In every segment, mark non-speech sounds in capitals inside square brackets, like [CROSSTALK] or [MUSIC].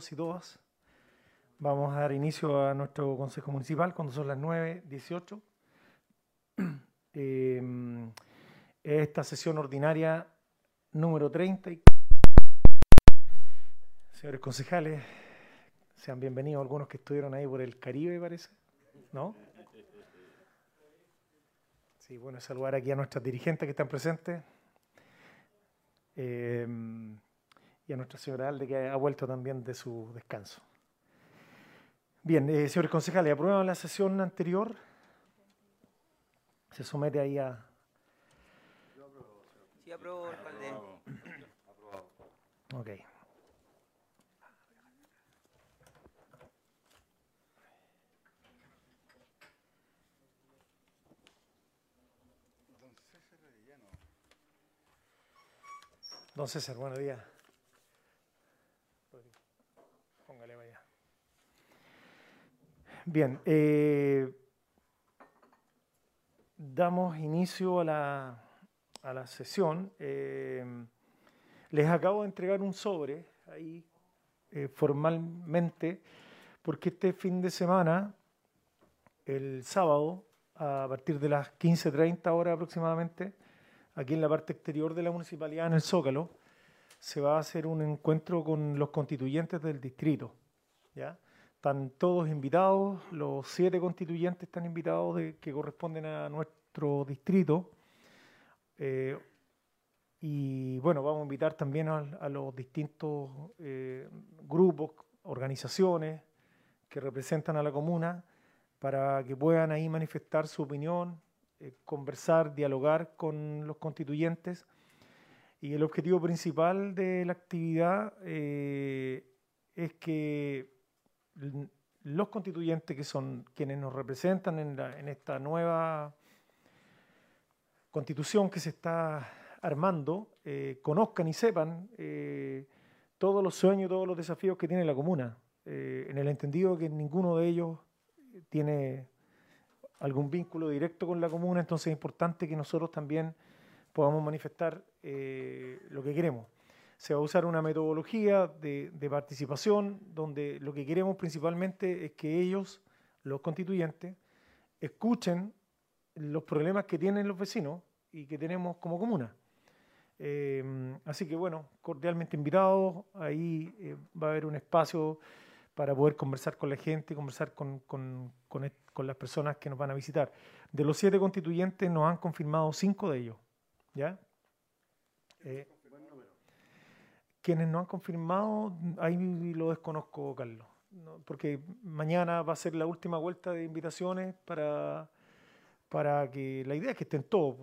y todas. Vamos a dar inicio a nuestro Consejo Municipal cuando son las 9.18. [CLEARS THROAT] Eh, esta sesión ordinaria número 30. Señores concejales, sean bienvenidos algunos que estuvieron ahí por el Caribe, parece. ¿No? Sí, bueno, saludar aquí a nuestras dirigentes que están presentes. Eh, y a nuestra señora Alde que ha vuelto también de su descanso. Bien, eh, señores concejales, ¿aprueban la sesión anterior? Se somete ahí a... Sí, apruebo, alcalde. Ok. Don César, buenos días. Póngale para allá. Bien, eh, damos inicio a la, a la sesión. Eh, les acabo de entregar un sobre ahí eh, formalmente, porque este fin de semana, el sábado, a partir de las 15.30 horas aproximadamente, aquí en la parte exterior de la municipalidad, en el Zócalo, se va a hacer un encuentro con los constituyentes del distrito. ¿ya? Están todos invitados, los siete constituyentes están invitados de, que corresponden a nuestro distrito. Eh, y bueno, vamos a invitar también a, a los distintos eh, grupos, organizaciones que representan a la comuna para que puedan ahí manifestar su opinión, eh, conversar, dialogar con los constituyentes. Y el objetivo principal de la actividad eh, es que los constituyentes, que son quienes nos representan en, la, en esta nueva constitución que se está armando, eh, conozcan y sepan eh, todos los sueños y todos los desafíos que tiene la comuna, eh, en el entendido que ninguno de ellos tiene algún vínculo directo con la comuna, entonces es importante que nosotros también podamos manifestar lo que queremos. Se va a usar una metodología de, participación donde lo que queremos principalmente es que ellos, los constituyentes, escuchen los problemas que tienen los vecinos y que tenemos como comuna. Eh, así que bueno, cordialmente invitados, ahí eh, va a haber un espacio para poder conversar con la gente, conversar con, con, con, con, las personas que nos van a visitar. De los siete constituyentes nos han confirmado cinco de ellos, ¿ya? Eh, quienes no han confirmado, ahí lo desconozco, Carlos, porque mañana va a ser la última vuelta de invitaciones para para que la idea es que estén todos.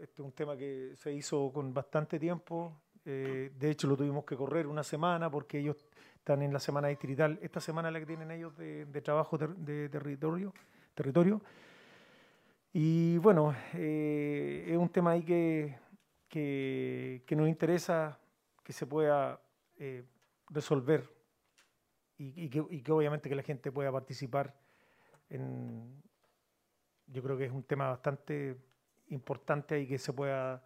Este es un tema que se hizo con bastante tiempo. Eh, de hecho, lo tuvimos que correr una semana porque ellos están en la semana distrital. Esta semana es la que tienen ellos de, trabajo de, territorio, territorio. Y bueno, eh, es un tema ahí que, que, nos interesa que se pueda eh, resolver y, que, obviamente que la gente pueda participar en, yo creo que es un tema bastante importante y que se pueda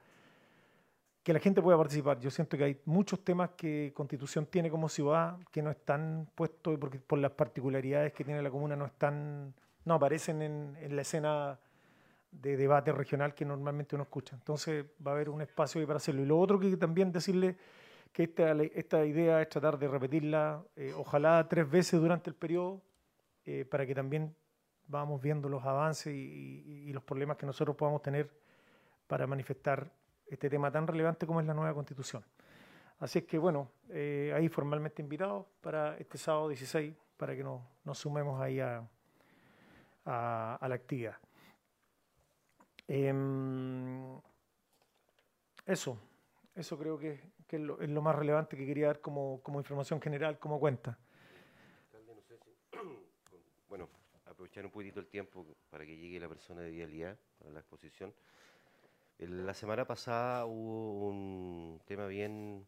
que la gente pueda participar. Yo siento que hay muchos temas que Constitución tiene como ciudad que no están puestos porque por las particularidades que tiene la comuna no están no aparecen en, en la escena de debate regional que normalmente uno escucha. Entonces va a haber un espacio ahí para hacerlo. Y lo otro que también decirle que esta, esta idea es tratar de repetirla, eh, ojalá tres veces durante el periodo, eh, para que también vamos viendo los avances y, los problemas que nosotros podamos tener para manifestar este tema tan relevante como es la nueva constitución. Así es que bueno, eh, ahí formalmente invitados para este sábado 16, para que nos, nos sumemos ahí a, a, la actividad. Eh, eso, eso creo que, que es, lo, es, lo, más relevante que quería dar como, como información general, como cuenta. [COUGHS] Bueno, aprovechar un poquitito el tiempo para que llegue la persona de vialidad a la exposición. La semana pasada hubo un tema bien,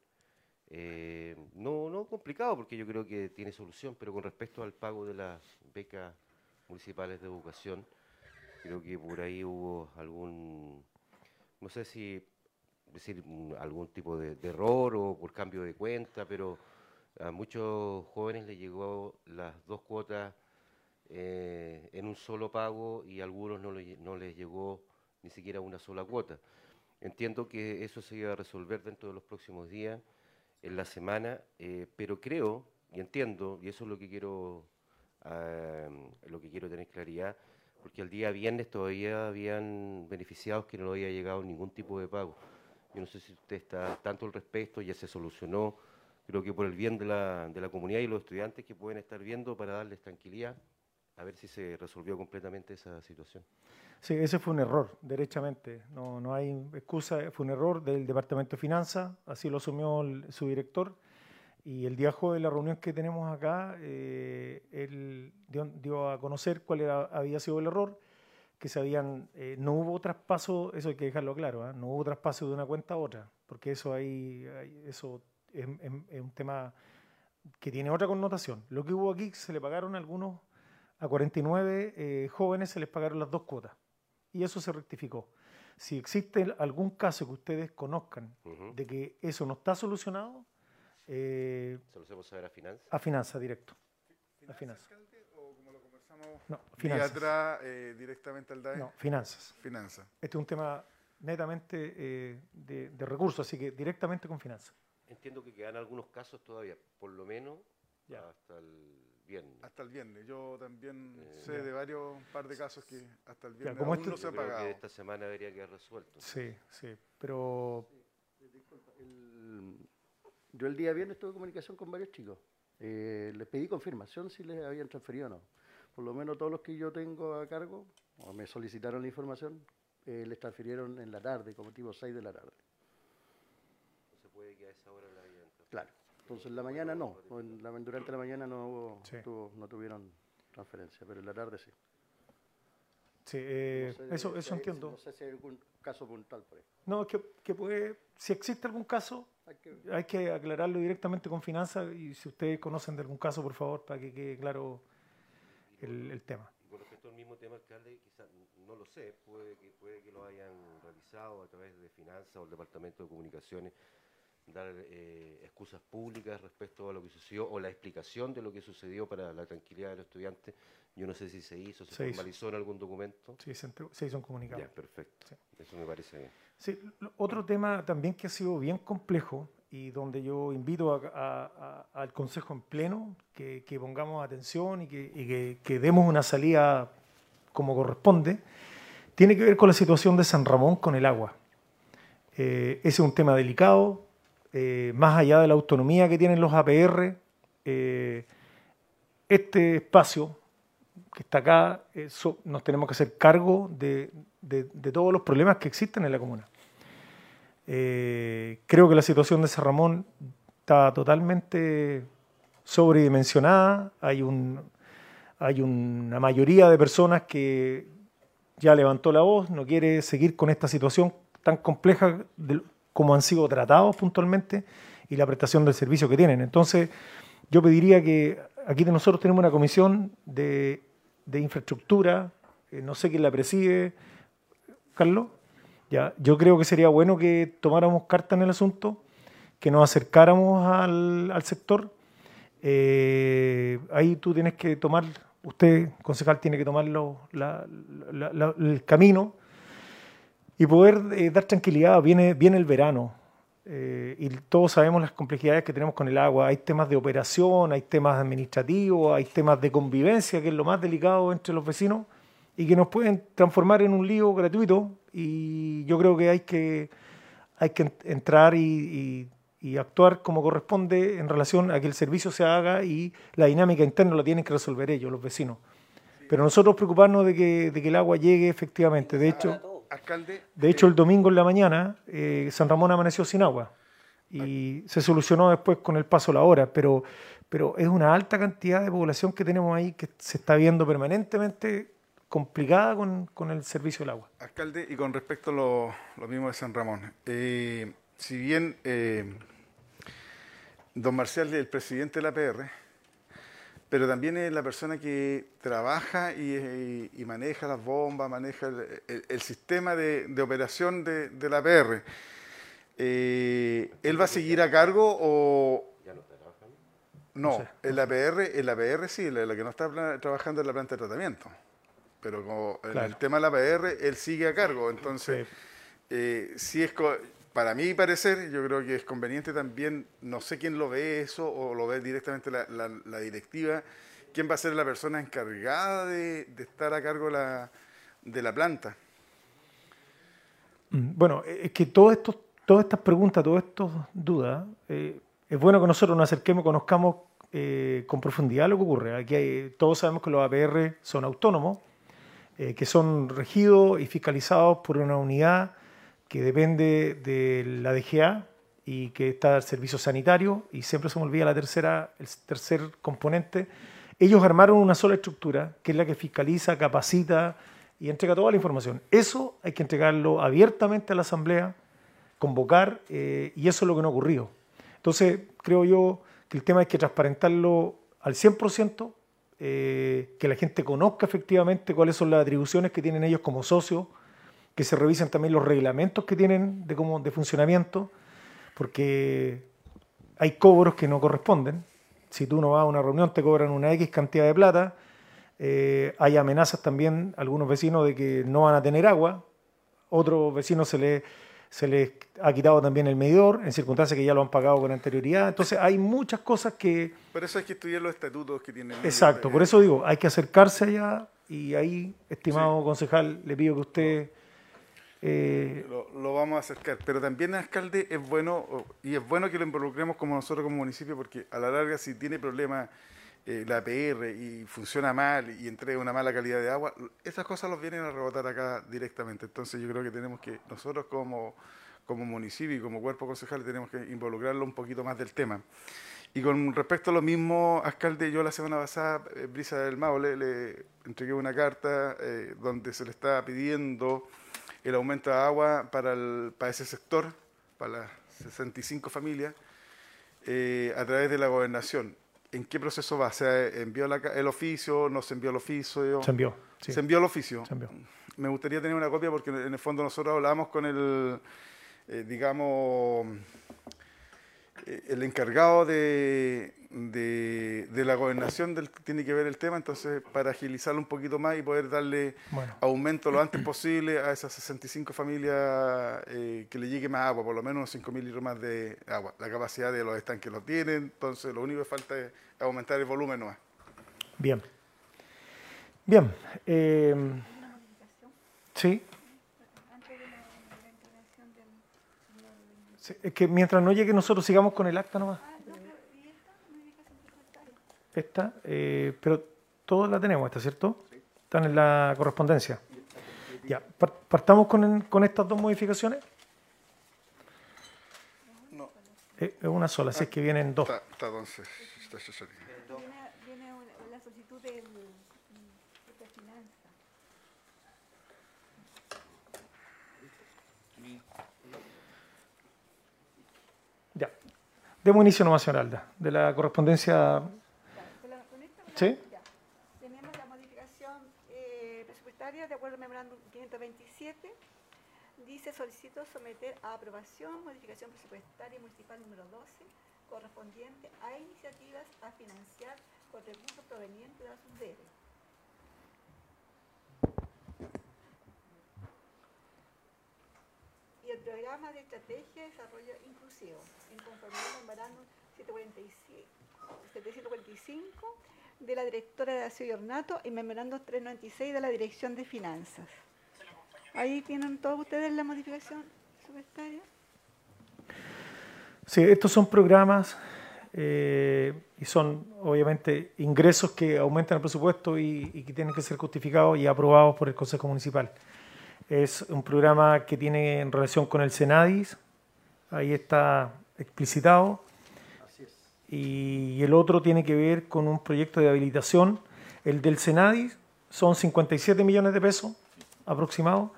eh, no, no complicado, porque yo creo que tiene solución, pero con respecto al pago de las becas municipales de educación, creo que por ahí hubo algún, no sé si decir algún tipo de, error o por cambio de cuenta, pero A muchos jóvenes les llegó las dos cuotas eh, en un solo pago y a algunos no, les llegó ni siquiera una sola cuota. Entiendo que eso se iba a resolver dentro de los próximos días, en la semana, eh, pero creo y entiendo, y eso es lo que quiero, lo que quiero tener claridad, porque el día viernes todavía habían beneficiados que no había llegado ningún tipo de pago. Yo no sé si usted está tanto al respecto, ya se solucionó, creo que por el bien de la, de la comunidad y los estudiantes que pueden estar viendo para darles tranquilidad, a ver si se resolvió completamente esa situación. Sí, ese fue un error, derechamente. No, no hay excusa, fue un error del Departamento de Finanzas, así lo asumió su director. Y el día jueves, la reunión que tenemos acá, eh, él dio, a conocer cuál había sido el error, que se habían, eh, no hubo traspaso, eso hay que dejarlo claro, ¿ah? no hubo traspaso de una cuenta a otra, porque eso, hay, eso es, un tema que tiene otra connotación. Lo que hubo aquí, se le pagaron algunos, a 49 eh, jóvenes se les pagaron las dos cuotas, y eso se rectificó. Si existe algún caso que ustedes conozcan de que eso no está solucionado, eh, ¿Se lo hacemos saber a finanzas? A finanzas, directo. ¿Finanzas, a finanzas. ¿O como lo conversamos no, finanzas. atrás, eh, directamente al DAE? No, finanzas. Finanzas. Este es un tema netamente eh, de, de, recursos, así que directamente con finanzas. Entiendo que quedan algunos casos todavía, por lo menos ya. hasta el viernes. Hasta el viernes. Yo también eh, sé de varios par de casos que hasta el viernes ya, aún no se ha pagado. Que esta semana debería quedar resuelto. Sí, sí, pero... disculpa, el, yo el día viernes tuve comunicación con varios chicos. Eh, les pedí confirmación si les habían transferido o no. Por lo menos todos los que yo tengo a cargo, o me solicitaron la información, eh, les transfirieron en la tarde, como tipo 6 de la tarde. No se puede que a esa hora la hayan Claro. Entonces en la mañana no. durante la mañana no, no tuvieron transferencia, pero en la tarde sí. Sí, eh, eso, eso entiendo. No sé si hay algún caso puntual por ahí. No, que, que puede, si existe algún caso, hay que, aclararlo directamente con finanzas y si ustedes conocen de algún caso, por favor, para que quede claro el, tema. Y con respecto al mismo tema, alcalde, quizás no lo sé, puede que, puede que lo hayan realizado a través de finanzas o el Departamento de Comunicaciones, dar eh, excusas públicas respecto a lo que sucedió o la explicación de lo que sucedió para la tranquilidad de los estudiantes. Yo no sé si se hizo, se, formalizó en algún documento. Sí, se, hizo un comunicado. Ya, perfecto. Eso me parece bien. Sí, otro tema también que ha sido bien complejo y donde yo invito al Consejo en pleno que, pongamos atención y, que, demos una salida como corresponde, tiene que ver con la situación de San Ramón con el agua. Eh, ese es un tema delicado, eh, más allá de la autonomía que tienen los APR, eh, este espacio que está acá, nos tenemos que hacer cargo de todos los problemas que existen en la comuna. Eh, creo que la situación de San Ramón está totalmente sobredimensionada. Hay, un, hay una mayoría de personas que ya levantó la voz, no quiere seguir con esta situación tan compleja como han sido tratados puntualmente y la prestación del servicio que tienen. Entonces, yo pediría que aquí de nosotros tenemos una comisión de, infraestructura, eh, no sé quién la preside, Carlos, yo creo que sería bueno que tomáramos carta en el asunto, que nos acercáramos al, sector. Eh, ahí tú tienes que tomar, usted, concejal, tiene que tomar el camino y poder eh, dar tranquilidad. Viene, viene el verano eh, y todos sabemos las complejidades que tenemos con el agua. Hay temas de operación, hay temas administrativos, hay temas de convivencia, que es lo más delicado entre los vecinos y que nos pueden transformar en un lío gratuito y yo creo que hay que, hay que entrar y, actuar como corresponde en relación a que el servicio se haga y la dinámica interna la tienen que resolver ellos, los vecinos. Pero nosotros preocuparnos de que, de que el agua llegue efectivamente. De hecho, de hecho el domingo en la mañana eh, San Ramón amaneció sin agua y se solucionó después con el paso de la hora, pero, pero es una alta cantidad de población que tenemos ahí que se está viendo permanentemente complicada con, el servicio del agua. Alcalde, y con respecto a lo, mismo de San Ramón, eh, si bien eh, don Marcial es el presidente de la PR, pero también es la persona que trabaja y, maneja las bombas, maneja el, sistema de, operación de, la PR. Eh, ¿Él va a seguir a cargo o...? ¿Ya no está trabajando? No, el APR, el APR sí, la, la que no está trabajando en la planta de tratamiento. Pero como en el tema del APR, él sigue a cargo. Entonces, Sí. eh, sí es, para mi parecer, yo creo que es conveniente también, no sé quién lo ve eso o lo ve directamente la, la- la directiva, quién va a ser la persona encargada de, de estar a cargo la- de la planta. Mm, Bueno, eh, es que todo esto, todas estas preguntas, todas estas dudas, eh, es bueno que nosotros nos acerquemos, conozcamos eh, con profundidad lo que ocurre. Aquí hay- todos sabemos que los APR son autónomos, eh, que son regidos y fiscalizados por una unidad que depende de la DGA y que está el servicio sanitario, y siempre se me olvida la tercera, el tercer componente. Ellos armaron una sola estructura, que es la que fiscaliza, capacita y entrega toda la información. Eso hay que entregarlo abiertamente a la Asamblea, convocar, eh, y eso es lo que no ha ocurrido. Entonces, creo yo que el tema hay que transparentarlo al 100%, eh, que la gente conozca efectivamente cuáles son las atribuciones que tienen ellos como socios, que se revisen también los reglamentos que tienen de, cómo, de funcionamiento, porque hay cobros que no corresponden. Si tú no vas a una reunión, te cobran una X cantidad de plata. Eh, hay amenazas también, algunos vecinos, de que no van a tener agua. Otros vecinos se les, se les ha quitado también el medidor, en circunstancias que ya lo han pagado con anterioridad. Entonces hay muchas cosas que... Por eso hay que estudiar los estatutos que tienen. Exacto, por eso digo, hay que acercarse allá y ahí, estimado concejal, le pido que usted... eh, Lo, lo vamos a acercar, pero también alcalde es bueno y es bueno que lo involucremos como nosotros como municipio porque a la larga si tiene problemas eh, la APR y funciona mal y entrega una mala calidad de agua, esas cosas los vienen a rebotar acá directamente. Entonces yo creo que tenemos que nosotros como como municipio y como cuerpo concejal tenemos que involucrarlo un poquito más del tema. Y con respecto a lo mismo, alcalde, yo la semana pasada, eh, Brisa del Maule, le entregué una carta eh, donde se le estaba pidiendo el aumento de agua para, el- para ese sector, para las 65 familias, a través de la gobernación. ¿En qué proceso va? ¿Se envió la el oficio? ¿No se envió el oficio? se envió. sí, Se envió el oficio. se envió. Me gustaría tener una copia porque en el fondo nosotros hablábamos con el, eh, digamos, el encargado de, de, de la gobernación del tiene que ver el tema, entonces para agilizarlo un poquito más y poder darle Bueno, aumento lo antes posible a esas 65 familias eh, que le llegue más agua, por lo menos unos 5 mil litros más de agua. La capacidad de los estanques lo tienen, entonces lo único que falta es aumentar el volumen nomás. bien. Bien. eh, sí. Sí, Es que mientras no llegue nosotros sigamos con el acta nomás. Esta, eh, pero todos la tenemos, ¿está cierto? Están en la correspondencia. Ya, par- partamos con, con estas dos modificaciones. No. Eh, Es una sola, así es que vienen dos. Está, está entonces. está- Viene, viene una- la solicitud de finanzas. Ya. Demos inicio nomás, señora Alda, de la correspondencia. Sí. Tenemos la modificación eh, presupuestaria de acuerdo al memorándum 527. Dice, solicito someter a aprobación modificación presupuestaria municipal número 12 correspondiente a iniciativas a financiar con recursos provenientes de la subdere. Y el programa de estrategia de desarrollo inclusivo, en conformidad al memorándum 745 745 de la directora de Aseo y Ornato y memorándum 396 de la Dirección de Finanzas. Ahí tienen todos ustedes la modificación presupuestaria. Sí, estos son programas eh, y son obviamente ingresos que aumentan el presupuesto y que tienen que ser justificados y aprobados por el Consejo Municipal. Es un programa que tiene en relación con el Senadis, ahí está explicitado, Así es. y el otro tiene que ver con un proyecto de habilitación. El del Senadis son 57 millones de pesos aproximados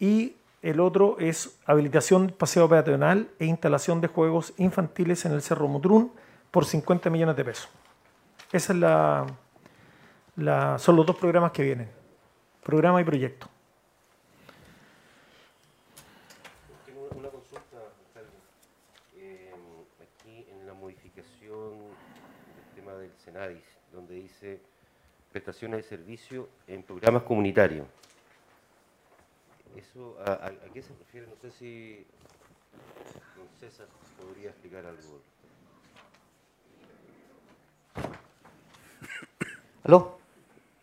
y el otro es habilitación paseo peatonal e instalación de juegos infantiles en el Cerro Mutrún por 50 millones de pesos. Esa es la, la- son los dos programas que vienen, programa y proyecto. Tengo una- una consulta, alcalde. Eh, aquí en la modificación donde dice prestaciones de servicio en programas comunitarios. ¿Eso a, a- a qué se refiere? No sé si don César podría explicar algo. ¿Aló?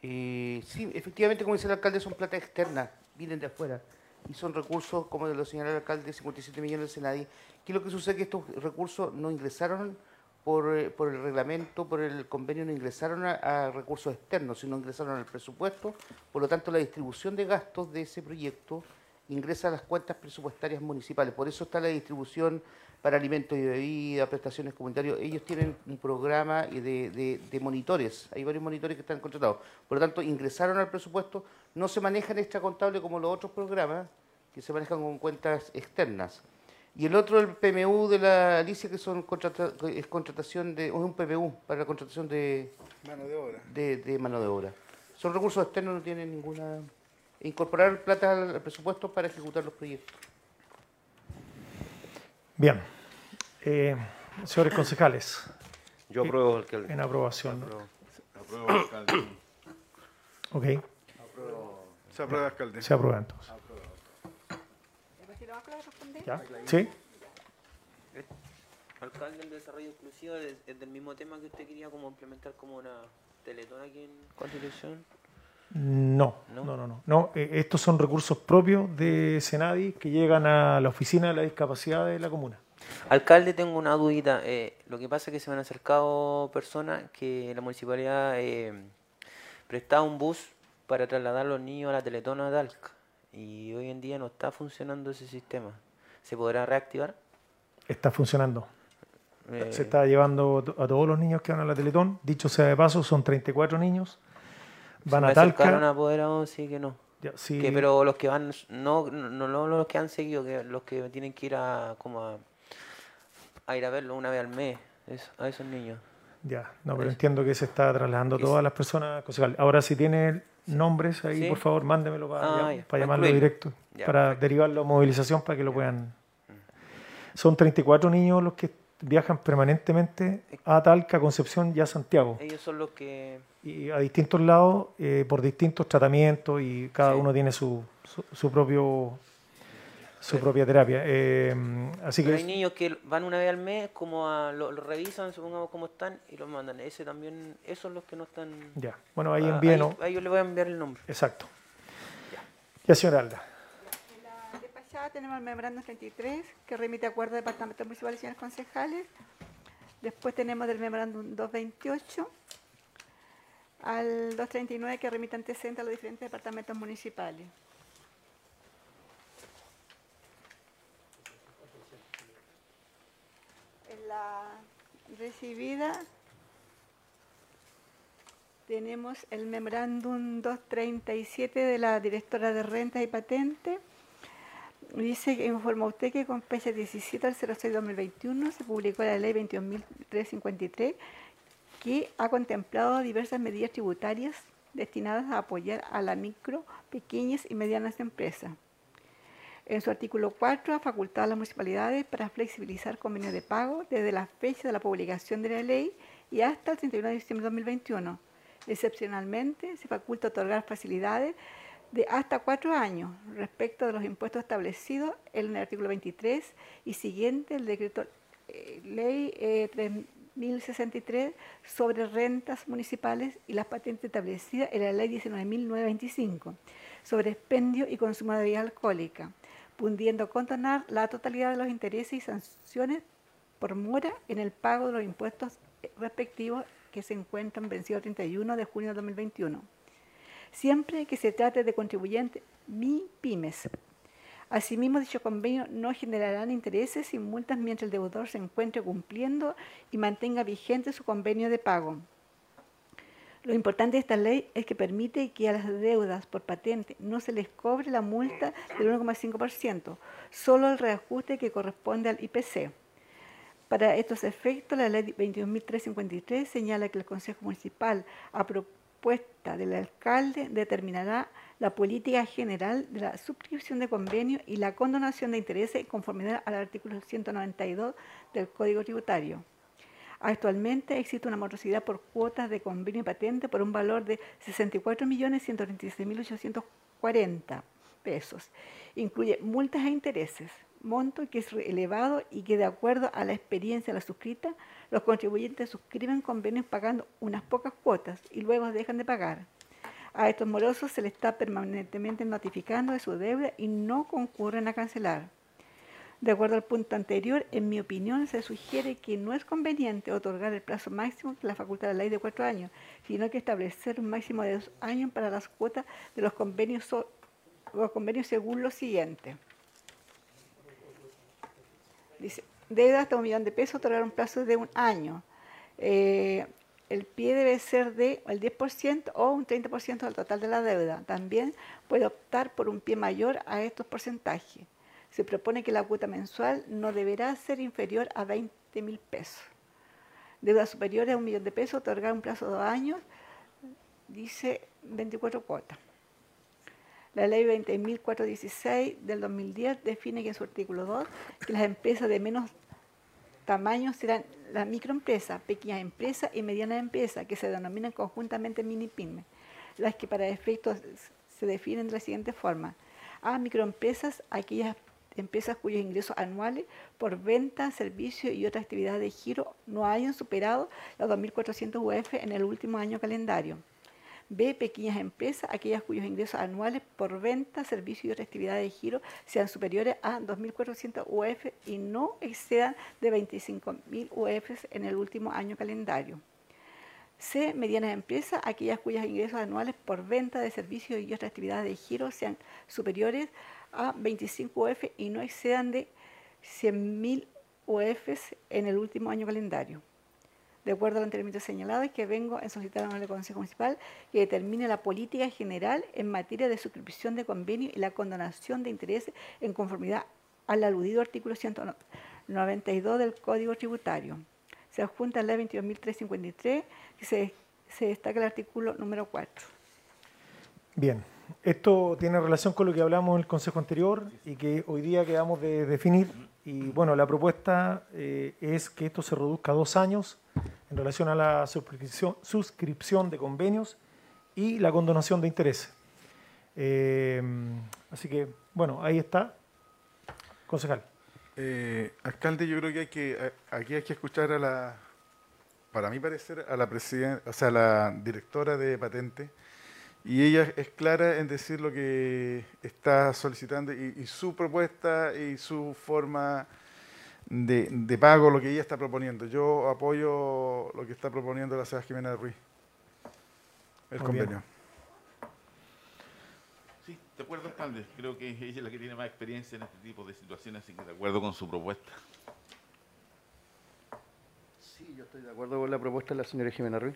Eh, sí, efectivamente, como dice el alcalde, son plata externas, vienen de afuera. Y son recursos, como lo señaló el alcalde, 57 millones de Senadi. ¿Qué es lo que sucede? Que estos recursos no ingresaron por, eh, por el reglamento, por el convenio, no ingresaron a, recursos externos, sino ingresaron al presupuesto. Por lo tanto, la distribución de gastos de ese proyecto ingresa a las cuentas presupuestarias municipales. Por eso está la distribución para alimentos y bebidas, prestaciones comunitarias. Ellos tienen un programa de, monitores. Hay varios monitores que están contratados. Por lo tanto, ingresaron al presupuesto. No se manejan extracontable como los otros programas, que se manejan con cuentas externas. Y el otro, el PMU de la Alicia, que son contrata- es contratación de, o es un PMU para la contratación de, Mano de obra. de, de mano de obra. Son recursos externos, no tienen ninguna... Incorporar plata al presupuesto para ejecutar los proyectos. Bien. Eh, señores concejales, Yo apruebo, alcalde. en aprobación. ¿no? Apruebo, alcalde. Ok, Se aprueba, alcalde. se aprueba entonces. ¿Le va a responder? ¿Ya? ¿Sí? Alcalde del desarrollo exclusivo es, es del mismo tema que usted quería como implementar como una teletón aquí en Constitución. No, ¿No? no, no, no. no eh, estos son recursos propios de Senadi que llegan a la oficina de la discapacidad de la comuna. Alcalde, tengo una dudita. eh, lo que pasa es que se me han acercado personas que la municipalidad eh, prestaba un bus para trasladar a los niños a la teletona de Talca. Y hoy en día no está funcionando ese sistema. ¿Se podrá reactivar? Está funcionando. Eh, Se está llevando a todos los niños que van a la Teletón. Dicho sea de paso, son 34 niños. Van se a me Talca. apoderados, sí que no. Ya, sí, Que, pero los que van, no, no, no, los que han seguido, que los que tienen que ir a, como a, a ir a verlo una vez al mes, es- a esos niños. ya, no, pero entiendo que se está trasladando a todas las personas. Ahora, si tiene nombres ahí, Sí. por favor, mándemelo para, Ah, ya- para llamarlo directo, Ya, para perfecto. derivarlo a movilización para que lo puedan. Son 34 niños los que viajan permanentemente a Talca, Concepción y a Santiago. Ellos son los que... y a distintos lados eh, por distintos tratamientos y cada Sí. uno tiene su, su, su propio su propia terapia. Eh, así Pero hay que niños que van una vez al mes, como a, lo, lo revisan, supongamos cómo están, y los mandan. Ese también, esos son los que no están... ya, bueno, ahí Ah, envíenos. ahí- ahí yo le voy a enviar el nombre. Exacto. Ya, señora Alda. En la despachada tenemos el memorándum 33, que remite acuerdo de departamento municipal y señores concejales. Después tenemos del memorándum 228 al 239, que remite antecedentes a los diferentes departamentos municipales. La recibida tenemos el memorándum 237 de la directora de rentas y patentes. Dice que informa usted que con fecha 17 al 06-2021 se publicó la ley 21.353 que ha contemplado diversas medidas tributarias destinadas a apoyar a las micro, pequeñas y medianas empresas. En su artículo 4 ha facultado a las municipalidades para flexibilizar convenios de pago desde la fecha de la publicación de la ley y hasta el 31 de diciembre de 2021. Excepcionalmente, se faculta otorgar facilidades de hasta cuatro años respecto de los impuestos establecidos en el artículo 23 y siguiente del decreto eh, ley eh, 3063 sobre rentas municipales y las patentes establecidas en la ley 19.925 sobre expendio y consumo de bebida alcohólica, pudiendo condonar la totalidad de los intereses y sanciones por mora en el pago de los impuestos respectivos que se encuentran vencidos el 31 de junio de 2021 siempre que se trate de contribuyentes MIPYMES. Asimismo, dicho convenio no generará intereses y multas mientras el deudor se encuentre cumpliendo y mantenga vigente su convenio de pago. Lo importante de esta ley es que permite que a las deudas por patente no se les cobre la multa del 1,5%, solo el reajuste que corresponde al IPC. Para estos efectos, la ley 21.353 señala que el Consejo Municipal, a propuesta del alcalde, determinará la política general de la suscripción de convenio y la condonación de intereses en conformidad al artículo 192 del Código Tributario. Actualmente existe una morosidad por cuotas de convenio y patente por un valor de 64.136.840 pesos. Incluye multas e intereses, monto que es elevado y que de acuerdo a la experiencia de la suscrita, los contribuyentes suscriben convenios pagando unas pocas cuotas y luego dejan de pagar. A estos morosos se les está permanentemente notificando de su deuda y no concurren a cancelar. De acuerdo al punto anterior, en mi opinión, se sugiere que no es conveniente otorgar el plazo máximo que la facultad de ley de cuatro años, sino que establecer un máximo de dos años para las cuotas de los convenios, los convenios según lo siguiente. Dice, deuda hasta un millón de pesos, otorgar un plazo de un año. Eh, el pie debe ser de el 10% o un 30% del total de la deuda. También puede optar por un pie mayor a estos porcentajes se propone que la cuota mensual no deberá ser inferior a 20 mil pesos. Deuda superior a un millón de pesos, otorgar un plazo de dos años, dice 24 cuotas. La ley 20.416 del 2010 define que en su artículo 2 que las empresas de menos tamaño serán las microempresas, pequeñas empresas y medianas empresas, que se denominan conjuntamente mini-pymes, las que para efectos se definen de la siguiente forma. A microempresas, aquellas empresas cuyos ingresos anuales por venta, servicio y otras actividades de giro no hayan superado los 2.400 UF en el último año calendario. B. Pequeñas empresas, aquellas cuyos ingresos anuales por venta, servicio y otras actividades de giro sean superiores a 2.400 UF y no excedan de 25.000 UF en el último año calendario. C. Medianas empresas, aquellas cuyos ingresos anuales por venta de servicios y otras actividades de giro sean superiores a 25 UF y no excedan de 100.000 UF en el último año calendario. De acuerdo al anteriormente señalado, es que vengo a solicitar al Consejo Municipal que determine la política general en materia de suscripción de convenio y la condonación de intereses en conformidad al aludido artículo 192 del Código Tributario. Se adjunta la ley 22.353 y se, se destaca el artículo número 4. Bien, esto tiene relación con lo que hablamos en el consejo anterior y que hoy día quedamos de definir. Y bueno, la propuesta eh, es que esto se reduzca a dos años en relación a la suscripción, de convenios y la condonación de intereses. Eh, así que, bueno, ahí está. Concejal. Eh, alcalde, yo creo que hay que aquí hay que escuchar a la, para mí parecer, a la presidenta, o sea, a la directora de patente y ella es clara en decir lo que está solicitando y, su propuesta y su forma de, pago, lo que ella está proponiendo. Yo apoyo lo que está proponiendo la señora Jimena Ruiz, el convenio. Sí, de acuerdo, alcalde. Creo que ella es la que tiene más experiencia en este tipo de situaciones, así que de acuerdo con su propuesta. Sí, yo estoy de acuerdo con la propuesta de la señora Jimena Ruiz.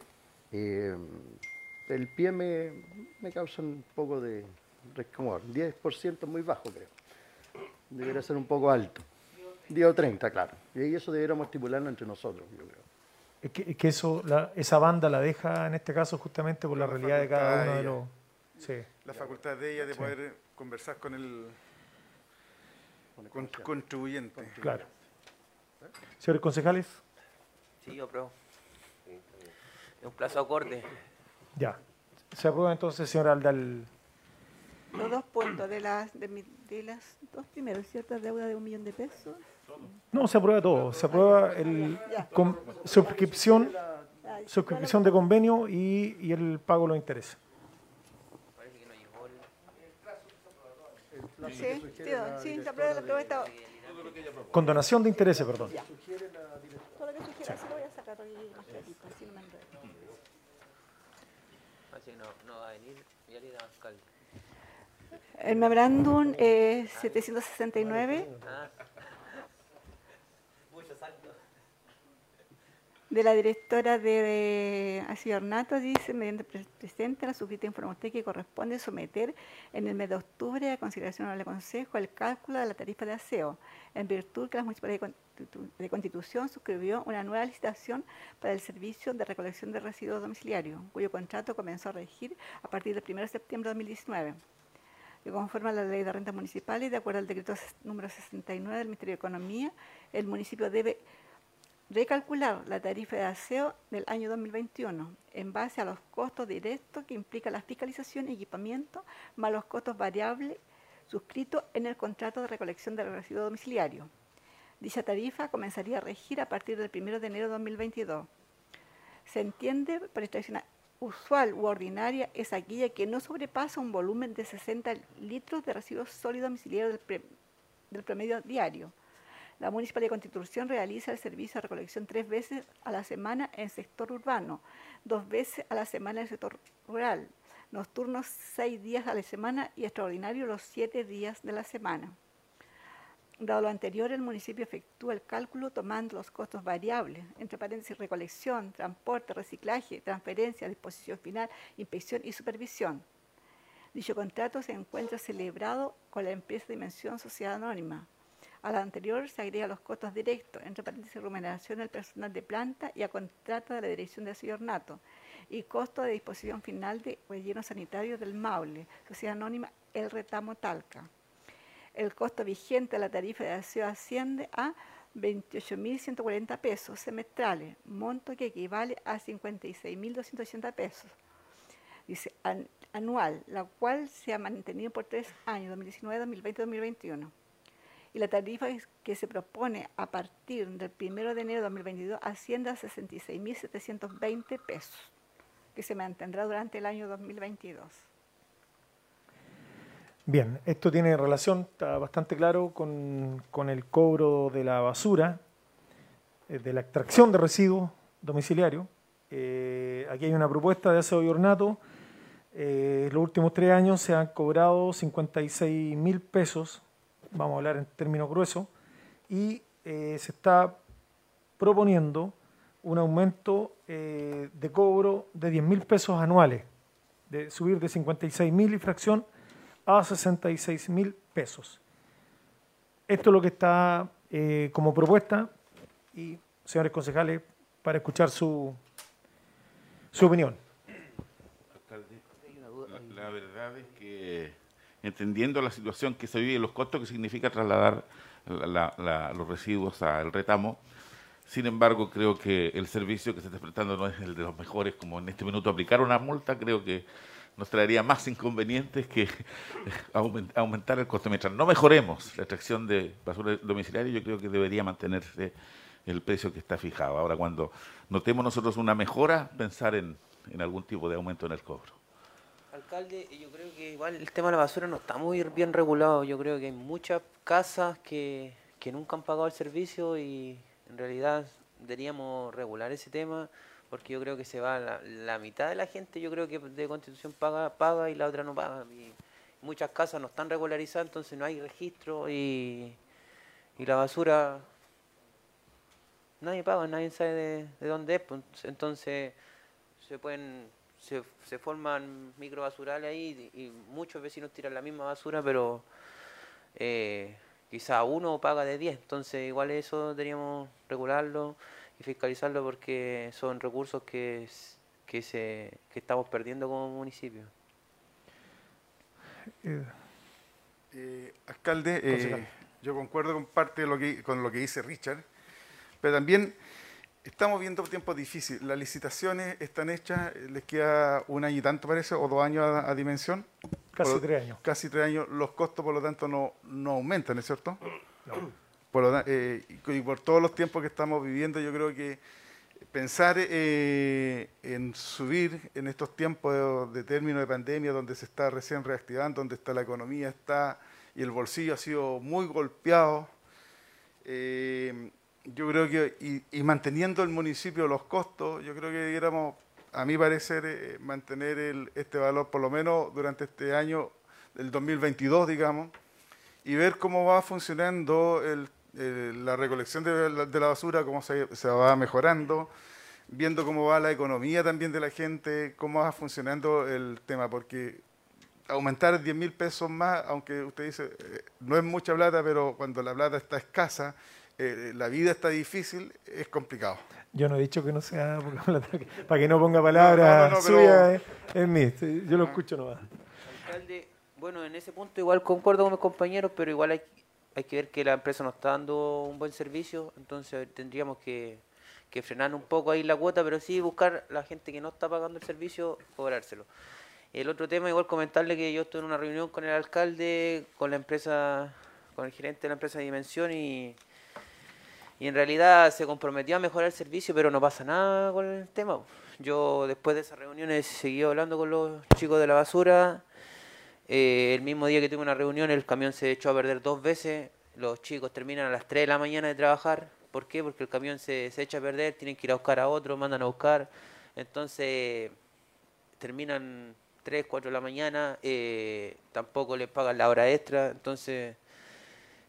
Eh, el pie me, causa un poco de resquemor. 10% muy bajo, creo. Debería ser un poco alto. 10 o 30, claro. Y eso deberíamos estipularlo entre nosotros, yo creo. Es que, que eso, esa banda la deja en este caso justamente por la, realidad de cada uno de, los... Sí. La facultad de ella de poder conversar con el, contribuyente. Claro. Señores concejales. Sí, yo apruebo. Es un plazo acorde. Ya. Se aprueba entonces, señor Aldal. Los dos puntos de las, de, las dos primeros, ¿ciertas deuda de un millón de pesos? No, se aprueba todo. Se aprueba el suscripción, suscripción de convenio y, y, el pago de los intereses. Sí, sí, se aprueba la propuesta. Condonación de intereses, perdón. Todo lo que sugiera, se lo voy a sacar hoy más clarito, así no me El memorándum es 769 de la directora de Así Ornato dice, mediante presente la suscrita informa usted que corresponde someter en el mes de octubre a consideración del Consejo el cálculo de la tarifa de aseo, en virtud que la Municipalidad de Constitución suscribió una nueva licitación para el servicio de recolección de residuos domiciliarios, cuyo contrato comenzó a regir a partir del 1 de septiembre de 2019 que conforme a la ley de rentas municipales, de acuerdo al decreto número 69 del Ministerio de Economía, el municipio debe recalcular la tarifa de aseo del año 2021 en base a los costos directos que implica la fiscalización y equipamiento, más los costos variables suscritos en el contrato de recolección del residuo domiciliario. Dicha tarifa comenzaría a regir a partir del 1 de enero de 2022. Se entiende por extracción usual u ordinaria es aquella que no sobrepasa un volumen de 60 litros de residuos sólidos domiciliarios del, del promedio diario la Municipalidad de Constitución realiza el servicio de recolección tres veces a la semana en el sector urbano, dos veces a la semana en el sector rural, nocturnos seis días a la semana y extraordinario los siete días de la semana. Dado lo anterior, el municipio efectúa el cálculo tomando los costos variables, entre paréntesis recolección, transporte, reciclaje, transferencia, disposición final, inspección y supervisión. Dicho contrato se encuentra celebrado con la empresa Dimensión Sociedad Anónima, a la anterior se agrega los costos directos, entre paréntesis remuneración del personal de planta y a contrato de la Dirección de Aseo Ornato, y costo de disposición final de relleno sanitario del Maule, Sociedad Anónima El Retamo Talca. El costo vigente de la tarifa de aseo asciende a 28.140 pesos semestrales, monto que equivale a 56.280 pesos. Dice anual, la cual se ha mantenido por tres años, 2019, 2020 2021 y la tarifa que se propone a partir del 1 de enero de 2022 asciende a 66.720 pesos, que se mantendrá durante el año 2022. Bien, esto tiene relación, está bastante claro, con, el cobro de la basura, eh, de la extracción de residuos domiciliarios. Eh, aquí hay una propuesta de aseo y ornato. Eh, los últimos tres años se han cobrado 56 mil pesos vamos a hablar en términos gruesos, y eh, se está proponiendo un aumento eh, de cobro de 10 mil pesos anuales, de subir de 56 mil y fracción a 66 mil pesos. Esto es lo que está eh, como propuesta y, señores concejales, para escuchar su, su opinión. la verdad es que entendiendo la situación que se vive y los costos que significa trasladar los residuos al retamo. Sin embargo, creo que el servicio que se está prestando no es el de los mejores, como en este minuto aplicar una multa, creo que nos traería más inconvenientes que [LAUGHS] aumentar el costo. Mientras no mejoremos la extracción de basura domiciliaria, yo creo que debería mantenerse el precio que está fijado. Ahora, cuando notemos nosotros una mejora, pensar en algún tipo de aumento en el cobro. Alcalde, yo creo que igual el tema de la basura no está muy bien regulado. Yo creo que hay muchas casas que, nunca han pagado el servicio y en realidad deberíamos regular ese tema porque yo creo que se va la, mitad de la gente, yo creo que de constitución paga, paga y la otra no paga. Y muchas casas no están regularizadas, entonces no hay registro y, y la basura nadie paga, nadie sabe de, de dónde es. Pues, entonces se pueden se, se forman microbasurales ahí y, muchos vecinos tiran la misma basura, pero eh, quizá uno paga de 10, entonces igual eso deberíamos regularlo y fiscalizarlo porque son recursos que, que, se, que estamos perdiendo como municipio. Eh, eh, alcalde, yo concuerdo con parte de lo que, con lo que dice Richard, pero también Estamos viendo tiempos difíciles. Las licitaciones están hechas, les queda un año y tanto parece, o dos años a, dimensión. Casi tres años. Casi tres años. Los costos, por lo tanto, no, no aumentan, ¿es cierto? [CLEARS THROAT] Por eh, y, por todos los tiempos que estamos viviendo, yo creo que pensar eh, en subir en estos tiempos de, término de pandemia, donde se está recién reactivando, donde está la economía, está y el bolsillo ha sido muy golpeado. Eh, yo creo que, y, manteniendo el municipio los costos, yo creo que debiéramos, a mi parecer, eh, mantener el, este valor por lo menos durante este año, el 2022, digamos, y ver cómo va funcionando la recolección de la, basura, cómo se, va mejorando, viendo cómo va la economía también de la gente, cómo va funcionando el tema, porque aumentar 10 mil pesos más, aunque usted dice, eh, no es mucha plata, pero cuando la plata está escasa, eh, la vida está difícil, es complicado. Yo no he dicho que no sea [LAUGHS] para que no ponga palabras suyas en mí. Yo lo escucho nomás. Alcalde, bueno, en ese punto igual concuerdo con mis compañeros, pero igual hay, hay que ver que la empresa nos está dando un buen servicio, entonces tendríamos que, que frenar un poco ahí la cuota, pero sí buscar la gente que no está pagando el servicio, cobrárselo. El otro tema, igual comentarle que yo estuve en una reunión con el alcalde, con la empresa, con el gerente de la empresa de Dimensión y, y en realidad se comprometió a mejorar el servicio, pero no pasa nada con el tema. Yo después de esas reuniones seguí hablando con los chicos de la basura. Eh, el mismo día que tuve una reunión el camión se echó a perder dos veces. Los chicos terminan a las 3 de la mañana de trabajar. ¿Por qué? Porque el camión se, se echa a perder, tienen que ir a buscar a otro, mandan a buscar. Entonces terminan 3, 4 de la mañana, eh, tampoco les pagan la hora extra, entonces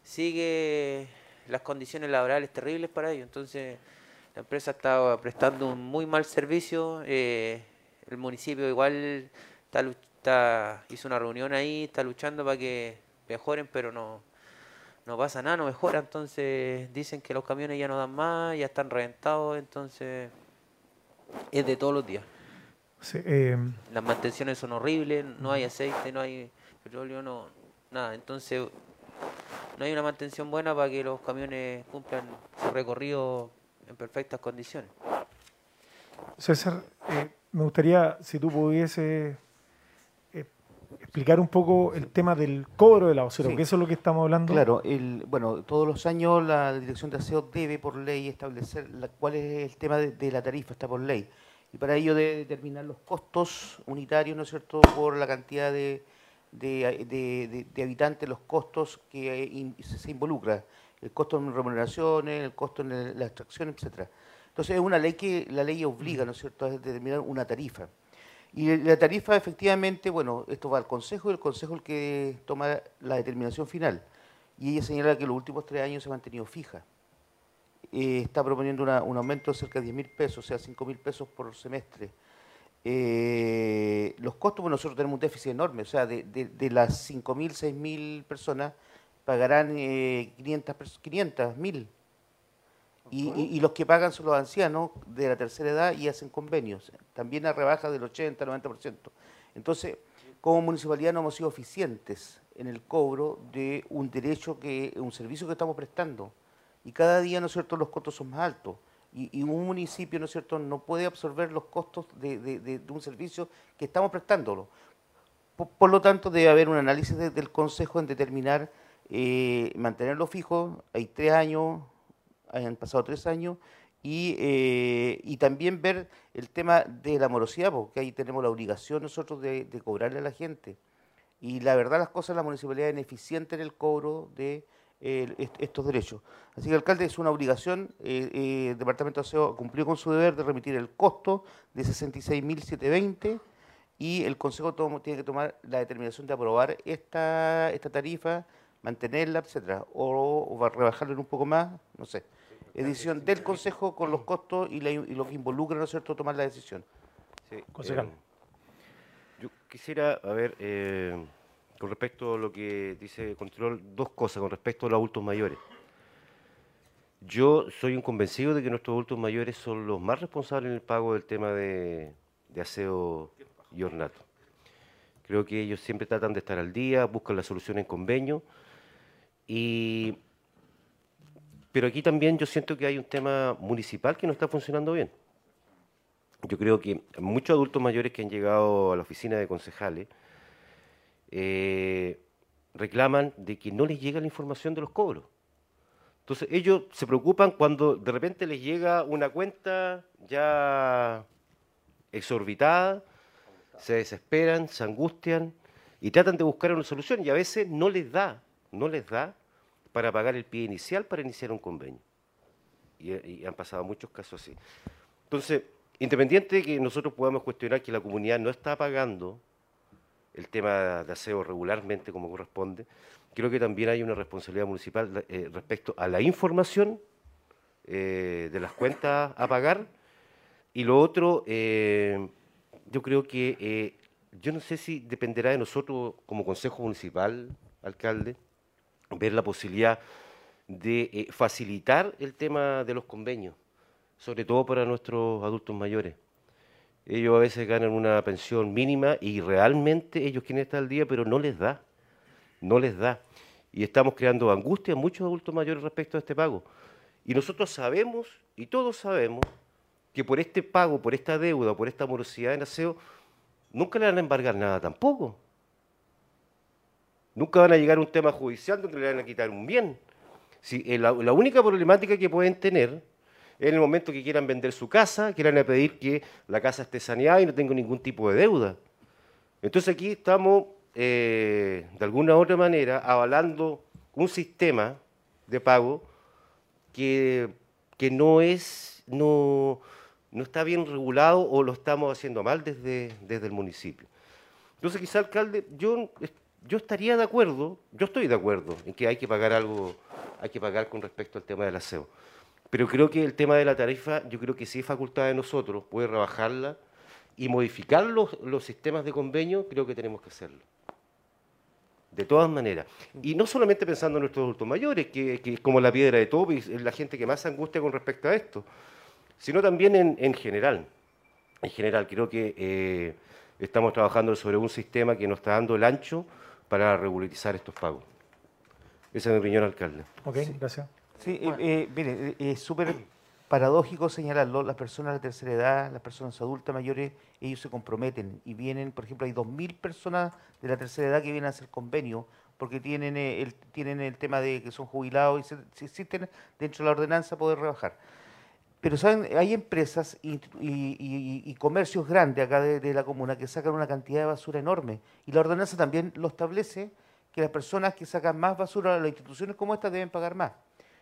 sigue las condiciones laborales terribles para ellos. Entonces la empresa está prestando un muy mal servicio, eh, el municipio igual está, está, hizo una reunión ahí, está luchando para que mejoren, pero no, no pasa nada, no mejora, entonces dicen que los camiones ya no dan más, ya están reventados, entonces es de todos los días. Sí, eh, Las mantenciones son horribles, no hay aceite, no hay petróleo, no nada. Entonces, no hay una mantención buena para que los camiones cumplan su recorrido en perfectas condiciones. César, eh, me gustaría si tú pudiese eh, explicar un poco el tema del cobro de la basura, Sí. porque eso es lo que estamos hablando. Claro, el, bueno, todos los años la Dirección de Aseo debe por ley establecer la- cuál es el tema de, de la tarifa, está por ley. Y para ello debe determinar los costos unitarios, ¿no es cierto?, por la cantidad de, de, de- habitantes, los costos que in- se, involucra, el costo en remuneraciones, el costo en la extracción, etcétera. Entonces es una ley que la ley obliga, ¿no es cierto?, a determinar una tarifa. Y la tarifa, efectivamente, bueno, esto va al Consejo y el Consejo es el que toma la determinación final. Y ella señala que los últimos tres años se ha mantenido fija. Eh, está proponiendo un aumento de cerca de 10 mil pesos, o sea, 5 mil pesos por semestre. Eh, los costos, bueno, nosotros tenemos un déficit enorme, o sea, de, de- de las 5 mil, 6 mil personas pagarán eh, 500, pers- 500 mil. Y, y- y los que pagan son los ancianos de la tercera edad y hacen convenios, también a rebaja del 80, 90%. Entonces, como municipalidad no hemos sido eficientes en el cobro de un derecho, que un servicio que estamos prestando. Y cada día, ¿no es cierto?, los costos son más altos. Y, un municipio, ¿no es cierto?, no puede absorber los costos de, un servicio que estamos prestándolo. Por, lo tanto, debe haber un análisis de- del Consejo en determinar, eh, mantenerlo fijo. Hay tres años, han pasado tres años, y, eh, y también ver el tema de la morosidad, porque ahí tenemos la obligación nosotros de, de cobrarle a la gente. Y la verdad las cosas, la municipalidad es ineficiente en el cobro de eh, est- estos derechos. Así que, alcalde, es una obligación, eh, eh, el Departamento de Aseo cumplió con su deber de remitir el costo de 66.720 y el Consejo tomo- tiene que tomar la determinación de aprobar esta, esta tarifa, mantenerla, etcétera, o, o va a rebajarlo en un poco más, no sé. Es decisión del Consejo con los costos y, la- y lo que involucra, ¿no es cierto?, tomar la decisión. Sí, Concejal. eh, yo quisiera, a ver, eh, con respecto a lo que dice Control, dos cosas con respecto a los adultos mayores. Yo soy un convencido de que nuestros adultos mayores son los más responsables en el pago del tema de, de aseo y ornato. Creo que ellos siempre tratan de estar al día, buscan la solución en convenio. Y, pero aquí también yo siento que hay un tema municipal que no está funcionando bien. Yo creo que muchos adultos mayores que han llegado a la oficina de concejales eh, reclaman de que no les llega la información de los cobros. Entonces ellos se preocupan cuando de repente les llega una cuenta ya exorbitada, se desesperan, se angustian y tratan de buscar una solución y a veces no les da, no les da para pagar el pie inicial para iniciar un convenio. Y, y han pasado muchos casos así. Entonces, independiente de que nosotros podamos cuestionar que la comunidad no está pagando el tema de aseo regularmente como corresponde, creo que también hay una responsabilidad municipal eh, respecto a la información eh, de las cuentas a pagar y lo otro, eh, yo creo que, yo no sé si dependerá de nosotros como Consejo Municipal, alcalde, ver la posibilidad de facilitar el tema de los convenios, sobre todo para nuestros adultos mayores. Ellos a veces ganan una pensión mínima y realmente ellos quieren estar al día, pero no les da, no les da. Y estamos creando angustia a muchos adultos mayores respecto a este pago. Y nosotros sabemos, y todos sabemos, que por este pago, por esta deuda, por esta morosidad en aseo, nunca le van a embargar nada tampoco. Nunca van a llegar a un tema judicial donde le van a quitar un bien. Si, eh, la, la única problemática que pueden tener en el momento que quieran vender su casa, quieran pedir que la casa esté saneada y no tenga ningún tipo de deuda. Entonces aquí estamos, eh, de alguna u otra manera, avalando un sistema de pago que, que no es, no, no está bien regulado o lo estamos haciendo mal desde, desde el municipio. Entonces, quizá, alcalde, yo, yo estaría de acuerdo, yo estoy de acuerdo en que hay que pagar algo, hay que pagar con respecto al tema del aseo. Pero creo que el tema de la tarifa, yo creo que sí es facultad de nosotros, puede rebajarla y modificar los, los sistemas de convenio, creo que tenemos que hacerlo. De todas maneras. Y no solamente pensando en nuestros adultos mayores, que, que es como la piedra de tope, y es la gente que más se angustia con respecto a esto, sino también en, en general. En general, creo que eh, estamos trabajando sobre un sistema que nos está dando el ancho para regularizar estos pagos. Esa es mi opinión, alcalde. Ok, gracias. Sí, eh, eh, mire, eh, es súper [CLEARS THROAT] paradójico señalarlo, las personas de la tercera edad, las personas adultas mayores, ellos se comprometen y vienen, por ejemplo, hay 2.000 personas de la tercera edad que vienen a hacer convenio porque tienen, eh, el, tienen el tema de que son jubilados y se, si existen dentro de la ordenanza poder rebajar. Pero saben, hay empresas y, y- y- y comercios grandes acá de, de la comuna que sacan una cantidad de basura enorme. Y la ordenanza también lo establece que las personas que sacan más basura a las instituciones como esta deben pagar más.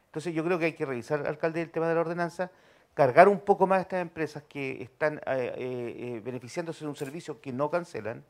Entonces yo creo que hay que revisar, alcalde, el tema de la ordenanza, cargar un poco más a estas empresas que están eh, eh, eh, beneficiándose de un servicio que no cancelan,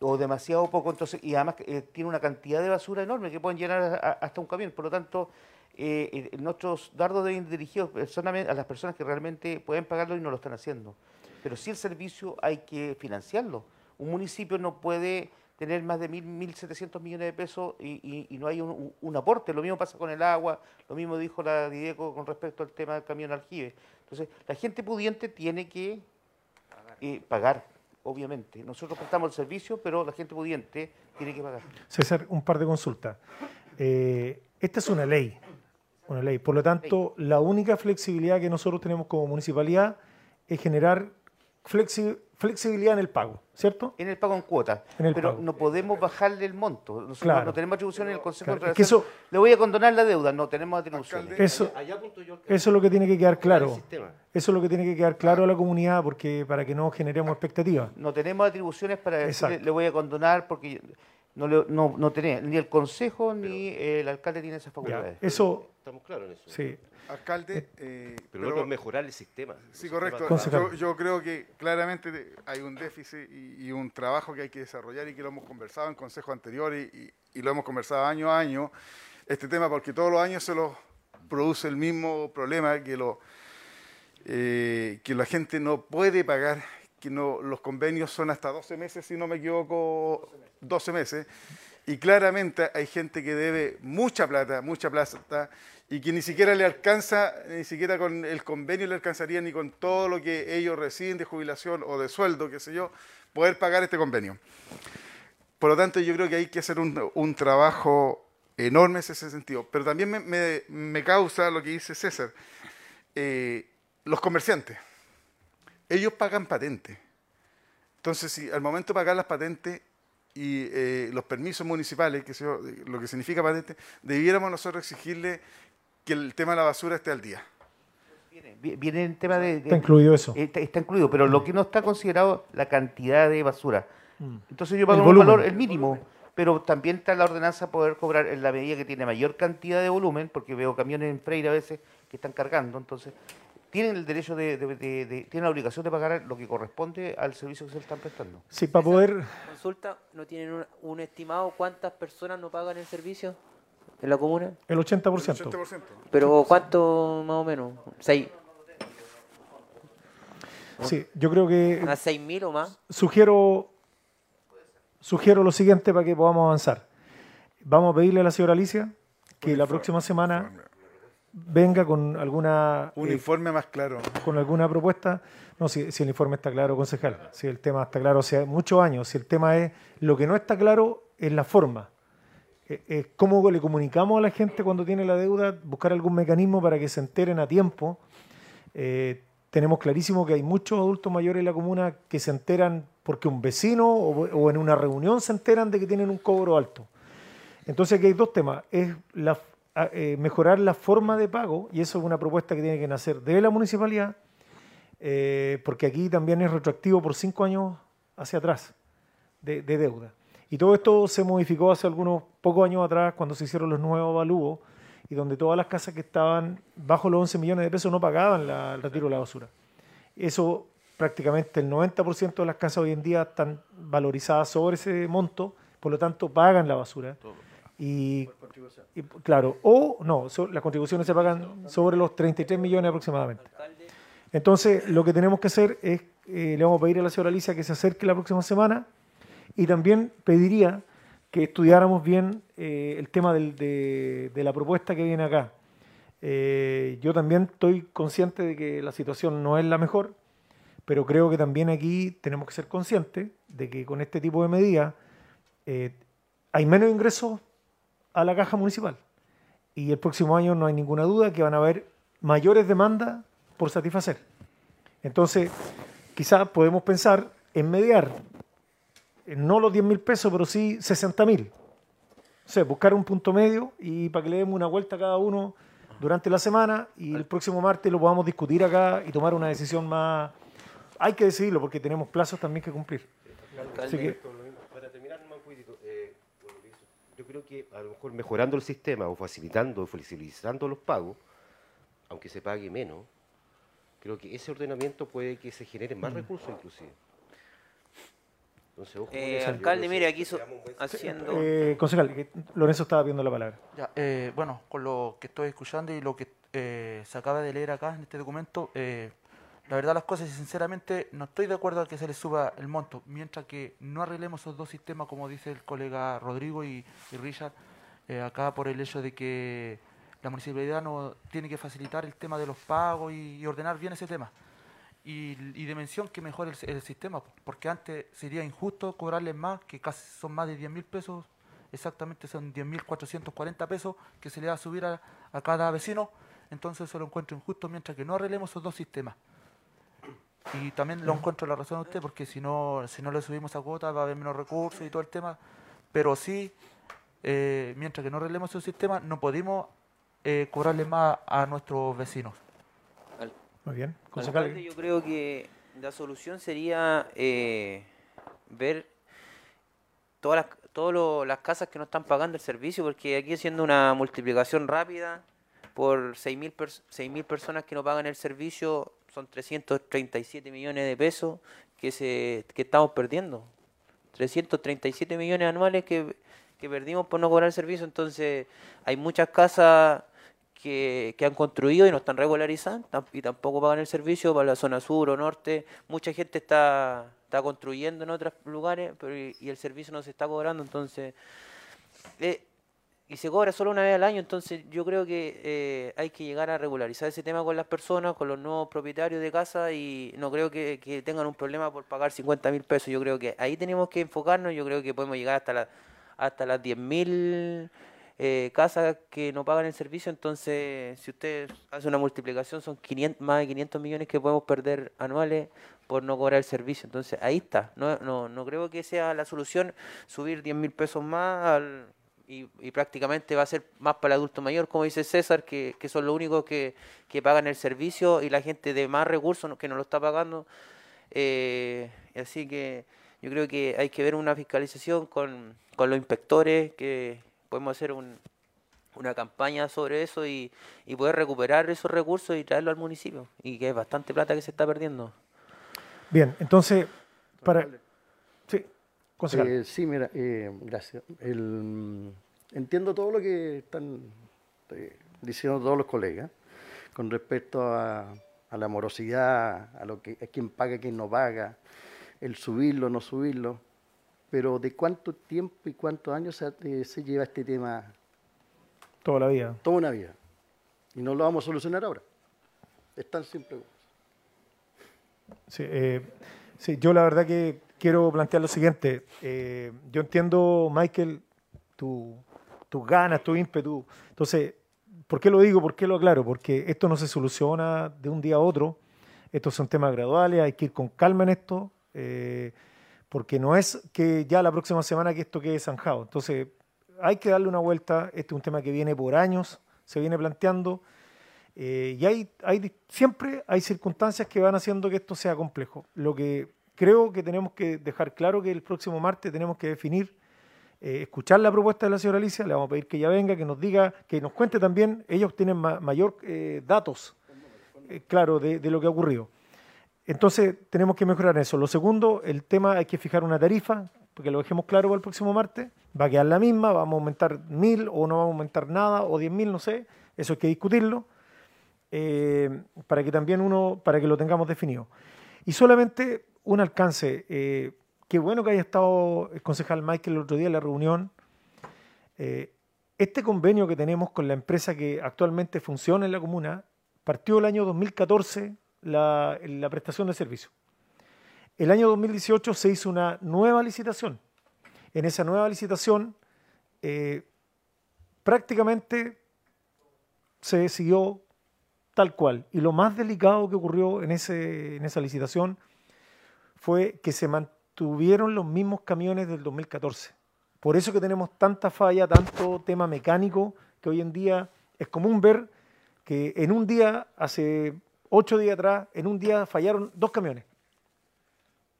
o demasiado poco, entonces, y además eh, tiene una cantidad de basura enorme que pueden llenar hasta un camión. Por lo tanto, eh, eh, nuestros dardos deben ir dirigidos personalmente a las personas que realmente pueden pagarlo y no lo están haciendo. Pero sí el servicio hay que financiarlo. Un municipio no puede tener más de mil, 1.700 millones de pesos y, y- y no hay un aporte. Lo mismo pasa con el agua, lo mismo dijo la Dideco con respecto al tema del camión aljibe. Entonces, la gente pudiente tiene que eh, pagar, obviamente. Nosotros prestamos el servicio, pero la gente pudiente tiene que pagar. César, un par de consultas. Eh, esta es una ley, una ley. Por lo tanto, la única flexibilidad que nosotros tenemos como municipalidad es generar flexi- flexibilidad en el pago, ¿cierto? En el pago en cuotas, En el pero pago. no podemos bajarle el monto. Nosotros Claro. no tenemos atribuciones en el Consejo Claro, de es que eso- Le voy a condonar la deuda, no tenemos atribuciones. Eso, Allá yo, eso es lo que tiene que quedar claro. Eso es lo que tiene que quedar claro a la comunidad porque para que no generemos expectativas. No tenemos atribuciones para decirle, le voy a condonar porque no, le- no, no tenemos, ni el Consejo ni el alcalde tiene esas Ya, facultades. Eso, Estamos claros en eso. sí. Alcalde, eh, Pero lo otro es mejorar el sistema. Sí, El sistema correcto. Yo, yo creo que claramente hay un déficit y, y un trabajo que hay que desarrollar y que lo hemos conversado en consejos anteriores y, y lo hemos conversado año a año, este tema, porque todos los años se lo produce el mismo problema, que, lo, eh, que la gente no puede pagar, que no, los convenios son hasta 12 meses, si no me equivoco, 12 meses, y claramente hay gente que debe mucha plata, mucha plata, y que ni siquiera le alcanza, ni siquiera con el convenio le alcanzaría ni con todo lo que ellos reciben de jubilación o de sueldo, qué sé yo, poder pagar este convenio. Por lo tanto, yo creo que hay que hacer un, trabajo enorme en ese sentido. Pero también me, causa lo que dice César. Eh, los comerciantes, ellos pagan patentes. Entonces, si al momento de pagar las patentes y eh, los permisos municipales, que yo, lo que significa patente, debiéramos nosotros exigirle que el tema de la basura esté al día. Viene, vi- viene el tema de... de- Está incluido eso. Eh, Está, está incluido, pero lo que no está considerado la cantidad de basura. Mm. Entonces yo pago El un volumen. valor, el mínimo, pero también está la ordenanza poder cobrar en la medida que tiene mayor cantidad de volumen, porque veo camiones en Freire a veces que están cargando, entonces tienen el derecho de, de- de- de- tienen la obligación de pagar lo que corresponde al servicio que se le están prestando. Sí, para poder, Consulta, ¿no tienen un, un estimado cuántas personas no pagan el servicio en la comuna? el 80%. 80%. Pero ¿cuánto más o menos? ¿Seis, Sí, yo creo que ¿A seis mil o más? sugiero, sugiero lo siguiente para que podamos avanzar. Vamos a pedirle a la señora Alicia que la próxima semana venga con alguna Un eh, informe más claro. con alguna propuesta. No, si, si el informe está claro, concejal. Si el tema está claro hace muchos años. Si el tema es lo que no está claro es la forma. Eh, es cómo le comunicamos a la gente cuando tiene la deuda, buscar algún mecanismo para que se enteren a tiempo. Eh, tenemos clarísimo que hay muchos adultos mayores en la comuna que se enteran porque un vecino o, en una reunión se enteran de que tienen un cobro alto. Entonces aquí hay dos temas. Es eh, mejorar la forma de pago, y eso es una propuesta que tiene que nacer de la municipalidad, eh, porque aquí también es retroactivo por cinco años hacia atrás de deuda. Y todo esto se modificó hace algunos pocos años atrás cuando se hicieron los nuevos avalúos y donde todas las casas que estaban bajo los 11 millones de pesos no pagaban la- el retiro de la basura. Eso prácticamente el 90% de las casas hoy en día están valorizadas sobre ese monto, por lo tanto pagan la basura. Y, y, claro, o no, so- las contribuciones se pagan sobre los 33 millones aproximadamente. Entonces, lo que tenemos que hacer es, eh, le vamos a pedir a la señora Alicia que se acerque la próxima semana y también pediría que estudiáramos bien eh, el tema de, la propuesta que viene acá. Eh, yo también estoy consciente de que la situación no es la mejor, pero creo que también aquí tenemos que ser conscientes de que con este tipo de medidas eh, hay menos ingresos a la caja municipal. Y el próximo año no hay ninguna duda que van a haber mayores demandas por satisfacer. Entonces, quizás podemos pensar en mediar, no los 10 mil pesos, pero sí 60 mil. O sea, buscar un punto medio y para que le demos una vuelta a cada uno durante la semana y el próximo martes lo podamos discutir acá y tomar una decisión más... Hay que decidirlo porque tenemos plazos también que cumplir. Así que, Para terminar, eh, yo creo que a lo mejor mejorando el sistema o facilitando o flexibilizando los pagos, aunque se pague menos, creo que ese ordenamiento puede que se generen más recursos inclusive. Entonces, ojo Eh, alcalde, mire, aquí so- haciendo... eh, concejal, que Lorenzo estaba viendo la palabra. Ya, eh, bueno, con lo que estoy escuchando y lo que eh, se acaba de leer acá en este documento, eh, la verdad las cosas y sinceramente no estoy de acuerdo a que se le suba el monto, mientras que no arreglemos esos dos sistemas, como dice el colega Rodrigo y, y Richard, eh, acá por el hecho de que la municipalidad no tiene que facilitar el tema de los pagos y, y ordenar bien ese tema. Y, y de mención que mejore el, el sistema, porque antes sería injusto cobrarles más, que casi son más de 10 mil pesos exactamente son 10.440 pesos que se le va a subir a, a cada vecino, entonces eso lo encuentro injusto mientras que no arreglemos esos dos sistemas. Y también lo encuentro la razón a usted, porque si no, si no le subimos a cuota va a haber menos recursos y todo el tema, pero sí, eh, mientras que no arreglemos esos sistemas, no podemos eh, cobrarle más a nuestros vecinos. Muy bien. Concejal. Yo creo que la solución sería eh, ver todas las, todas las casas que no están pagando el servicio, porque aquí haciendo una multiplicación rápida por 6.000 pers- 6.000 personas que no pagan el servicio, son 337 millones de pesos que, se, que estamos perdiendo. 337 millones anuales que, que perdimos por no cobrar el servicio, entonces hay muchas casas que, que han construido y no están regularizadas y tampoco pagan el servicio para la zona sur o norte. Mucha gente está, está construyendo en otros lugares pero y, el servicio no se está cobrando, entonces... eh, y se cobra solo una vez al año, entonces yo creo que eh, hay que llegar a regularizar ese tema con las personas, con los nuevos propietarios de casa y no creo que, que tengan un problema por pagar 50 mil pesos. Yo creo que ahí tenemos que enfocarnos, yo creo que podemos llegar hasta, la, hasta las 10 mil eh, casas que no pagan el servicio, entonces si usted hace una multiplicación son 500, más de 500 millones que podemos perder anuales por no cobrar el servicio. Entonces ahí está, no, no, no creo que sea la solución subir 10 mil pesos más al- y, y prácticamente va a ser más para el adulto mayor, como dice César, que, que son los únicos que, que pagan el servicio y la gente de más recursos que no lo está pagando. Eh, así que yo creo que hay que ver una fiscalización con, con los inspectores, que podemos hacer un- una campaña sobre eso y, y poder recuperar esos recursos y traerlo al municipio, y que es bastante plata que se está perdiendo. Bien, entonces, para... Sí, concejal. Eh, sí, mira, eh, gracias. El, entiendo todo lo que están eh, diciendo todos los colegas con respecto a, a la morosidad, a lo que a quién paga, quién no paga, el subirlo, no subirlo. Pero ¿de cuánto tiempo y cuántos años se, eh, se lleva este tema? Toda la vida. Toda una vida. Y no lo vamos a solucionar ahora. Es tan simple. Sí, eh, sí, yo la verdad que quiero plantear lo siguiente. Eh, yo entiendo, Michael, tu, tus ganas, tu ímpetu. Entonces, ¿por qué lo digo? ¿Por qué lo aclaro? Porque esto no se soluciona de un día a otro. Estos son temas graduales, hay que ir con calma en esto, eh, porque no es que ya la próxima semana que esto quede zanjado. Entonces, hay que darle una vuelta. Este es un tema que viene por años, se viene planteando. eh, y hay, hay, siempre hay circunstancias que van haciendo que esto sea complejo. Lo que creo que tenemos que dejar claro que el próximo martes tenemos que definir, eh, escuchar la propuesta de la señora Alicia, le vamos a pedir que ella venga, que nos diga, que nos cuente también, ellos tienen ma- mayor eh, datos, claro, de, de lo que ha ocurrido. Entonces tenemos que mejorar eso. Lo segundo, el tema hay que fijar una tarifa, porque lo dejemos claro para el próximo martes. Va a quedar la misma, vamos a aumentar mil o no vamos a aumentar nada, o diez mil, no sé. Eso hay que discutirlo, eh, para que también uno, para que lo tengamos definido. Y solamente un alcance. eh, qué bueno que haya estado el concejal Michael el otro día en la reunión. Eh, este convenio que tenemos con la empresa que actualmente funciona en la comuna partió el año 2014 la, prestación de servicio. El año 2018 se hizo una nueva licitación. En esa nueva licitación eh, prácticamente se siguió tal cual. Y lo más delicado que ocurrió en, ese, en esa licitación fue que se mantuvieron los mismos camiones del 2014. Por eso que tenemos tanta falla, tanto tema mecánico, que hoy en día es común ver que en un día, hace ocho días atrás, en un día fallaron dos camiones.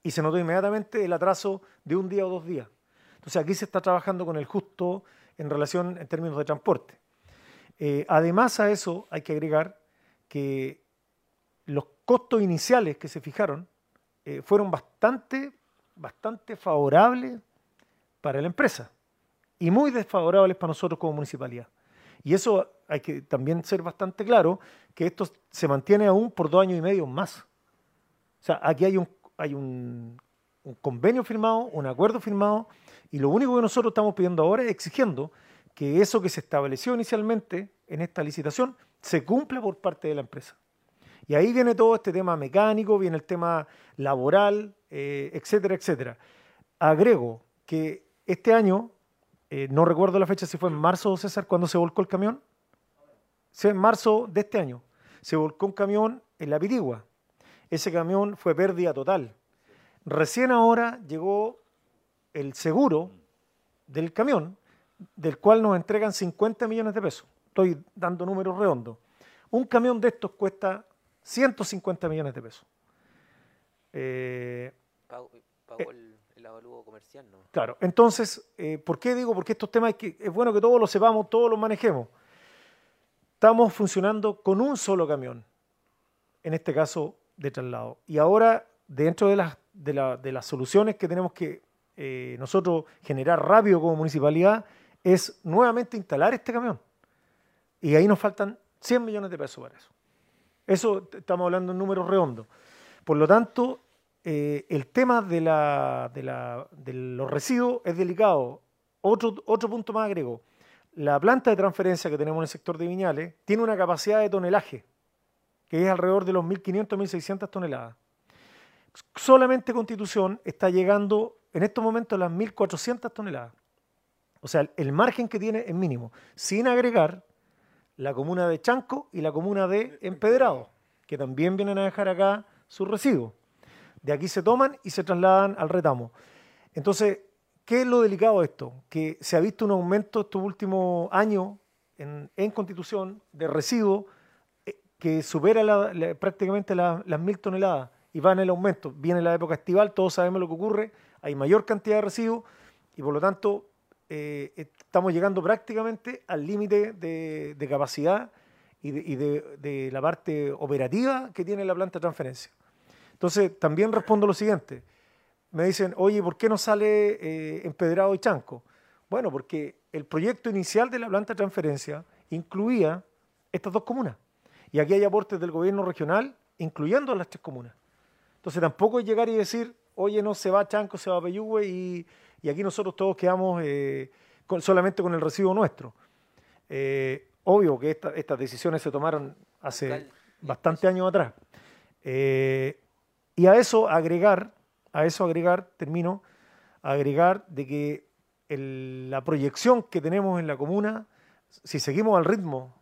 Y se notó inmediatamente el atraso de un día o dos días. Entonces aquí se está trabajando con el justo en relación en términos de transporte. Eh, además a eso hay que agregar que los costos iniciales que se fijaron eh, fueron bastante, bastante favorables para la empresa y muy desfavorables para nosotros como municipalidad. Y eso hay que también ser bastante claro, que esto se mantiene aún por dos años y medio más. O sea, aquí hay un, hay un, convenio firmado, un acuerdo firmado, y lo único que nosotros estamos pidiendo ahora es exigiendo que eso que se estableció inicialmente en esta licitación se cumpla por parte de la empresa. Y ahí viene todo este tema mecánico, viene el tema laboral, eh, etcétera, etcétera. Agrego que este año, eh, no recuerdo la fecha si fue en marzo, César, cuando se volcó el camión. En marzo de este año. Se volcó un camión en la Pirigua. Ese camión fue pérdida total. Recién ahora llegó el seguro del camión, del cual nos entregan 50 millones de pesos. Estoy dando números redondos. Un camión de estos cuesta 150 millones de pesos. Eh, Pago, pago el, el comercial, ¿no? Claro, entonces, eh, ¿por qué digo? Porque estos temas hay que, es bueno que todos los sepamos, todos los manejemos. Estamos funcionando con un solo camión, en este caso de traslado. Y ahora, dentro de las, soluciones que tenemos que eh, nosotros generar rápido como municipalidad, es nuevamente instalar este camión. Y ahí nos faltan 100 millones de pesos para eso. Eso estamos hablando en números redondos. Por lo tanto, eh, el tema de los residuos es delicado. Otro, otro punto más agrego. La planta de transferencia que tenemos en el sector de Viñales tiene una capacidad de tonelaje, que es alrededor de los 1.500, 1.600 toneladas. Solamente Constitución está llegando en estos momentos a las 1.400 toneladas. O sea, el margen que tiene es mínimo, sin agregar la comuna de Chanco y la comuna de Empedrado, que también vienen a dejar acá sus residuos. De aquí se toman y se trasladan al retamo. Entonces, ¿qué es lo delicado de esto? Que se ha visto un aumento estos últimos años en, Constitución de residuos eh, que supera prácticamente la- las mil toneladas y va en el aumento. Viene la época estival, todos sabemos lo que ocurre, hay mayor cantidad de residuos y por lo tanto eh, estamos llegando prácticamente al límite de, capacidad y, de, y de la parte operativa que tiene la planta de transferencia. Entonces, también respondo lo siguiente. Me dicen, oye, ¿por qué no sale eh, empedrado y chanco? Bueno, porque el proyecto inicial de la planta de transferencia incluía estas dos comunas. Y aquí hay aportes del gobierno regional, incluyendo a las tres comunas. Entonces tampoco es llegar y decir, oye, no se va Chanco, se va Peyúgue y, y aquí nosotros todos quedamos eh, con- solamente con el residuo nuestro. Eh, obvio que esta- estas decisiones se tomaron hace bastante años atrás. Eh, y a eso agregar, a eso agregar, termino, agregar de que el- la proyección que tenemos en la comuna, si seguimos al ritmo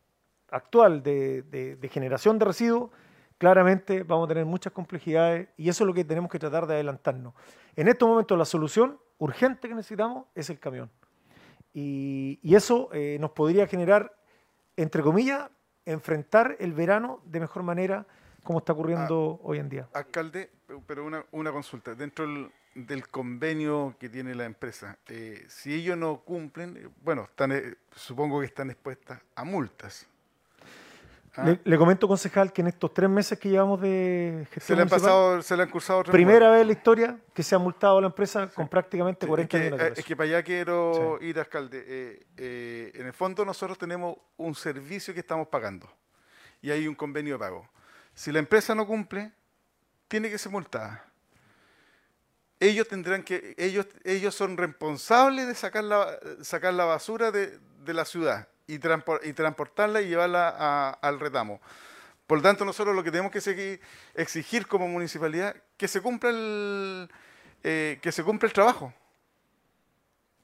actual de, de- de generación de residuos, claramente vamos a tener muchas complejidades y eso es lo que tenemos que tratar de adelantarnos. En estos momentos la solución urgente que necesitamos es el camión. Y, y eso eh, nos podría generar, entre comillas, enfrentar el verano de mejor manera como está ocurriendo hoy en día. Alcalde, pero una, una consulta. Dentro del, del convenio que tiene la empresa, eh, si ellos no cumplen, eh, bueno, están, eh, supongo que están expuestas a multas. Ah, Le, le comento, concejal, que en estos tres meses que llevamos de se gestión le han pasado, se le han cursado primera vez en la historia que se ha multado a la empresa con prácticamente Sí, 40 es que, millones de es que para allá quiero ir, alcalde. Eh, eh, en el fondo nosotros tenemos un servicio que estamos pagando y hay un convenio de pago. Si la empresa no cumple, tiene que ser multada. Ellos tendrán que, ellos, ellos son responsables de sacar la, sacar la basura de, de la ciudad y, transpor- y transportarla y llevarla a- al retamo. Por lo tanto, nosotros lo que tenemos que exigir como municipalidad que se cumpla el, eh, que se cumpla el trabajo.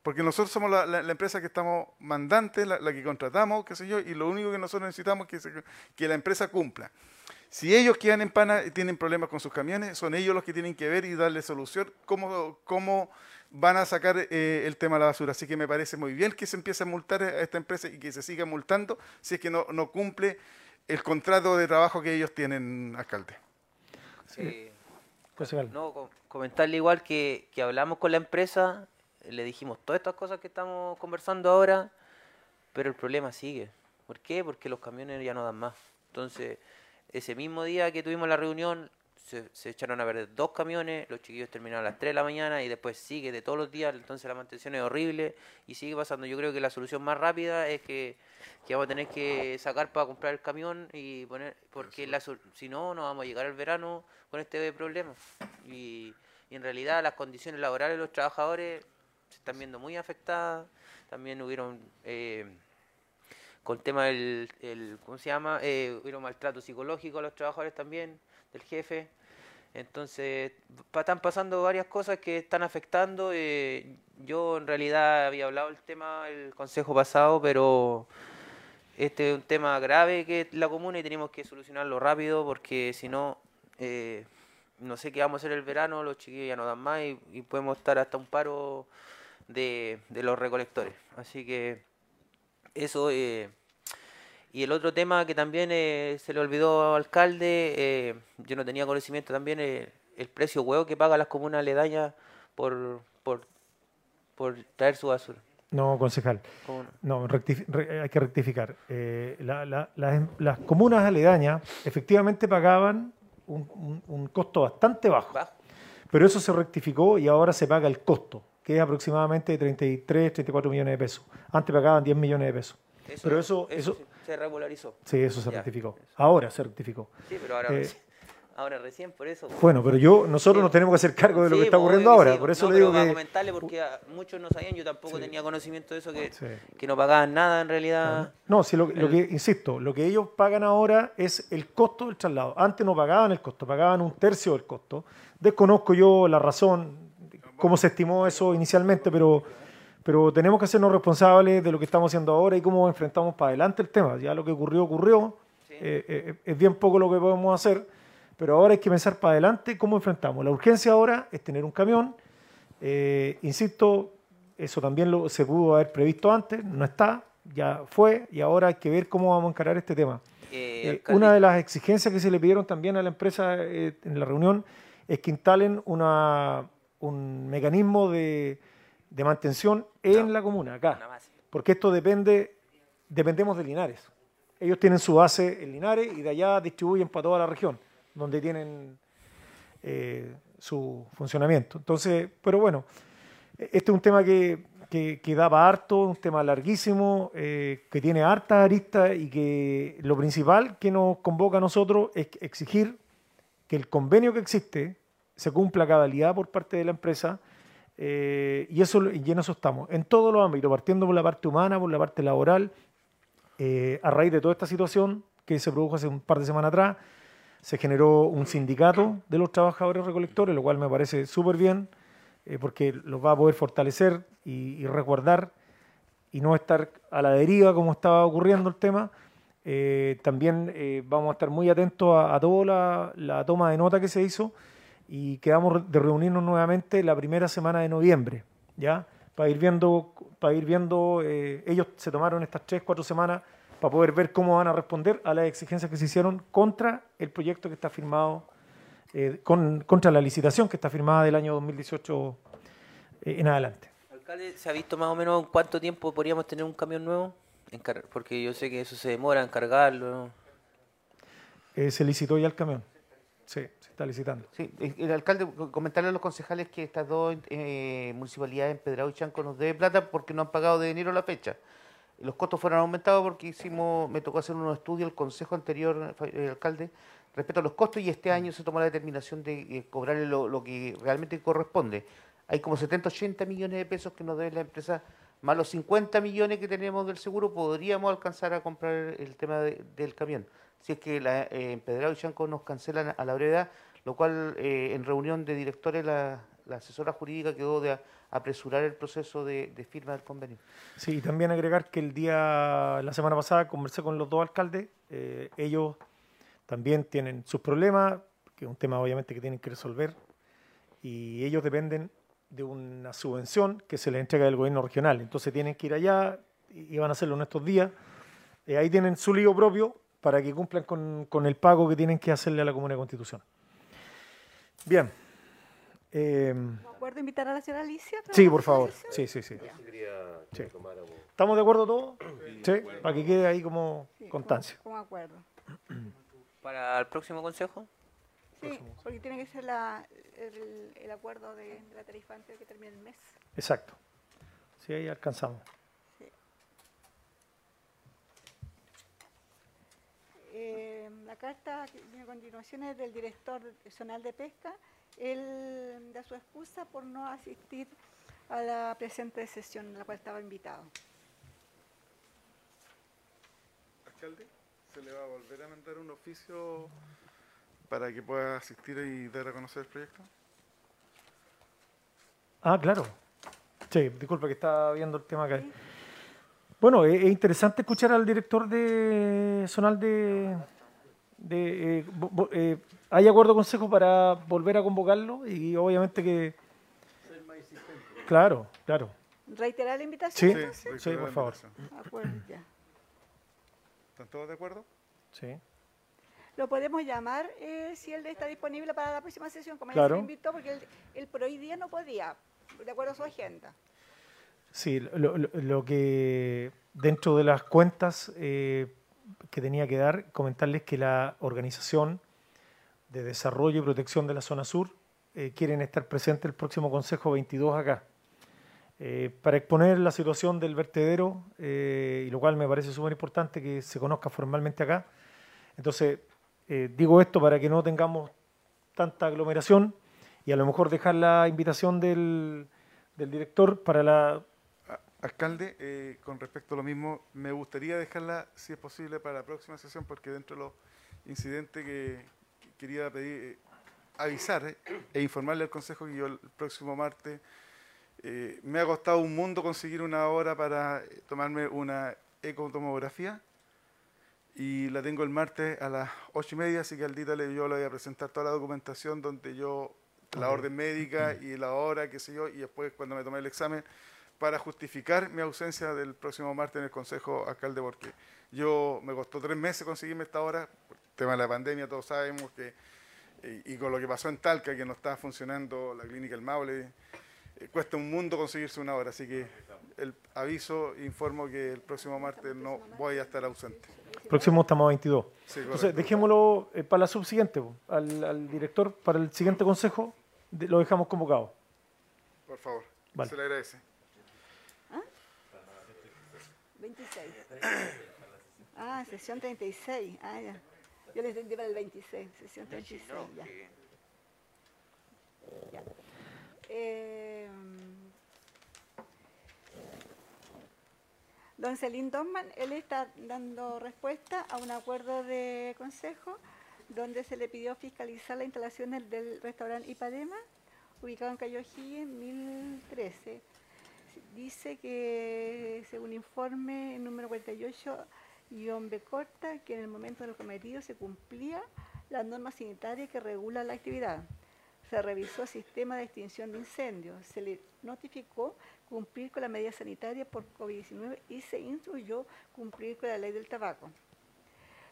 Porque nosotros somos la, empresa que estamos mandantes, la, la que contratamos, qué sé yo, y lo único que nosotros necesitamos es que, se- que la empresa cumpla. Si ellos quedan en pana y tienen problemas con sus camiones, son ellos los que tienen que ver y darle solución cómo, cómo van a sacar eh, el tema de la basura. Así que me parece muy bien que se empiece a multar a esta empresa y que se siga multando si es que no, no cumple el contrato de trabajo que ellos tienen, alcalde. Eh, Concejal. no, co- comentarle igual que, que hablamos con la empresa, le dijimos todas estas cosas que estamos conversando ahora, pero el problema sigue. ¿Por qué? Porque los camiones ya no dan más. Entonces, ese mismo día que tuvimos la reunión, se, se echaron a perder dos camiones, los chiquillos terminaron a las 3 de la mañana y después sigue de todos los días, entonces la mantención es horrible y sigue pasando. Yo creo que la solución más rápida es que, que vamos a tener que sacar para comprar el camión y poner, porque la, si no, no vamos a llegar al verano con este problema. Y, y en realidad las condiciones laborales de los trabajadores se están viendo muy afectadas. También hubieron... eh, con el tema del, el- ¿cómo se llama? Eh, hubieron maltrato psicológico a los trabajadores también, del jefe. Entonces, están pasando varias cosas que están afectando. eh, yo en realidad había hablado del tema el consejo pasado, pero este es un tema grave que es la comuna y tenemos que solucionarlo rápido porque si no, eh, no sé qué vamos a hacer el verano, los chiquillos ya no dan más y, y podemos estar hasta un paro de, de los recolectores. Así que eso... eh, y el otro tema que también eh, se le olvidó al alcalde, eh, yo no tenía conocimiento también, eh, el precio huevo que pagan las comunas aledañas por, por, por traer su basura. No, concejal. ¿Cómo no? Re- hay que rectificar. La- la- las, las comunas aledañas efectivamente pagaban un, un- un costo bastante Bajo. pero eso se rectificó y ahora se paga el costo, que es aproximadamente de 33, 34 millones de pesos. Antes pagaban 10 millones de pesos. Pero eso- eso- sí, se regularizó. Sí, eso se Ya, rectificó. eso. Ahora se rectificó. Sí, pero ahora, Eh, recién, ahora recién, por eso. Bueno, pero yo, nosotros Sí. nos tenemos que hacer cargo de lo Sí, que está ocurriendo ahora. sí, Por eso no, le pero digo para que... comentarle porque muchos no sabían, yo tampoco Sí. tenía conocimiento de eso, que, que no pagaban nada en realidad. No, si lo, lo que, insisto, lo que ellos pagan ahora es el costo del traslado. Antes no pagaban el costo, pagaban un tercio del costo. Desconozco yo la razón, cómo se estimó eso inicialmente, pero, pero tenemos que hacernos responsables de lo que estamos haciendo ahora y cómo enfrentamos para adelante el tema. Ya lo que ocurrió, ocurrió. Sí. Eh, eh, es bien poco lo que podemos hacer, pero ahora hay que pensar para adelante cómo enfrentamos. La urgencia ahora es tener un camión. Eh, insisto, eso también lo, se pudo haber previsto antes, no está, ya fue, y ahora hay que ver cómo vamos a encarar este tema. Eh, Eh, una de las exigencias que se le pidieron también a la empresa eh, en la reunión es que instalen una, un mecanismo de, de mantención en No. la comuna, acá porque esto depende, dependemos de Linares. Ellos tienen su base en Linares y de allá distribuyen para toda la región, donde tienen eh, su funcionamiento. Entonces, pero bueno, este es un tema que, que, que da para harto, un tema larguísimo, eh, que tiene hartas aristas y que lo principal que nos convoca a nosotros es exigir que el convenio que existe se cumpla cabalidad por parte de la empresa eh, y, eso, y en eso estamos, en todos los ámbitos, partiendo por la parte humana, por la parte laboral, eh, a raíz de toda esta situación que se produjo hace un par de semanas atrás, se generó un sindicato de los trabajadores recolectores, lo cual me parece súper bien. eh, porque los va a poder fortalecer y, y resguardar y no estar a la deriva como estaba ocurriendo el tema. También vamos a estar muy atentos a, a toda la, la toma de nota que se hizo y quedamos de reunirnos nuevamente la primera semana de noviembre, ¿ya? Para ir viendo, para ir viendo eh, ellos se tomaron estas tres, cuatro semanas para poder ver cómo van a responder a las exigencias que se hicieron contra el proyecto que está firmado, eh, con, contra la licitación que está firmada del año 2018 eh, en adelante. Alcalde, ¿se ha visto más o menos en cuánto tiempo podríamos tener un camión nuevo? Encar- porque yo sé que eso se demora en cargarlo. Eh, se licitó ya el camión. Sí, está licitando. Sí, eh, el alcalde, co- comentarle a los concejales que estas dos eh, municipalidades, Empedrado y Chanco, nos debe plata porque no han pagado de enero a la fecha. Los costos fueron aumentados porque hicimos, me tocó hacer unos estudios, el consejo anterior, eh, alcalde, respecto a los costos y este año se tomó la determinación de eh, cobrarle lo, que realmente corresponde. Hay como 70, 80 millones de pesos que nos debe la empresa, más los 50 millones que tenemos del seguro, podríamos alcanzar a comprar el tema de- del camión. Si es que la, eh, Empedrado y Chanco nos cancelan a la brevedad, lo cual eh, en reunión de directores la, asesora jurídica quedó de apresurar el proceso de, firma del convenio. Sí, y también agregar que el día, la semana pasada, conversé con los dos alcaldes. eh, ellos también tienen sus problemas, que es un tema obviamente que tienen que resolver, y ellos dependen de una subvención que se les entrega del gobierno regional. Entonces tienen que ir allá y y van a hacerlo en estos días. Eh, ahí tienen su lío propio para que cumplan con, con el pago que tienen que hacerle a la Comuna de Constitución. Bien. Eh, ¿De acuerdo invitar a la señora Alicia? sí, por favor. Sí, sí, sí. ¿Estamos de acuerdo todos? Sí, para que quede ahí como Sí, constancia. Con, con acuerdo. ¿Para el próximo consejo? Sí, porque tiene que ser la, el, el acuerdo de, de la tarifa antes de que termine el mes. Exacto. Sí, ahí alcanzamos. Eh, la carta que viene a continuación es del director zonal de pesca. Él da su excusa por no asistir a la presente sesión a la cual estaba invitado. Alcalde, se le va a volver a mandar un oficio para que pueda asistir y dar a conocer el proyecto. Ah, claro. Sí, disculpa que estaba viendo el tema acá. Bueno, es, es interesante escuchar al director de zonal de... de eh, bo- bo- eh, ¿Hay acuerdo consejo para volver a convocarlo? Y obviamente que... Claro, claro. ¿Reiterar la invitación? Sí, entonces? sí, por favor. acuerdo, ya. ¿Están todos de acuerdo? Sí. Lo podemos llamar eh, si él está disponible para la próxima sesión, como él Claro. se invitó, porque él, él por hoy día no podía, de acuerdo a su agenda. Sí, lo, que dentro de las cuentas eh, que tenía que dar, comentarles que la Organización de Desarrollo y Protección de la Zona Sur eh, quieren estar presentes el próximo Consejo 22 acá, eh, para exponer la situación del vertedero, y lo cual me parece súper importante que se conozca formalmente acá. Entonces, digo esto para que no tengamos tanta aglomeración y a lo mejor dejar la invitación del, director para la Alcalde, eh, con respecto a lo mismo, me gustaría dejarla, si es posible, para la próxima sesión, porque dentro de los incidentes que, que quería pedir, eh, avisar eh, e informarle al Consejo que yo el próximo martes eh, me ha costado un mundo conseguir una hora para tomarme una ecotomografía y la tengo el martes a las ocho y media, así que al día yo le voy a presentar toda la documentación donde yo, la orden médica y la hora, qué sé yo, y después cuando me tomé el examen, para justificar mi ausencia del próximo martes en el Consejo Alcalde, porque yo me costó tres meses conseguirme esta hora, por el tema de la pandemia, todos sabemos que, y, y con lo que pasó en Talca, que no estaba funcionando la clínica El Maule, eh, cuesta un mundo conseguirse una hora, así que el aviso, informo que el próximo martes no voy a estar ausente. próximo estamos a 22. Sí, Entonces, dejémoslo eh, para la subsiguiente, al, al director, para el siguiente consejo, de- lo dejamos convocado. Por favor, Vale. se le agradece. 26. Ah, sesión 36. Ah, ya. Yo le entendí para el 26, sesión 36. ya. Ya. Eh, don Celín Donman, él está dando respuesta a un acuerdo de consejo donde se le pidió fiscalizar las instalaciones del restaurante Ipadema ubicado en Cayo O'Higgins, 1013. Dice que, según informe número 48, B corta, que en el momento del cometido se cumplía la norma sanitaria que regula la actividad. Se revisó el sistema de extinción de incendios, se le notificó cumplir con la medida sanitaria por COVID-19 y se instruyó cumplir con la ley del tabaco.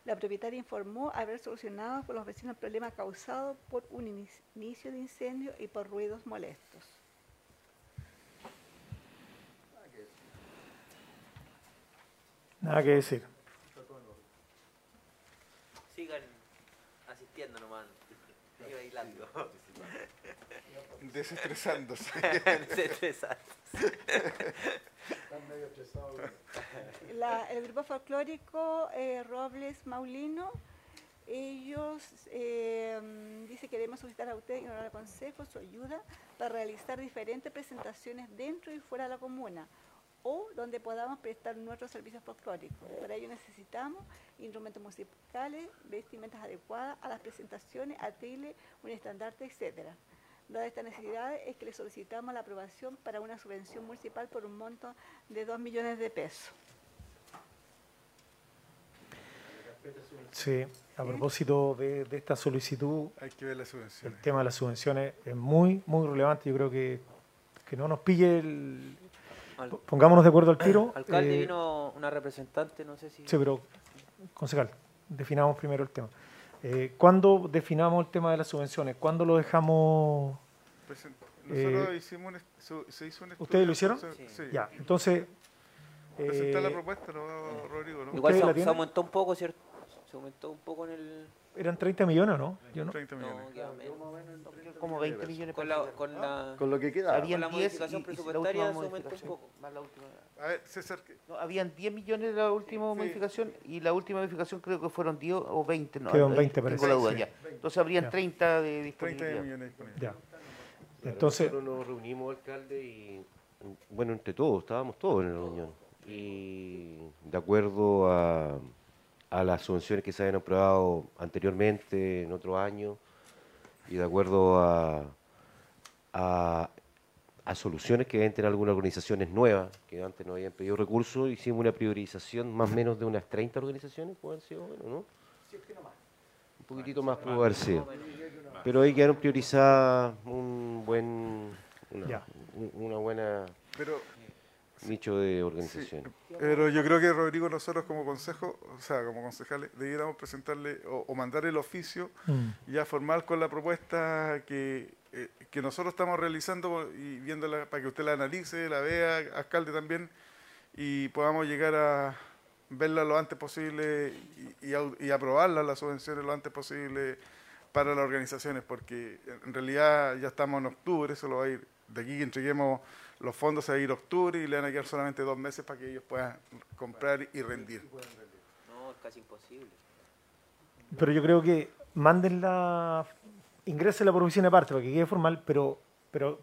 La propietaria informó haber solucionado con los vecinos el problema causado por un inicio de incendio y por ruidos molestos. Nada que decir. Sigan asistiendo nomás. Y bailando. Desestresándose. [LAUGHS] Desestresándose. Están medio estresados. La- el grupo folclórico eh, Robles Maulino, ellos eh, dice que debemos solicitar a usted y al Consejo su ayuda para realizar diferentes presentaciones dentro y fuera de la comuna o donde podamos prestar nuestros servicios folclóricos. Para ello necesitamos instrumentos musicales, vestimentas adecuadas a las presentaciones, atriles, un estandarte, etcétera. Dada esta necesidad es que le solicitamos la aprobación para una subvención municipal por un monto de 2 millones de pesos. Sí, a propósito de, de esta solicitud, Hay que ver las el tema de las subvenciones es muy, muy relevante. Yo creo que, que no nos pille el... Al- Pongámonos de acuerdo al tiro. Alcalde, eh, vino una representante, no sé si... Sí, pero, concejal, definamos primero el tema. Eh, ¿Cuándo definamos el tema de las subvenciones? ¿Cuándo lo dejamos...? Nosotros Eh, hicimos un se hizo un estudio. ¿Ustedes lo hicieron? Sí. Sí. Ya, entonces... Presentar la eh, propuesta, ¿no, Rodrigo? ¿no? Igual ¿Ustedes se, se aumentó un poco, ¿cierto? Se aumentó un poco en el... ¿Eran 30 millones o no? Yo no. 30 millones. No. Como 20 millones Con la, con la, Con lo que queda. Había- Habían la 10 modificación y- y la presupuestaria un modificación, poco. más la última. A ver, César, ¿qué- No, habían 10 millones la última Sí. modificación y la última modificación creo que fueron 10 o 20. No, Ahí 20 tengo parece, la duda sí. ya. Entonces habrían Ya. 30 de 30 disponibilidad. millones disponibles. Ya. Entonces, Nosotros nos reunimos, alcalde, y bueno, entre todos, estábamos todos en la reunión. Y de acuerdo a, a las subvenciones que se habían aprobado anteriormente, en otro año, y de acuerdo a, a, a soluciones que deben tener algunas organizaciones nuevas, que antes no habían pedido recursos, hicimos una priorización más o menos de unas 30 organizaciones, puede haber sido, bueno, ¿no? Un poquitito más pudo haber sido. Pero ahí quedaron priorizadas un buen, una, una buena Pero, nicho de sí, organizaciones. pero yo creo que Rodrigo, nosotros como consejo, o sea, como concejales, debiéramos presentarle o, o mandar el oficio mm, ya formal con la propuesta que, eh, que nosotros estamos realizando y viéndola para que usted la analice, la vea, alcalde también, y podamos llegar a verla lo antes posible y, y aprobarla, las subvenciones lo antes posible para las organizaciones, porque en realidad ya estamos en octubre, eso lo va a ir, de aquí que entreguemos los fondos se va a ir octubre y le van a quedar solamente dos meses para que ellos puedan comprar y rendir. No, es casi imposible. pero yo creo que mándenla, ingrésenla por oficina aparte para que quede formal, pero, pero,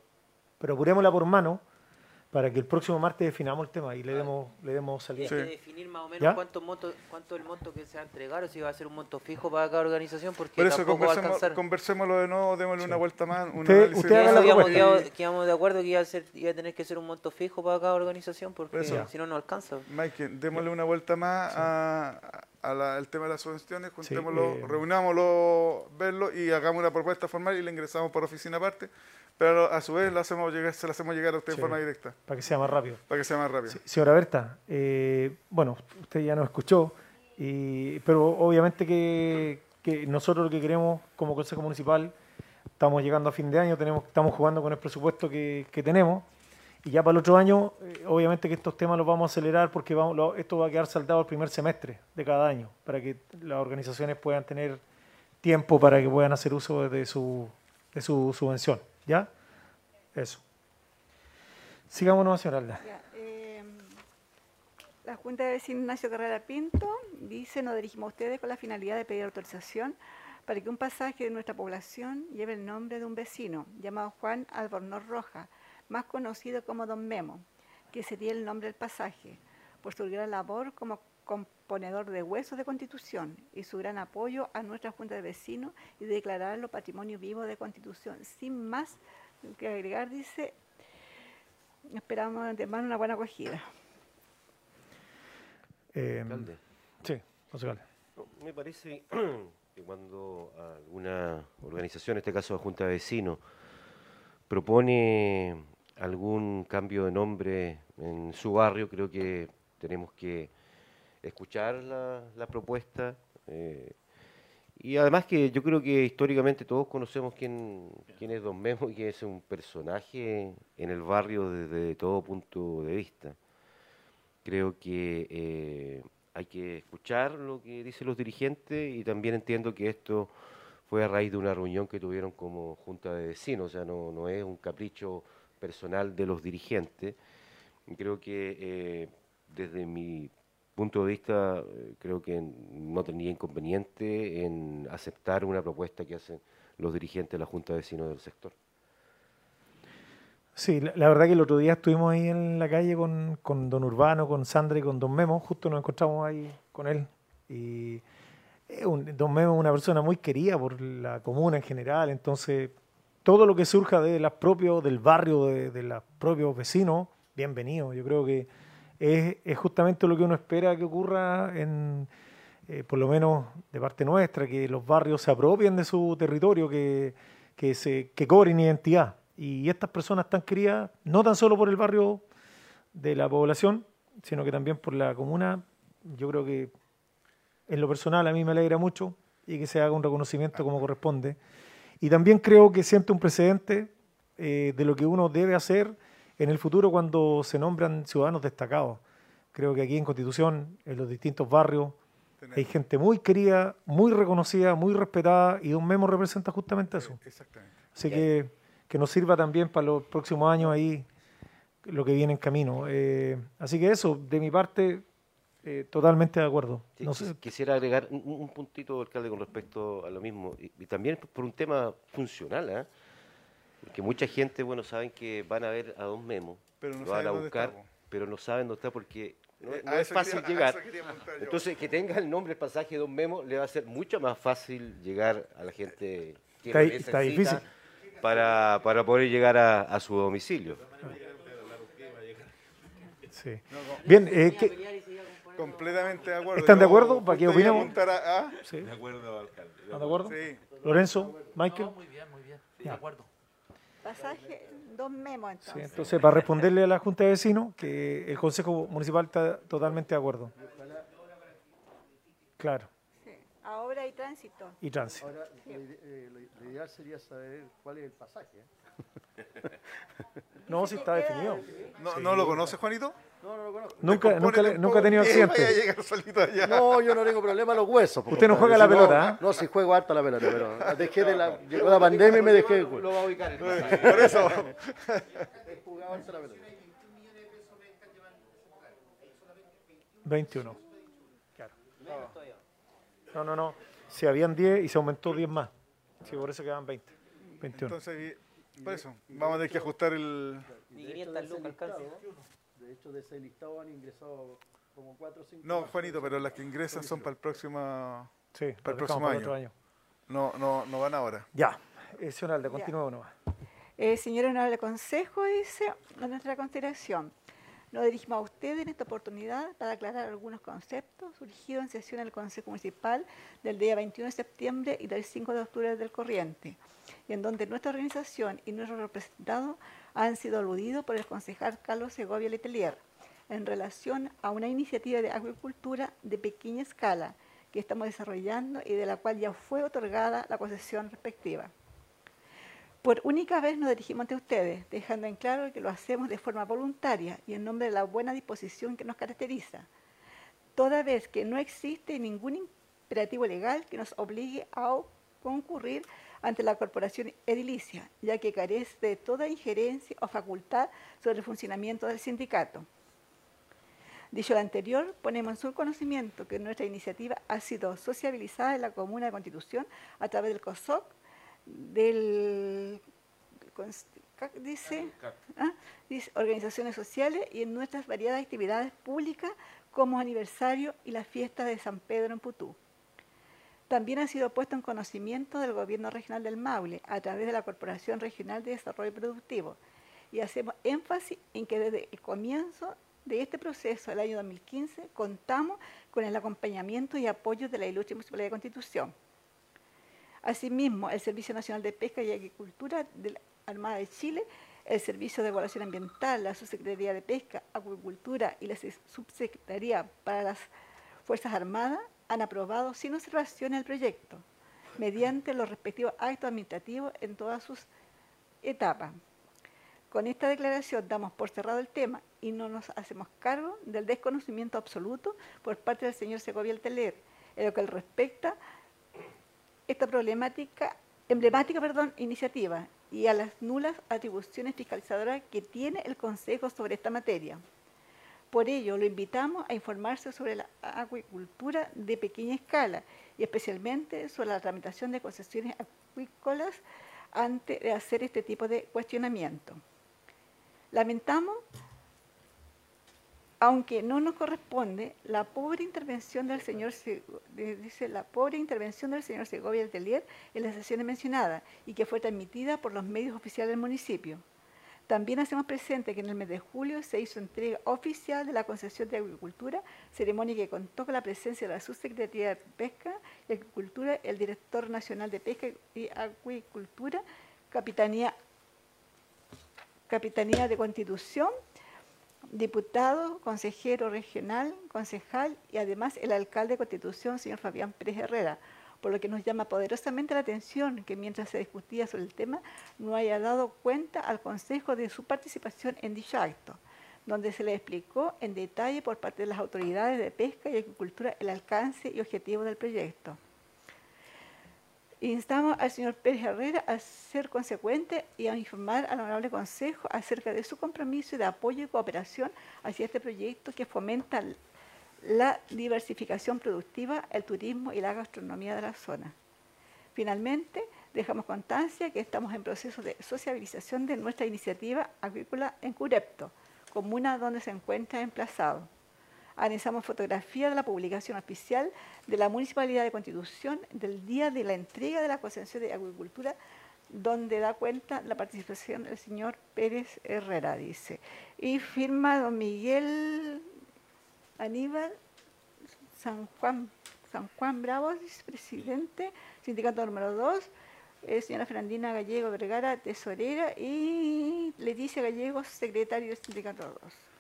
pero apurémosla por mano para que el próximo martes definamos el tema y le demos, le demos Hay salida. que Sí. definir más o menos ¿Ya? cuánto, monto, cuánto es el monto que se va a entregar o si va a ser un monto fijo para cada organización porque Por eso tampoco va a alcanzar. conversémoslo de nuevo, démosle una vuelta más. Un Usted- análisis usted haga la quedamos de acuerdo que iba a, ser, iba a tener que ser un monto fijo para cada organización porque Eso. si no, no alcanza. Mike, démosle una vuelta más a, a la- al tema de las subvenciones, Sí, juntémoslo, eh, reunámoslo, verlo y hagamos una propuesta formal y la ingresamos por oficina aparte, pero a su vez la hacemos llegar, se la hacemos llegar a usted Sí. en forma directa, para que sea más rápido. para que sea más rápido. Sí, señora Berta, eh, bueno, usted ya nos escuchó, y, pero obviamente que, que nosotros lo que queremos como Consejo Municipal, estamos llegando a fin de año, tenemos, estamos jugando con el presupuesto que, que tenemos, y ya para el otro año, eh, obviamente que estos temas los vamos a acelerar porque vamos, lo- esto va a quedar saldado el primer semestre de cada año, para que las organizaciones puedan tener tiempo para que puedan hacer uso de su, de su subvención. ¿Ya? Eso. Sigámonos, señora Alda. Eh, la Junta de Vecinos Ignacio Carrera Pinto dice, nos dirigimos a ustedes con la finalidad de pedir autorización para que un pasaje de nuestra población lleve el nombre de un vecino llamado Juan Albornoz Roja, más conocido como Don Memo, que sería el nombre del pasaje, por su gran labor como componedor de huesos de Constitución y su gran apoyo a nuestra Junta de Vecinos y declararlo Patrimonio Vivo de Constitución, sin más que agregar, dice, esperamos de antemano una buena acogida. Eh, sí, concejal. No, me parece [CLEARS THROAT] que cuando alguna organización, en este caso la Junta de Vecinos, propone algún cambio de nombre en su barrio, creo que tenemos que escuchar la, la propuesta. eh, y además que yo creo que históricamente todos conocemos quién, quién es Don Memo y que es un personaje en el barrio desde todo punto de vista. Creo que eh, hay que escuchar lo que dicen los dirigentes y también entiendo que esto fue a raíz de una reunión que tuvieron como junta de vecinos, o sea, no, no es un capricho personal de los dirigentes. Creo que eh, desde mi punto de vista, eh, creo que no tendría inconveniente en aceptar una propuesta que hacen los dirigentes de la junta de vecinos del sector. Sí, la, la verdad que el otro día estuvimos ahí en la calle con, con Don Urbano, con Sandra y con Don Memo, justo nos encontramos ahí con él. Y es un- Don Memo es una persona muy querida por la comuna en general, entonces todo lo que surja de las propios, del barrio, de, de los propios vecinos, bienvenido. Yo creo que es, justamente lo que uno espera que ocurra en, eh, por lo menos de parte nuestra, que los barrios se apropien de su territorio, que, que, se, que cobren identidad. Y estas personas están queridas no tan solo por el barrio de la población, sino que también por la comuna. Yo creo que en lo personal a mí me alegra mucho y que se haga un reconocimiento como corresponde. Y también creo que siente un precedente eh, de lo que uno debe hacer en el futuro cuando se nombran ciudadanos destacados. Creo que aquí en Constitución, en los distintos barrios, hay gente muy querida, muy reconocida, muy respetada y Don Memo representa justamente eso. Exactamente. Así que que nos sirva también para los próximos años ahí lo que viene en camino. Eh, así que eso, de mi parte, eh, totalmente de acuerdo. Sí, No quis- sé, Quisiera agregar un, un puntito, alcalde, con respecto a lo mismo, y, y también por un tema funcional, ¿ah? Porque mucha gente, bueno, saben que van a ver a Don Memo, Pero no lo van a buscar, está, pero no saben dónde está porque no, Eh, no es fácil quería- llegar. yo. Entonces, que tenga el nombre, el pasaje de Don Memo, le va a ser mucho más fácil llegar a la gente que Está difícil. Para, para poder llegar a, a su domicilio. sí. Bien, eh, ¿qué- Completamente de acuerdo. ¿Están de acuerdo? ¿Para qué opinamos? a- sí, De acuerdo, alcalde. ¿están de acuerdo? Sí. Lorenzo, Michael. No, muy bien, muy bien. De acuerdo. Pasaje, dos memos Sí, entonces. entonces, para responderle a la Junta de Vecinos, que el Consejo Municipal está totalmente de acuerdo. Claro, Sí. A obra y tránsito. y tránsito. Ahora, eh, lo- lo ideal sería saber cuál es el pasaje. ¿eh? [LAUGHS] No, si está definido. ¿No, ¿No lo conoce, Juanito? No, no lo conozco. Nunca, nunca, le- un nunca poco tenido accidente. Allá. No, yo no tengo problema los huesos. Usted no juega la no- pelota, ¿ah? No, sí juego harto la pelota, pero dejé de la, llegó la pandemia y me dejé de jugar. va a ubicar Por eso. [LAUGHS] He jugado harto la pelota. 21. Claro. No, no, no. Si habían 10 y se aumentó 10 más. Sí, por eso quedaban 20. 21. Entonces, por eso, vamos a tener que ajustar el... Ni 500 lucas alcanza. De hecho, de ese listado han ingresado como 4 o 5. No, Juanito, pero las que ingresan son para el próximo... Sí, Para el próximo para año. otro año. No, no, no van ahora. Ya. Eh, señor Alde, continúe nomás. Eh, señor honorable consejo, dice, a nuestra consideración, nos dirigimos a ustedes en esta oportunidad para aclarar algunos conceptos surgidos en sesión del Consejo Municipal del día 21 de septiembre y del 5 de octubre del corriente, y en donde nuestra organización y nuestros representados han sido aludidos por el concejal Carlos Segovia Letelier en relación a una iniciativa de agricultura de pequeña escala que estamos desarrollando y de la cual ya fue otorgada la concesión respectiva. Por única vez nos dirigimos ante ustedes, dejando en claro que lo hacemos de forma voluntaria y en nombre de la buena disposición que nos caracteriza, toda vez que no existe ningún imperativo legal que nos obligue a concurrir ante la corporación edilicia, ya que carece de toda injerencia o facultad sobre el funcionamiento del sindicato. Dicho lo anterior, ponemos en su conocimiento que nuestra iniciativa ha sido sociabilizada en la Comuna de Constitución a través del COSOC, del dice, ¿ah? dice organizaciones sociales y en nuestras variadas actividades públicas como aniversario y la fiesta de San Pedro en Putú. también ha sido puesto en conocimiento del Gobierno Regional del Maule a través de la Corporación Regional de Desarrollo Productivo y hacemos énfasis en que desde el comienzo de este proceso, el año 2015, contamos con el acompañamiento y apoyo de la Ilustre Municipalidad de Constitución. Asimismo, el Servicio Nacional de Pesca y Agricultura de la Armada de Chile, el Servicio de Evaluación Ambiental, la Subsecretaría de Pesca, Acuicultura y la Subsecretaría para las Fuerzas Armadas han aprobado sin observación el proyecto, mediante los respectivos actos administrativos en todas sus etapas. Con esta declaración damos por cerrado el tema y no nos hacemos cargo del desconocimiento absoluto por parte del señor Segovia Teler en lo que respecta esta problemática, emblemática perdón, iniciativa y a las nulas atribuciones fiscalizadoras que tiene el Consejo sobre esta materia. Por ello, lo invitamos a informarse sobre la acuicultura de pequeña escala y especialmente sobre la tramitación de concesiones acuícolas antes de hacer este tipo de cuestionamiento. Lamentamos, aunque no nos corresponde, la pobre intervención del señor dice la pobre intervención del señor Segovia Telier en las sesiones mencionadas y que fue transmitida por los medios oficiales del municipio. También hacemos presente que en el mes de julio se hizo entrega oficial de la concesión de agricultura, ceremonia que contó con la presencia de la subsecretaría de Pesca y Agricultura, el director nacional de Pesca y Acuicultura, Capitanía, Capitanía de Constitución, diputado, consejero regional, concejal y además el alcalde de Constitución, señor Fabián Pérez Herrera por lo que nos llama poderosamente la atención que mientras se discutía sobre el tema no haya dado cuenta al Consejo de su participación en dicho acto, donde se le explicó en detalle por parte de las autoridades de pesca y agricultura el alcance y objetivo del proyecto. Instamos al señor Pérez Herrera a ser consecuente y a informar al Honorable Consejo acerca de su compromiso de apoyo y cooperación hacia este proyecto que fomenta la diversificación productiva, el turismo y la gastronomía de la zona. Finalmente, dejamos constancia que estamos en proceso de sociabilización de nuestra iniciativa agrícola en Curepto, comuna donde se encuentra emplazado. Analizamos fotografía de la publicación oficial de la Municipalidad de Constitución del día de la entrega de la concesión de agricultura, donde da cuenta la participación del señor Pérez Herrera, dice. Y firma don Miguel Aníbal San Juan, San Juan Bravo, presidente, sindicato número 2, eh, señora Fernandina Gallego Vergara, tesorera, y Leticia Gallego, secretario del sindicato 2.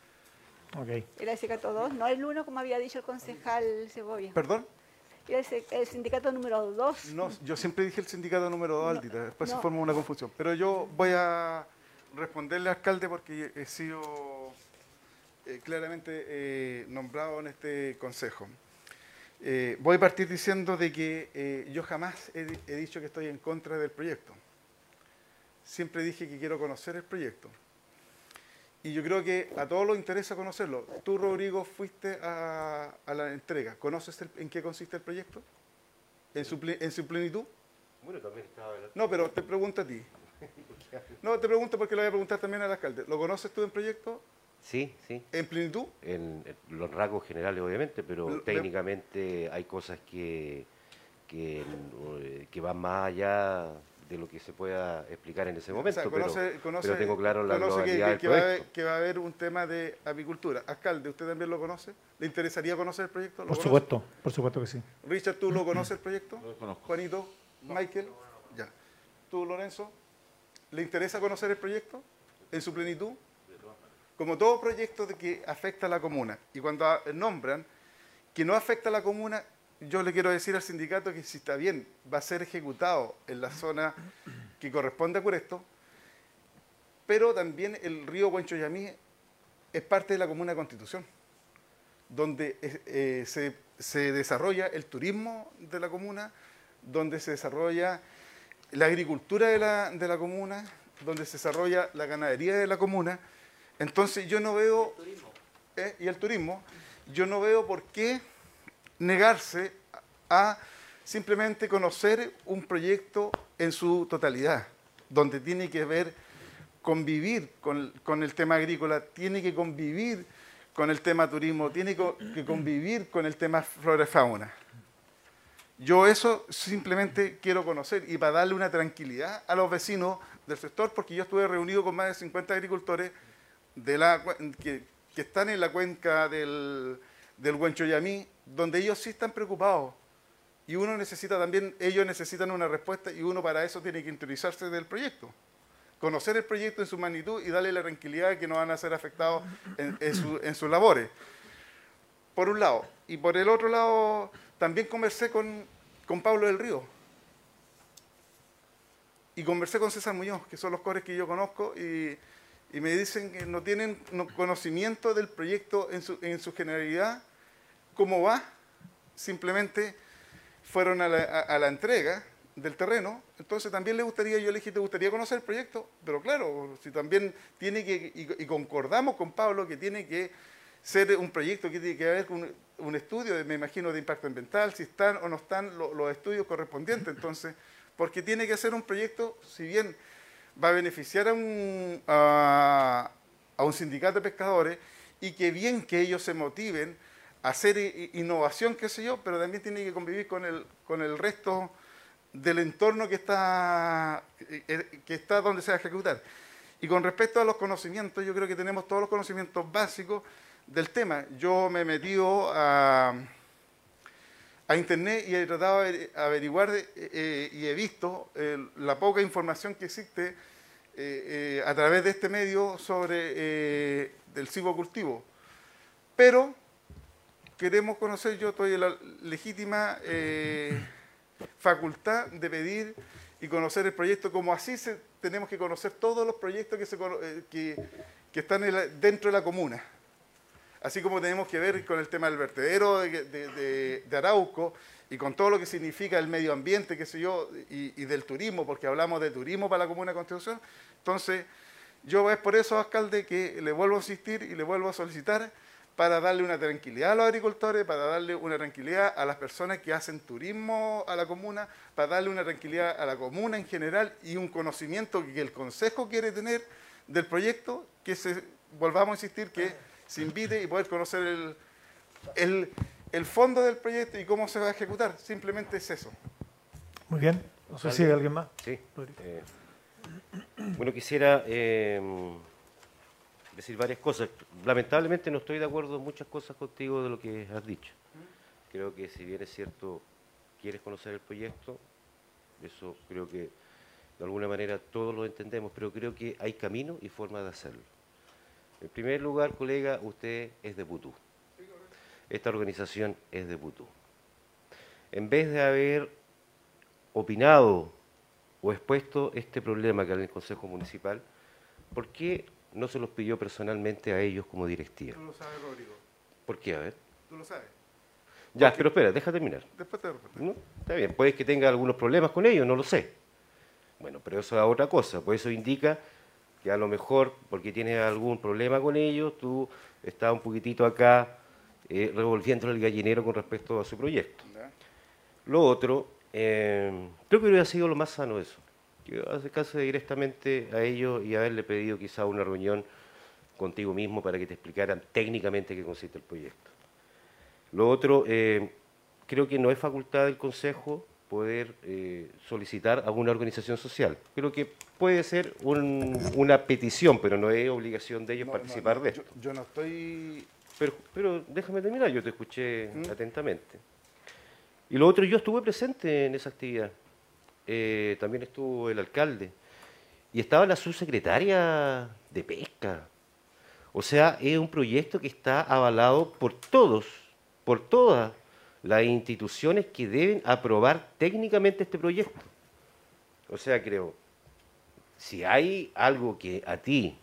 Okay. Era el sindicato 2, no el 1 como había dicho el concejal Segovia. ¿Perdón? Era el, sindicato número 2. No, yo siempre dije el sindicato número 2, Altita, después se forma una confusión. Pero yo voy a responderle, alcalde, porque he sido eh, claramente eh, nombrado en este consejo. Eh, voy a partir diciendo de que yo jamás he, dicho que estoy en contra del proyecto. Siempre dije que quiero conocer el proyecto. Y yo creo que a todos los interesa conocerlo. Tú, Rodrigo, fuiste a, la entrega. ¿Conoces en qué consiste el proyecto? ¿En su, en su plenitud? Bueno, también estaba... No, pero te pregunto a ti. No, te pregunto porque lo voy a preguntar también al alcalde. ¿Lo conoces tú en proyecto? Sí, sí. ¿En plenitud? En, los rasgos generales, obviamente, pero técnicamente hay cosas que, que, que, van más allá de lo que se pueda explicar en ese momento. pero, tengo claro la que, que, va a haber, que va a haber un tema de apicultura. Alcalde, ¿usted también lo conoce? ¿Le interesaría conocer el proyecto? por supuesto, por supuesto que sí. Richard, ¿tú lo conoces el proyecto? Lo conozco. Juanito, Michael, ya. ¿Tú, Lorenzo? ¿Le interesa conocer el proyecto en su plenitud? como todo proyecto de que afecta a la comuna. Y cuando nombran que no afecta a la comuna, yo le quiero decir al sindicato que si está bien, va a ser ejecutado en la zona que corresponde a Curesto, pero también el río Huenchoyamí es parte de la comuna de Constitución, donde eh, eh, se, se desarrolla el turismo de la comuna, donde se desarrolla la agricultura de la, de la comuna, donde se desarrolla la ganadería de la comuna, entonces yo no veo, eh, y el turismo, yo no veo por qué negarse a simplemente conocer un proyecto en su totalidad, donde tiene que ver convivir con, el tema agrícola, tiene que convivir con el tema turismo, tiene que convivir con el tema flora y fauna. Yo eso simplemente quiero conocer y para darle una tranquilidad a los vecinos del sector, porque yo estuve reunido con más de 50 agricultores que están en la cuenca del, del Huenchoyamí, donde ellos sí están preocupados. Y uno necesita también, ellos necesitan una respuesta y uno para eso tiene que interiorizarse del proyecto. Conocer el proyecto en su magnitud y darle la tranquilidad de que no van a ser afectados en, su- sus labores. Por un lado. Y por el otro lado, también conversé con, con Pablo del Río. Y conversé con César Muñoz, que son los cores que yo conozco, y, y me dicen que no tienen no- conocimiento del proyecto en su, en su generalidad, cómo va, simplemente fueron a la, a- la entrega del terreno, entonces también le gustaría, yo le dije, ¿te gustaría conocer el proyecto? Pero claro, si también tiene que, y, concordamos con Pablo que tiene que ser un proyecto que tiene que haber un, estudio, me imagino, de impacto ambiental, si están o no están lo- los estudios correspondientes, entonces, porque tiene que ser un proyecto, si bien va a beneficiar a un, a, un sindicato de pescadores y que bien que ellos se motiven hacer innovación, qué sé yo, pero también tiene que convivir con el, con el resto del entorno que está, eh, eh, que está donde se va a ejecutar. Y con respecto a los conocimientos, yo creo que tenemos todos los conocimientos básicos del tema. Yo me he metido a, a internet y he tratado de averiguar eh, y he visto la poca información que existe a través de este medio sobre el silvocultivo. Pero queremos conocer, yo estoy en la legítima eh, facultad de pedir y conocer el proyecto, como así tenemos que conocer todos los proyectos que, se eh, que, que están dentro de la comuna. Así como tenemos que ver con el tema del vertedero de, de- de- Arauco y con todo lo que significa el medio ambiente, qué sé yo, y, y del turismo, porque hablamos de turismo para la Comuna de Constitución. Entonces, yo es por eso, alcalde, que le vuelvo a insistir y le vuelvo a solicitar para darle una tranquilidad a los agricultores, para darle una tranquilidad a las personas que hacen turismo a la comuna, para darle una tranquilidad a la comuna en general y un conocimiento que el Consejo quiere tener del proyecto, que se, volvamos a insistir que se invite y poder conocer el, el, el fondo del proyecto y cómo se va a ejecutar. Simplemente es eso. Muy bien. No sé si hay alguien más. Sí. Eh, bueno, quisiera eh, decir varias cosas. Lamentablemente no estoy de acuerdo en muchas cosas contigo de lo que has dicho. Creo que si bien es cierto, quieres conocer el proyecto, eso creo que de alguna manera todos lo entendemos, pero creo que hay camino y forma de hacerlo. En primer lugar, colega, usted es de Putú. Esta organización es de Putú. En vez de haber opinado o expuesto este problema que hay en el Consejo Municipal, ¿por qué no se los pidió personalmente a ellos como directiva? Tú lo sabes, Rodrigo. ¿Por qué? A ver. Tú lo sabes. Ya, pero espera, deja terminar. Después te. ¿No? Está bien, puede que tenga algunos problemas con ellos, no lo sé. Bueno, pero eso es otra cosa, pues eso indica que a lo mejor, porque tienes algún problema con ellos, tú estás un poquitito acá eh, revolviendo el gallinero con respecto a su proyecto. Lo otro, eh, creo que hubiera sido lo más sano eso, que acercarse directamente a ellos y haberle pedido quizá una reunión contigo mismo para que te explicaran técnicamente qué consiste el proyecto. Lo otro, eh, creo que no es facultad del Consejo poder eh, solicitar a una organización social. Creo que puede ser un- una petición, pero no es obligación de ellos No, participar no, no, de esto. Yo, yo no estoy. Pero, pero déjame terminar, yo te escuché ¿Mm? atentamente. Y lo otro, yo estuve presente en esa actividad. Eh, también estuvo el alcalde. Y estaba la subsecretaria de Pesca. O sea, es un proyecto que está avalado por todos, por todas las instituciones que deben aprobar técnicamente este proyecto. O sea, creo, si hay algo que a ti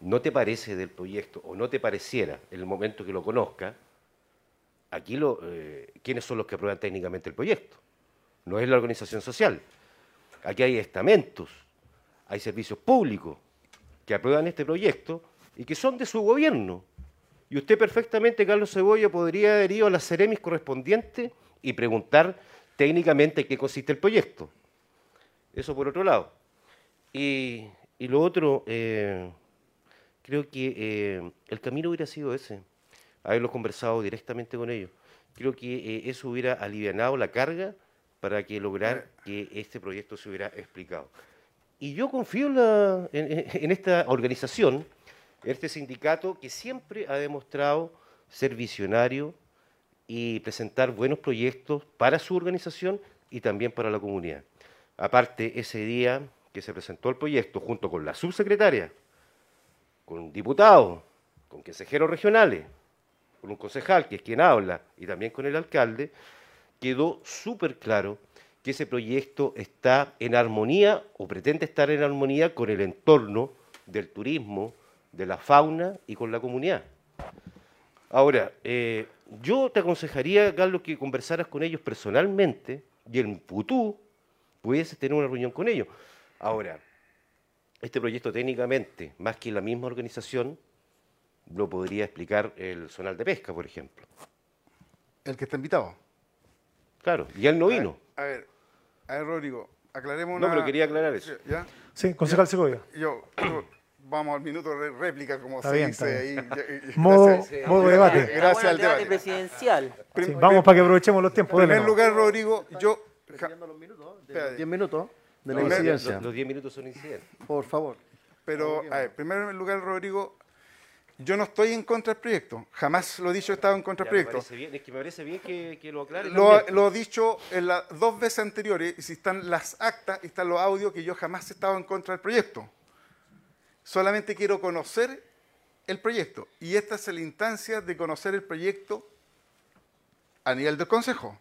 no te parece del proyecto o no te pareciera en el momento que lo conozca, aquí lo, eh, ¿quiénes son los que aprueban técnicamente el proyecto? No es la organización social. Aquí hay estamentos, hay servicios públicos que aprueban este proyecto y que son de su gobierno. Y usted perfectamente, Carlos Cebolla, podría haber ido a las Ceremis correspondientes y preguntar técnicamente en qué consiste el proyecto. Eso por otro lado. Y, y lo otro, eh, creo que eh, el camino hubiera sido ese, haberlo conversado directamente con ellos. Creo que eh, eso hubiera alivianado la carga para que lograr que este proyecto se hubiera explicado. Y yo confío en, la- en- en- en esta organización, en este sindicato que siempre ha demostrado ser visionario y presentar buenos proyectos para su organización y también para la comunidad. Aparte, ese día que se presentó el proyecto junto con la subsecretaria, con diputados, con consejeros regionales, con un concejal que es quien habla y también con el alcalde, quedó súper claro que ese proyecto está en armonía o pretende estar en armonía con el entorno del turismo, de la fauna y con la comunidad. Ahora, eh, yo te aconsejaría, Carlos, que conversaras con ellos personalmente y en futuro pudieses tener una reunión con ellos. Ahora, este proyecto técnicamente, más que la misma organización, lo podría explicar el Zonal de Pesca, por ejemplo. El que está invitado. Claro, y él no vino. A ver, a ver, Rodrigo, aclaremos No, una... pero quería aclarar eso. ¿Ya? Sí, concejal Segovia. Yo, yo- vamos al minuto de réplica, como Está se bien, dice ahí. Modo- gracias. modo debate. Gracias al el debate debate. presidencial. Sí, vamos para que aprovechemos los tiempos. En primer lugar, Rodrigo, yo... los minutos, de Espera, los 10 minutos de la No, Los- incidencia. Los, los 10 minutos son incidentes. Por favor. Pero, a ver, en primer lugar, Rodrigo, yo no estoy en contra del proyecto. Jamás lo he dicho, he estado en contra del me proyecto. parece bien, es que me parece bien que, que lo aclare. Lo, he dicho en las dos veces anteriores, y si están las actas están los audios, que yo jamás he estado en contra del proyecto. Solamente quiero conocer el proyecto. Y esta es la instancia de conocer el proyecto a nivel del Consejo.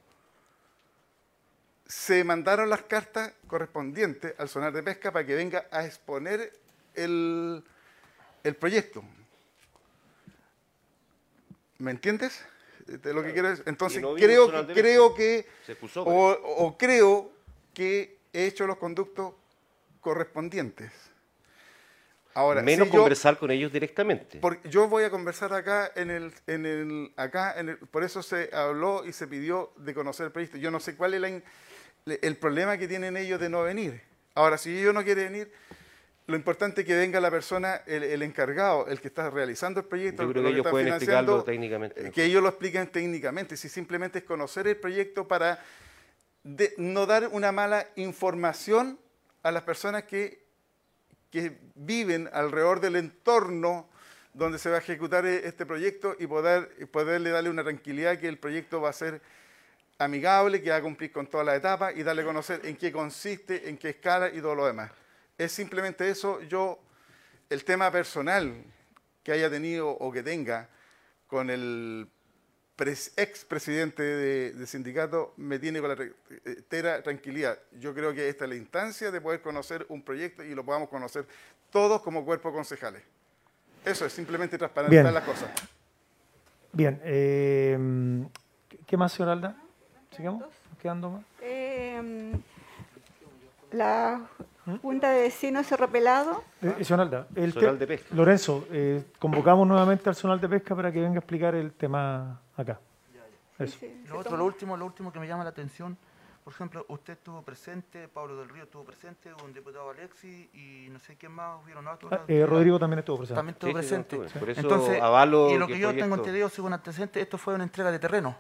Se mandaron las cartas correspondientes al sonar de pesca para que venga a exponer el, el proyecto. ¿Me entiendes? De lo que quiero. Entonces, no creo, que, creo que Se o, o creo que he hecho los conductos correspondientes. Ahora, Menos si yo- conversar con ellos directamente. porque yo voy a conversar acá en el, en el, acá en el, por eso se habló y se pidió de conocer el proyecto. Yo no sé cuál es la in- el problema que tienen ellos de no venir. Ahora, si ellos no quieren venir, lo importante es que venga la persona, el, el encargado, el que está realizando el proyecto, Yo creo que ellos pueden explicarlo técnicamente. mejor. que ellos lo expliquen técnicamente. Si simplemente es conocer el proyecto para de- no dar una mala información a las personas que que viven alrededor del entorno donde se va a ejecutar e- este proyecto y poder poderle darle una tranquilidad que el proyecto va a ser amigable, que va a cumplir con todas las etapas y darle a conocer en qué consiste, en qué escala y todo lo demás. Es simplemente eso. Yo, el tema personal que haya tenido o que tenga con el pres- expresidente de, de sindicato me tiene con la entera tranquilidad. Yo creo que esta es la instancia de poder conocer un proyecto y lo podamos conocer todos como cuerpo concejales. Eso es simplemente transparentar las cosas. Bien. eh, ¿Qué más, señor Alda? ¿Sigamos? ¿Nos ¿Quedando más? Eh, la Junta de Vecinos Cerro Pelado Eh, señor Alda, el te- Zonal de pesca. Lorenzo, eh, convocamos nuevamente al Zonal de Pesca para que venga a explicar el tema acá. Eso. sí, Lo otro, lo último, lo último que me llama la atención, por ejemplo, usted estuvo presente, Pablo del Río estuvo presente, un diputado Alexi y no sé quién más, hubieron otros. Ah, eh, Rodrigo también estuvo presente. también estuvo Sí, sí, yo presente. Por eso Entonces, avalo y lo que yo tengo entendido, según antecedentes, esto fue una entrega de terreno,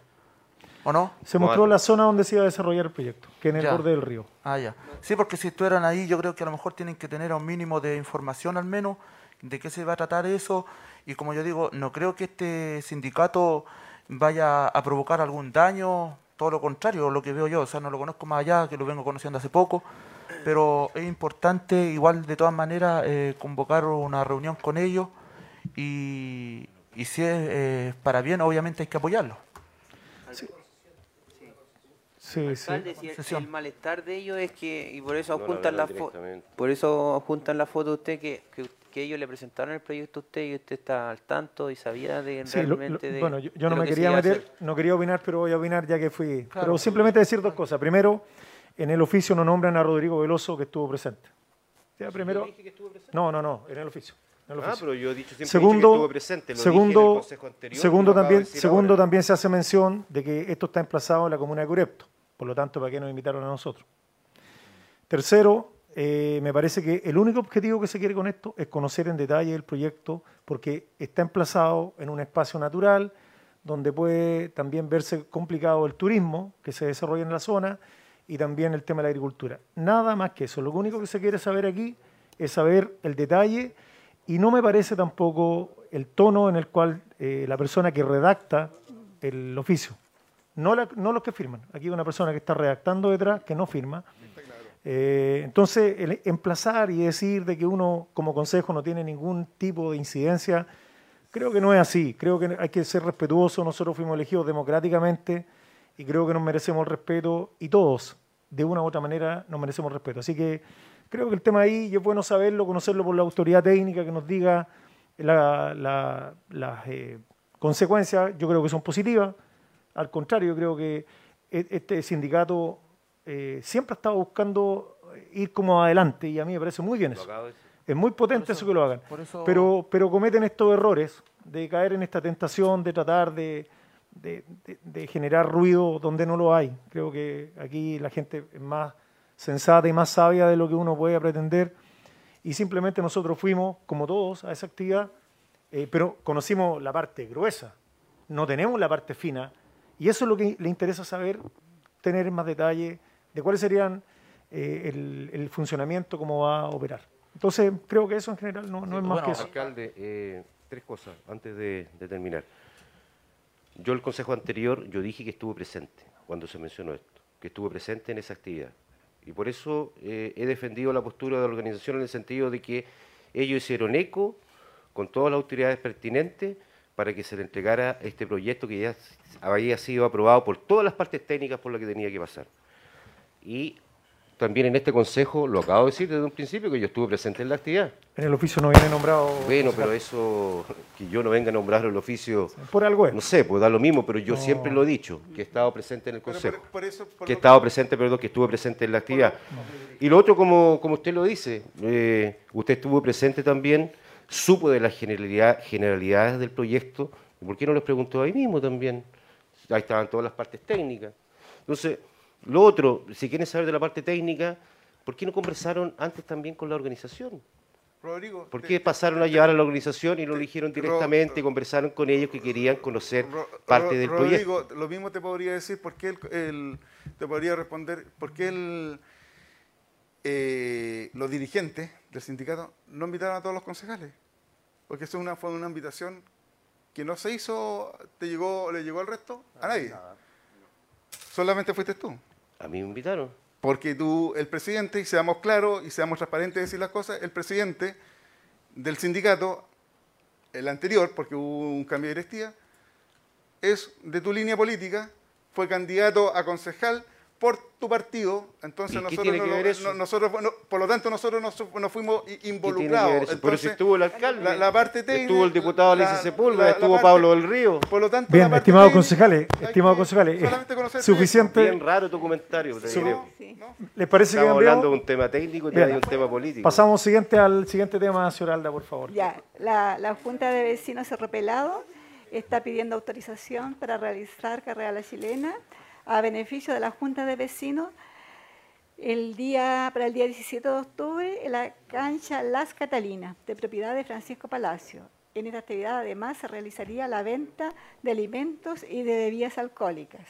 ¿o no? Se mostró la zona donde se iba a desarrollar el proyecto, que en el Ya. borde del río. Ah, ya. Sí, porque si estuvieran ahí, yo creo que a lo mejor tienen que tener un mínimo de información al menos de qué se va a tratar eso. Y como yo digo, no creo que este sindicato vaya a provocar algún daño, todo lo contrario, lo que veo yo. O sea, no lo conozco más allá, que lo vengo conociendo hace poco. Pero es importante, igual de todas maneras, eh, convocar una reunión con ellos. Y, y si es eh, para bien, obviamente hay que apoyarlo. Sí, sí. Alcalde, si el, malestar de ellos es que, y por eso No, juntan no, la por eso juntan la foto de usted que, que, que ellos le presentaron el proyecto a usted y usted está al tanto y sabía de Sí, lo- lo- realmente de bueno, yo, yo de no me que quería meter, no quería opinar, pero voy a opinar ya que fui. Claro. Pero simplemente decir dos cosas. Primero, en el oficio no nombran a Rodrigo Veloso que estuvo presente. Ya, primero, no, no, no, en el oficio. Ah, pero yo he dicho siempre que Segundo, estuvo presente. Lo dije en el segundo, consejo anterior y segundo también, segundo ahora. también se hace mención de que esto está emplazado en la comuna de Curepto. Por lo tanto, ¿para qué nos invitaron a nosotros? Tercero, eh, me parece que el único objetivo que se quiere con esto es conocer en detalle el proyecto porque está emplazado en un espacio natural donde puede también verse complicado el turismo que se desarrolla en la zona y también el tema de la agricultura. Nada más que eso. Lo único que se quiere saber aquí es saber el detalle y no me parece tampoco el tono en el cual eh, la persona que redacta el oficio, no, los que firman, aquí hay una persona que está redactando detrás que no firma. Eh, entonces, el emplazar y decir de que uno como consejo no tiene ningún tipo de incidencia, creo que no es así. Creo que hay que ser respetuoso. Nosotros fuimos elegidos democráticamente y creo que nos merecemos respeto y todos, de una u otra manera, nos merecemos respeto. Así que creo que el tema ahí es bueno saberlo, conocerlo por la autoridad técnica que nos diga la- la- las eh, consecuencias. Yo creo que son positivas. Al contrario, yo creo que e- este sindicato eh, siempre ha estado buscando ir como adelante y a mí me parece muy bien eso. Es muy potente eso, que lo hagan. eso- Pero, pero cometen estos errores de caer en esta tentación de tratar de, de- de- de generar ruido donde no lo hay. Creo que aquí la gente es más sensata y más sabia de lo que uno puede pretender. Y simplemente nosotros fuimos, como todos, a esa actividad, eh, pero conocimos la parte gruesa. No tenemos la parte fina. Y eso es lo que le interesa saber, tener más detalle de cuáles serían eh, el, el funcionamiento, cómo va a operar. Entonces, creo que eso en general no, no es más bueno, que eso. Alcalde, eh, tres cosas antes de, de terminar. Yo el consejo anterior, yo dije que estuve presente cuando se mencionó esto, que estuve presente en esa actividad. Y por eso eh, he defendido la postura de la organización en el sentido de que ellos hicieron eco con todas las autoridades pertinentes para que se le entregara este proyecto que ya había sido aprobado por todas las partes técnicas por las que tenía que pasar. Y también en este consejo, lo acabo de decir desde un principio, que yo estuve presente en la actividad. En el oficio no viene nombrado. Bueno, pero eso, que yo no venga a nombrar el oficio, Por algo es. no sé, pues da lo mismo, pero yo No. siempre lo he dicho, que he estado presente en el consejo. por, por eso, por que he estado presente, perdón, que estuve presente en la actividad. Y lo otro, como, como usted lo dice, eh, usted estuvo presente también, supo de las generalidad- generalidades del proyecto, ¿y ¿por qué no les preguntó ahí mismo también? Ahí estaban todas las partes técnicas. Entonces, lo otro, si quieren saber de la parte técnica, ¿por qué no conversaron antes también con la organización? Rodrigo, ¿Por qué te- pasaron a llevar a la organización y no lo dijeron Ro- directamente y conversaron con ellos que querían conocer Ro- parte Ro- del Rodrigo, proyecto? lo mismo te podría decir, porque el, el- te podría responder, por qué el, eh, los dirigentes del sindicato no invitaron a todos los concejales. Porque eso una, fue una invitación que no se hizo, te llegó, le llegó al resto, a nadie. Solamente fuiste tú. A mí me invitaron. Porque tú, el presidente, y seamos claros y seamos transparentes de decir las cosas, el presidente del sindicato, el anterior, porque hubo un cambio de directiva, es de tu línea política, fue candidato a concejal por tu partido, entonces ¿Y qué nosotros, no que no- nosotros no- por lo tanto nosotros no, fu- no fuimos i- ¿Qué tiene que involucrados. eso? Pero si Entonces, estuvo el alcalde, la, la parte técnica, estuvo el diputado Alicia Sepúlveda, estuvo parte- Pablo del Río. Por lo tanto, Bien, la parte estimados concejales, estimados que concejales, suficiente. Bien raro tu comentario. te Sí. ¿Les parece que Estamos cambiamos? hablando de un tema técnico y de un tema político. Pasamos siguiente al siguiente tema, señora Alda, por favor. Ya, la, la Junta de Vecinos Cerro Pelado está pidiendo autorización para realizar carrera a la chilena a beneficio de la Junta de Vecinos el día, para el día 17 de octubre en la cancha Las Catalinas, de propiedad de Francisco Palacio. En esta actividad además se realizaría la venta de alimentos y de bebidas alcohólicas.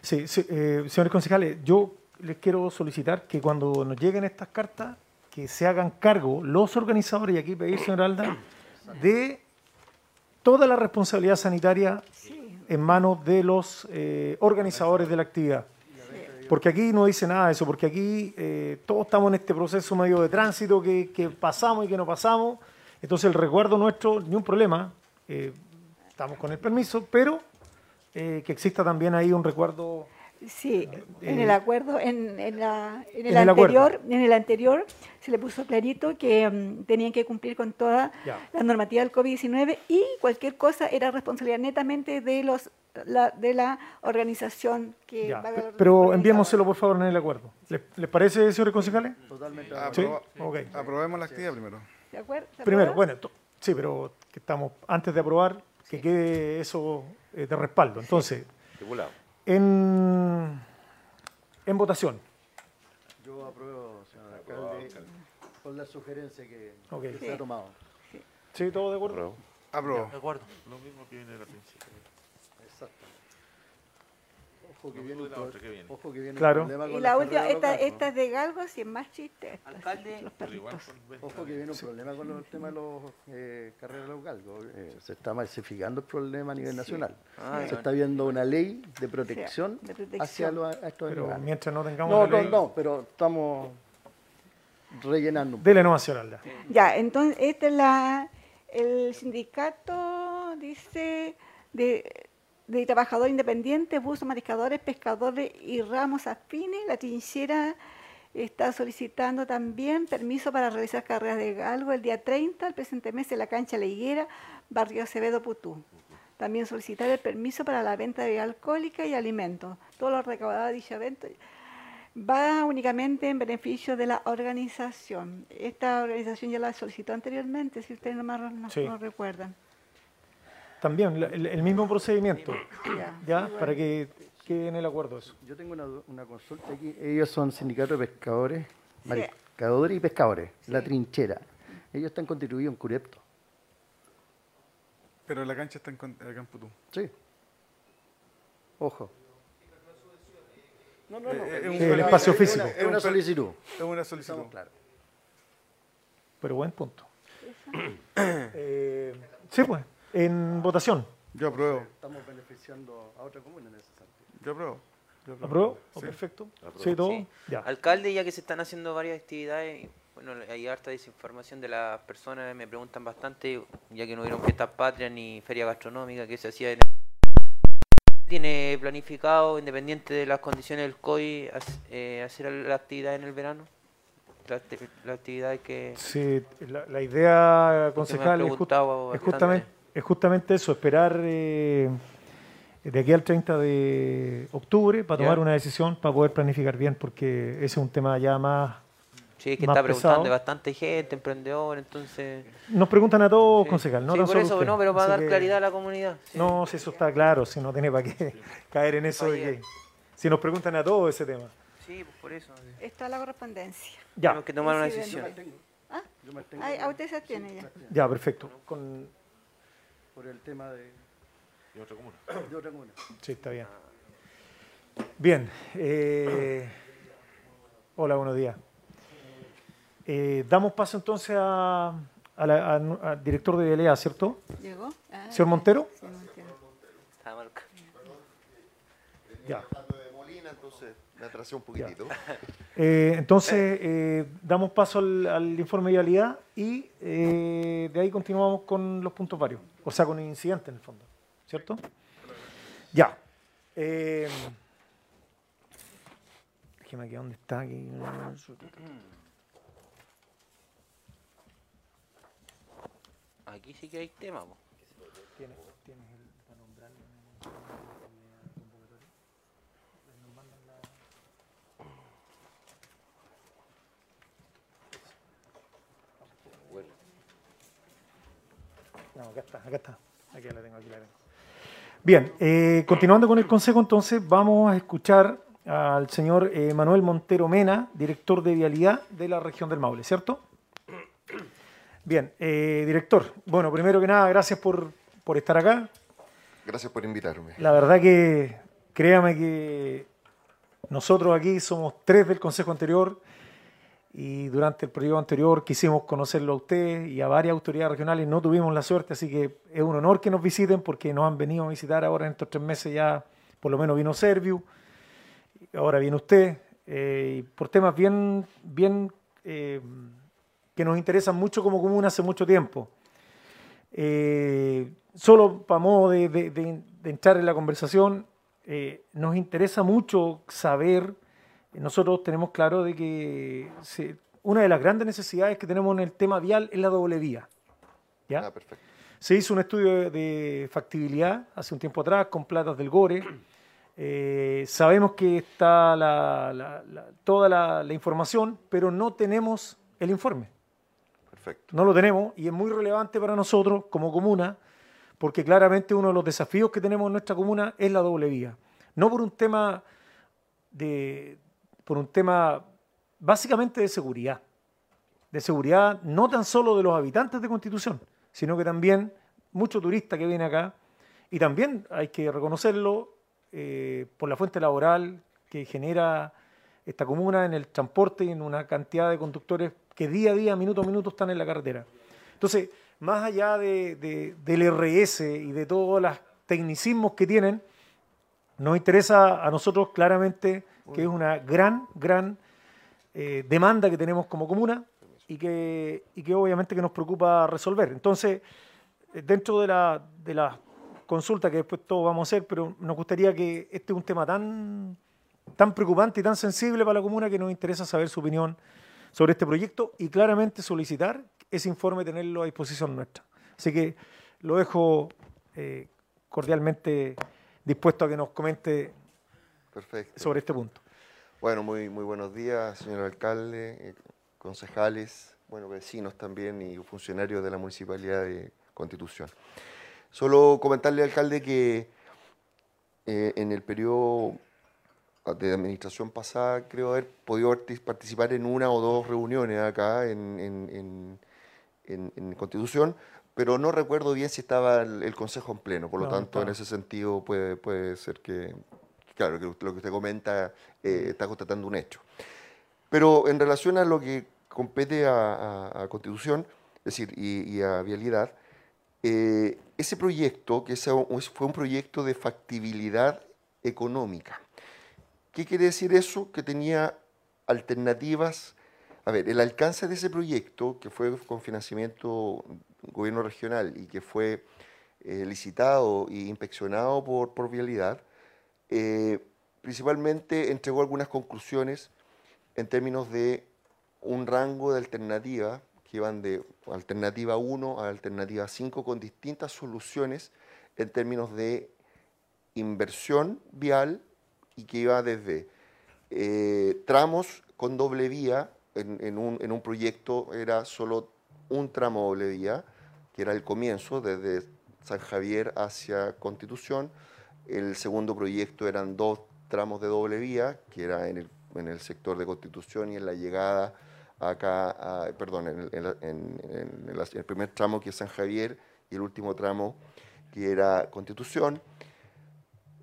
Sí, sí, eh, señores concejales, yo les quiero solicitar que cuando nos lleguen estas cartas, que se hagan cargo los organizadores, y aquí pedir, señora Alda, de toda la responsabilidad sanitaria en manos de los eh, organizadores de la actividad. Porque aquí no dice nada de eso, porque aquí eh, todos estamos en este proceso medio de tránsito que, que pasamos y que no pasamos. Entonces el recuerdo nuestro, ni un problema, eh, estamos con el permiso, pero eh, que exista también ahí un recuerdo Sí, en eh, el acuerdo, en, en la- en el en el acuerdo. anterior, en el anterior se le puso clarito que mm, tenían que cumplir con toda Ya. la normativa del COVID-19 y cualquier cosa era responsabilidad netamente de los la, de la organización que Ya, la pe- pero organizadora. enviémoselo por favor en el acuerdo. ¿Les, les parece, señores concejales? Totalmente. Sí. Aprobemos la actividad primero. ¿De acuerdo? ¿Se Primero, bueno, sí, pero que estamos antes de aprobar, que quede eso eh, de respaldo. Entonces, Tribulado. En, en votación. Yo apruebo, señor alcalde, con la sugerencia que, Ok. que se ha tomado. ¿Sí, todo de acuerdo? Aprobó. De acuerdo. Lo mismo que viene al principio. Exacto. Ojo que viene de un la otra que viene. ojo que viene un Claro. problema Y con la las última, esta, esta es de Galgo, si es más chiste. esta, Alcalde. Los igual Ojo que viene un problema con los temas de los eh, carreras locales. Eh, se está masificando el problema a nivel nacional. Ah, se está viendo una ley de protección, de protección. hacia los, a estos Pero animales. mientras no tengamos No, la no, ley, no, pero estamos rellenando. un dele nomás, Alda. Ya, entonces, este es la, el sindicato, dice, de, de trabajadores independientes, buzos, mariscadores, pescadores y ramos afines. La trinchera está solicitando también permiso para realizar carreras de galgo el día 30, el presente mes, en la cancha La Higuera, barrio Acevedo, Putú. También solicitar el permiso para la venta de bebida alcohólica y alimentos. Todo lo recaudado de dicho evento va únicamente en beneficio de la organización. Esta organización ya la solicitó anteriormente, si ustedes no, no- Sí. no recuerdan. También el, el mismo procedimiento, Ya, ¿ya? sí, Para que quede en el acuerdo eso. Yo tengo una, consulta aquí. Ellos son sindicatos de pescadores, mariscadores y pescadores. La trinchera. Ellos están constituidos en Curepto. Pero la cancha está en, acá en Putú. Sí. Ojo. No, no, no. Eh, eh, es un- Sí, el espacio es físico. Es una solicitud. Es una solicitud. Estamos claros. Pero buen punto. Eh, sí, pues, en votación. Yo apruebo. Estamos beneficiando a otra comuna en ese sentido. Yo apruebo. Yo ¿Aprobó? Oh, Sí. Perfecto. Apruebo. Sí, todo. Sí. Ya. Alcalde, ya que se están haciendo varias actividades, bueno, hay harta desinformación de las personas, me preguntan bastante, ya que no hubieron fiestas patrias ni feria gastronómica que se hacía en ¿Tiene planificado, independiente de las condiciones del COI, eh, hacer la actividad en el verano? Las acti- las actividades que... Sí, la, la idea, concejal, es, ju- preguntado es justamente, es justamente eso, esperar eh, de aquí al 30 de octubre para tomar una decisión, para poder planificar bien, porque ese es un tema ya más... Sí, es que más está preguntando pesado. de bastante gente, emprendedor, entonces... Nos preguntan a todos, Sí. concejal, no Sí, tan por eso, no, pero para Así dar que- claridad a la comunidad. sí. No, si eso está claro, si no tiene para qué [LAUGHS] caer en eso de Falla. que... Si nos preguntan a todos ese tema. Sí, pues por eso. sí. Está la correspondencia. Ya, Tenemos que tomar una decisión. ¿Ah? Yo me abstengo Ay, por- a usted se tiene ya. ya, perfecto. Con... por el tema de, y otra comuna. [CLEARS THROAT] de otra comuna. Sí, está bien. Bien. eh, Hola, buenos días. Eh, damos paso entonces a, a la- a- al director de DLA, ¿cierto? ¿Llegó? Ah, Señor Montero. sí, Montero. Está mal. Ya. de Molina, entonces me atrasé un poquitito. Eh, entonces, eh, damos paso al, al informe de vialidad y eh, de ahí continuamos con los puntos varios, o sea, con el incidente en el fondo, ¿cierto? Ya. Eh, déjeme aquí, ¿dónde está? Aquí. Aquí sí que hay tema. ¿Tienes, tienes el, para nombrarlo en el convocatorio? Nos mandan la- Bueno, No, acá está, acá está. Aquí la tengo, aquí la tengo. Bien, eh, continuando con el consejo, entonces vamos a escuchar al señor eh, Manuel Montero Mena, director de vialidad de la región del Maule, ¿cierto? Bien, eh, director, bueno, primero que nada, gracias por, por estar acá. Gracias por invitarme. La verdad que créame que nosotros aquí somos tres del consejo anterior y durante el periodo anterior quisimos conocerlo a usted y a varias autoridades regionales, no tuvimos la suerte, así que es un honor que nos visiten porque nos han venido a visitar ahora en estos tres meses ya, por lo menos vino Serviu, ahora viene usted, eh, por temas bien, bien eh, que nos interesan mucho como comuna hace mucho tiempo. Eh, solo para modo de, de- de- de entrar en la conversación, nos interesa mucho saber, nosotros tenemos claro de que se- una de las grandes necesidades que tenemos en el tema vial es la doble vía. ¿ya? Ah, perfecto. Se hizo un estudio de, factibilidad hace un tiempo atrás con platas del Gore. Eh, sabemos que está la- la- la- toda la, la información, pero no tenemos el informe. Perfecto. No lo tenemos y es muy relevante para nosotros como comuna, porque claramente uno de los desafíos que tenemos en nuestra comuna es la doble vía. No por un tema de, por un tema básicamente de seguridad. De seguridad no tan solo de los habitantes de Constitución, sino que también mucho turista que viene acá y también hay que reconocerlo, eh, por la fuente laboral que genera esta comuna en el transporte y en una cantidad de conductores que día a día, minuto a minuto están en la carretera. Entonces, más allá de- de- del RS y de todos los tecnicismos que tienen, nos interesa a nosotros claramente que es una gran, gran eh, demanda que tenemos como comuna y que, y que obviamente que nos preocupa resolver. Entonces, eh, dentro de la, de la consulta que después todos vamos a hacer, pero nos gustaría que este es un tema tan, tan preocupante y tan sensible para la comuna que nos interesa saber su opinión sobre este proyecto y claramente solicitar ese informe, tenerlo a disposición nuestra. Así que lo dejo eh, cordialmente dispuesto a que nos comente Perfecto. sobre este punto. Bueno, muy, muy buenos días, señor alcalde, eh, concejales, bueno, vecinos también y funcionarios de la Municipalidad de Constitución. Solo comentarle, alcalde, que eh, en el periodo de administración pasada creo haber podido partic- participar en una o dos reuniones acá en, en- en- Constitución, pero no recuerdo bien si estaba el, el Consejo en pleno, por lo No, tanto, en ese sentido puede, puede ser que, claro, que lo que usted comenta eh, está constatando un hecho. Pero en relación a lo que compete a, a- a Constitución, es decir, y, y a Vialidad, eh, ese proyecto, que fue un proyecto de factibilidad económica. ¿Qué quiere decir eso? Que tenía alternativas. A ver, el alcance de ese proyecto, que fue con financiamiento gobierno regional y que fue eh, licitado e inspeccionado por, por Vialidad, eh, principalmente entregó algunas conclusiones en términos de un rango de alternativa que van de alternativa 1 a alternativa 5 con distintas soluciones en términos de inversión vial y que iba desde eh, tramos con doble vía, en, en un, en un proyecto era solo un tramo doble vía, que era el comienzo, desde San Javier hacia Constitución. El segundo proyecto eran dos tramos de doble vía, que era en el, sector de Constitución y en la llegada acá, perdón, en, el primer tramo que es San Javier y el último tramo que era Constitución.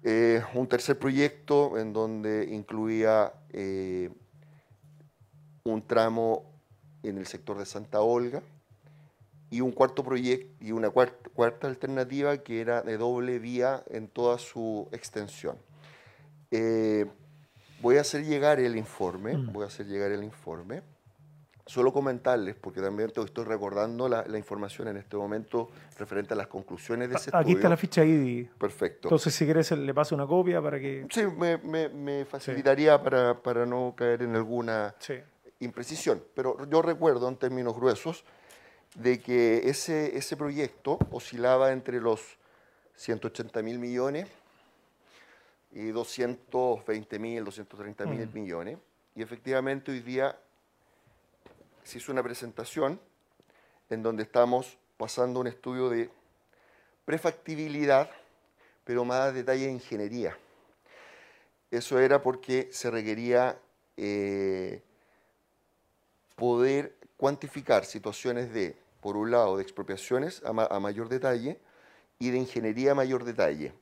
Eh, un tercer proyecto en donde incluía eh, un tramo en el sector de Santa Olga y un cuarto proyecto y una cuarta, cuarta alternativa que era de doble vía en toda su extensión. Eh, voy a hacer llegar el informe, voy a hacer llegar el informe. Solo comentarles, porque también to- estoy recordando la, la información en este momento referente a las conclusiones de ese Aquí está estudio. la ficha ahí. Perfecto. Entonces, si quieres, le paso una copia para que... Sí, me, me- me facilitaría para, para no caer en alguna Sí. imprecisión. Pero yo recuerdo en términos gruesos de que ese, ese proyecto oscilaba entre los 180 mil millones y 220 mil, 230 mil Mm. millones. Y efectivamente hoy día se hizo una presentación en donde estamos pasando un estudio de prefactibilidad, pero más detalle de ingeniería. Eso era porque se requería eh, poder cuantificar situaciones de, por un lado, de expropiaciones a, ma- mayor detalle y de ingeniería a mayor detalle.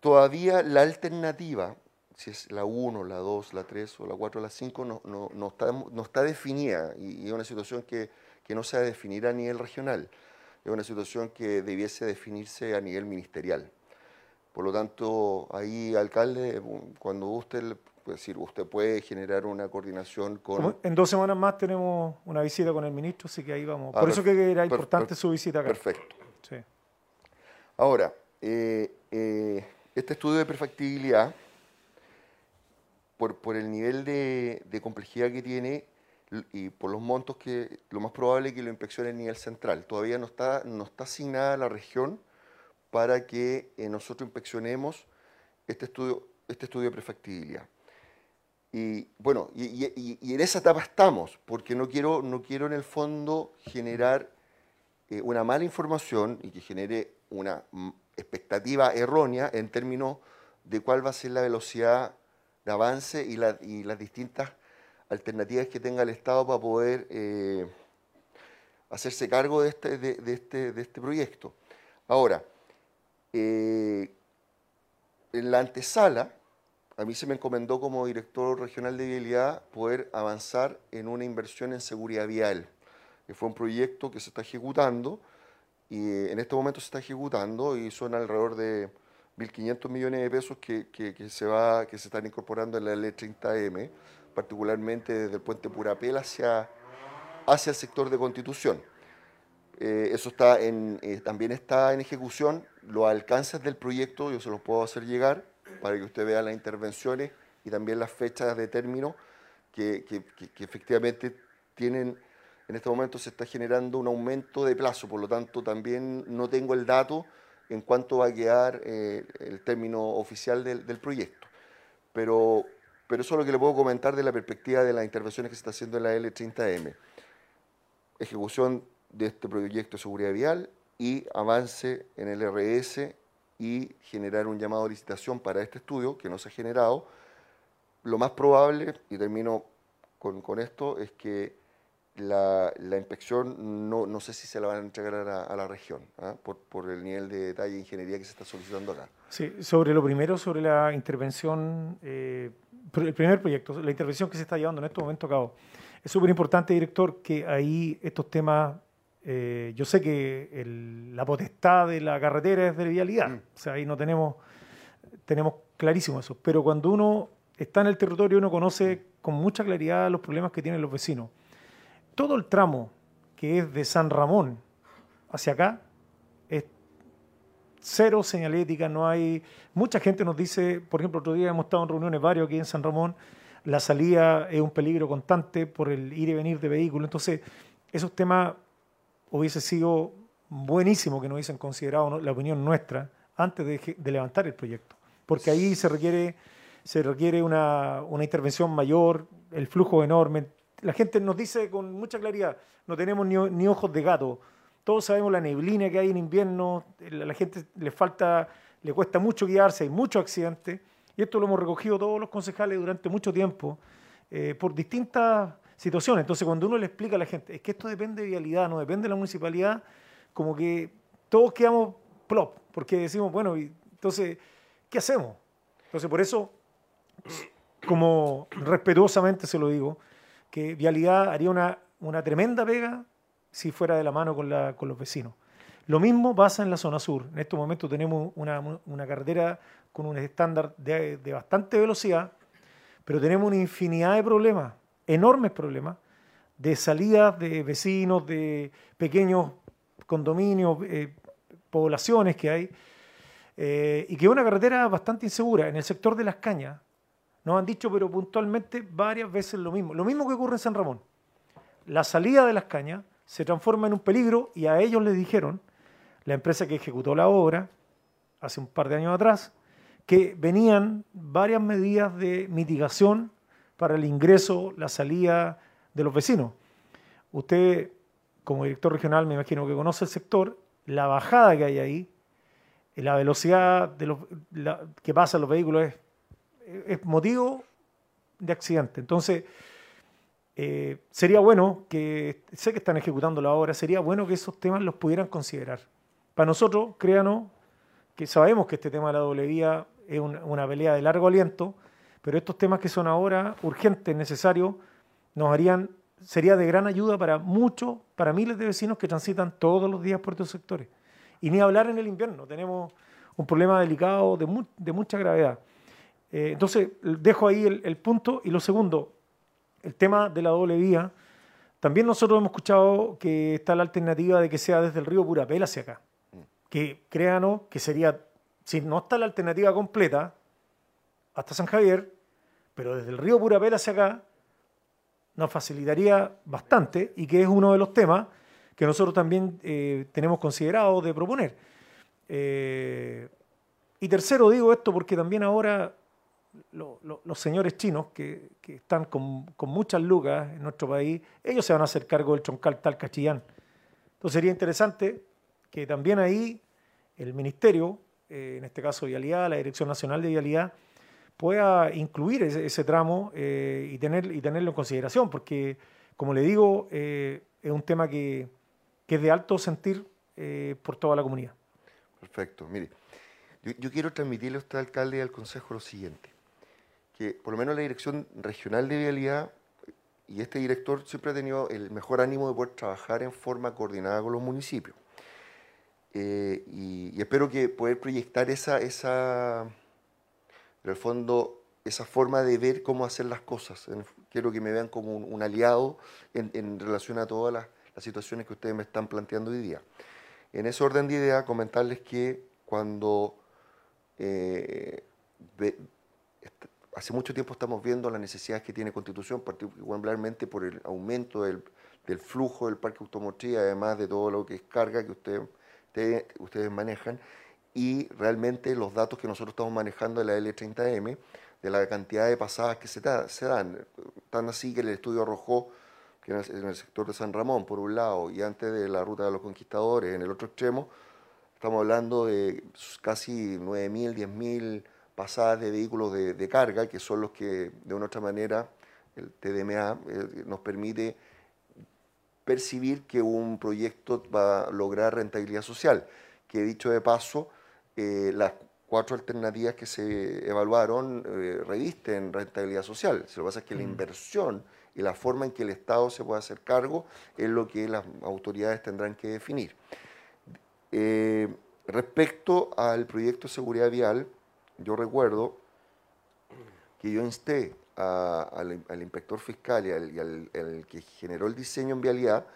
Todavía la alternativa, si es la 1, la 2, la 3 o la 4 o la 5, no, no- no está, no está definida y, es una situación que, que no se va a nivel regional. Es una situación que debiese definirse a nivel ministerial. Por lo tanto, ahí, alcalde, cuando usted, pues, decir, usted puede generar una coordinación con... En dos semanas más tenemos una visita con el ministro, así que ahí vamos. Ah, Por eso que era importante su visita acá. Perfecto. Sí. Ahora, eh, eh, este estudio de perfectibilidad, por, por el nivel de, de complejidad que tiene y por los montos que lo más probable es que lo inspeccione a nivel central. Todavía no está, no está asignada la región para que eh, nosotros inspeccionemos este estudio, este estudio de perfectibilidad. Y bueno, y, en esa etapa estamos, porque no quiero, no quiero en el fondo generar eh, una mala información y que genere una expectativa errónea en términos de cuál va a ser la velocidad de avance y, la- y las distintas alternativas que tenga el Estado para poder eh, hacerse cargo de este, de, de este, de este proyecto. Ahora, eh, en la antesala, a mí se me encomendó como director regional de vialidad poder avanzar en una inversión en seguridad vial, que fue un proyecto que se está ejecutando y eh, en este momento se está ejecutando y son alrededor de 1.500 millones de pesos que, que- se va, que se están incorporando en la ley 30M, particularmente desde el puente Purapel hacia, hacia el sector de Constitución. Eh, eso está en, eh, también está en ejecución. Los alcances del proyecto yo se los puedo hacer llegar para que usted vea las intervenciones y también las fechas de término que, efectivamente tienen, en este momento se está generando un aumento de plazo, por lo tanto también no tengo el dato en cuánto va a quedar eh, el término oficial del, del proyecto. Pero, pero eso es lo que le puedo comentar de la perspectiva de las intervenciones que se está haciendo en la L30M ejecución de este proyecto de seguridad vial y avance en el RS y generar un llamado a licitación para este estudio que no se ha generado. Lo más probable, y termino con, esto, es que la, la inspección no, no sé si se la van a entregar a la, región, ¿ah? por, por el nivel de detalle de ingeniería que se está solicitando acá. Sí, sobre lo primero, sobre la intervención, eh, el primer proyecto, la intervención que se está llevando en este momento a cabo. Es súper importante, director, que ahí estos temas, eh, yo sé que el- la potestad de la carretera es de vialidad, o sea, ahí no tenemos, tenemos clarísimo eso, pero cuando uno está en el territorio, uno conoce con mucha claridad los problemas que tienen los vecinos. Todo el tramo que es de San Ramón hacia acá es cero señalética, no hay... Mucha gente nos dice, por ejemplo, otro día hemos estado en reuniones varios aquí en San Ramón, la salida es un peligro constante por el ir y venir de vehículos, entonces esos temas hubiese sido buenísimo que nos hubiesen considerado la opinión nuestra antes de, levantar el proyecto, porque ahí se requiere, se requiere una, una intervención mayor, el flujo enorme. La gente nos dice con mucha claridad, no tenemos ni, ni ojos de gato, todos sabemos la neblina que hay en invierno, la, la gente le falta, le cuesta mucho guiarse, hay muchos accidentes, y esto lo hemos recogido todos los concejales durante mucho tiempo, eh, por distintas situaciones. Entonces, cuando uno le explica a la gente, es que esto depende de vialidad, no depende de la municipalidad, como que todos quedamos plop, porque decimos, bueno, entonces, ¿qué hacemos? Entonces, por eso, como respetuosamente se lo digo, que Vialidad haría una, una tremenda pega si fuera de la mano con, la, con los vecinos. Lo mismo pasa en la zona sur. En estos momentos tenemos una, una carretera con un estándar de, de bastante velocidad, pero tenemos una infinidad de problemas, enormes problemas, de salidas de vecinos, de pequeños condominios, eh, poblaciones que hay, eh, y que es una carretera bastante insegura. En el sector de las cañas, nos han dicho, pero puntualmente, varias veces lo mismo. Lo mismo que ocurre en San Ramón. La salida de las cañas se transforma en un peligro y a ellos les dijeron, la empresa que ejecutó la obra, hace un par de años atrás, que venían varias medidas de mitigación para el ingreso, la salida de los vecinos. Usted, como director regional, me imagino que conoce el sector, la bajada que hay ahí, la velocidad de los, la- que pasan los vehículos es, motivo de accidente. Entonces, eh, sería bueno que, sé que están ejecutando la obra, sería bueno que esos temas los pudieran considerar. Para nosotros, créanos, que sabemos que este tema de la doble vía es un- una pelea de largo aliento, pero estos temas que son ahora urgentes, necesarios, nos harían, sería de gran ayuda para muchos, para miles de vecinos que transitan todos los días por estos sectores. Y ni hablar en el invierno, tenemos un problema delicado de, mu- de mucha gravedad. Eh, entonces, dejo ahí el, el punto. Y lo segundo, el tema de la doble vía. También nosotros hemos escuchado que está la alternativa de que sea desde el río Purapel hacia acá. Que créanos que sería, si no está la alternativa completa, hasta San Javier, pero desde el río Purapel hacia acá, nos facilitaría bastante y que es uno de los temas que nosotros también eh, tenemos considerado de proponer. Eh, y tercero digo esto porque también ahora lo- lo- los señores chinos que, están con, muchas lucas en nuestro país, ellos se van a hacer cargo del troncal Talca Chillán. Entonces sería interesante que también ahí el ministerio, eh, en este caso Vialidad, la Dirección Nacional de Vialidad, pueda incluir ese, tramo eh, y, tener, y tenerlo en consideración, porque, como le digo, eh, es un tema que, es de alto sentir eh, por toda la comunidad. Perfecto. Mire, Yo, quiero transmitirle a usted, alcalde, y al Consejo lo siguiente, que por lo menos la Dirección Regional de Vialidad y este director siempre ha tenido el mejor ánimo de poder trabajar en forma coordinada con los municipios. Y, espero que poder proyectar esa, en el fondo, esa forma de ver cómo hacer las cosas. Quiero que me vean como un, aliado en, relación a todas las, situaciones que ustedes me están planteando hoy día. En ese orden de idea, comentarles que cuando eh, hace mucho tiempo estamos viendo las necesidades que tiene Constitución, particularmente por el aumento del, flujo del parque automotriz, además de todo lo que es carga que usted- usted- ustedes manejan, y realmente los datos que nosotros estamos manejando de la L30M, de la cantidad de pasadas que se, da- se dan, tan así que el estudio arrojó que en el, sector de San Ramón, por un lado, y antes de la ruta de los conquistadores, en el otro extremo, estamos hablando de casi 9.000, 10.000 pasadas de vehículos de, de carga, que son los que, de una u otra manera, el TDMA eh, nos permite percibir que un proyecto va a lograr rentabilidad social. Que dicho de paso, eh, las cuatro alternativas que se evaluaron eh, revisten rentabilidad social. Lo que pasa es que la inversión y la forma en que el Estado se puede hacer cargo es lo que las autoridades tendrán que definir. Eh, respecto al proyecto de seguridad vial, yo recuerdo que yo insté a- al, al inspector fiscal y al, y al- al que generó el diseño en vialidad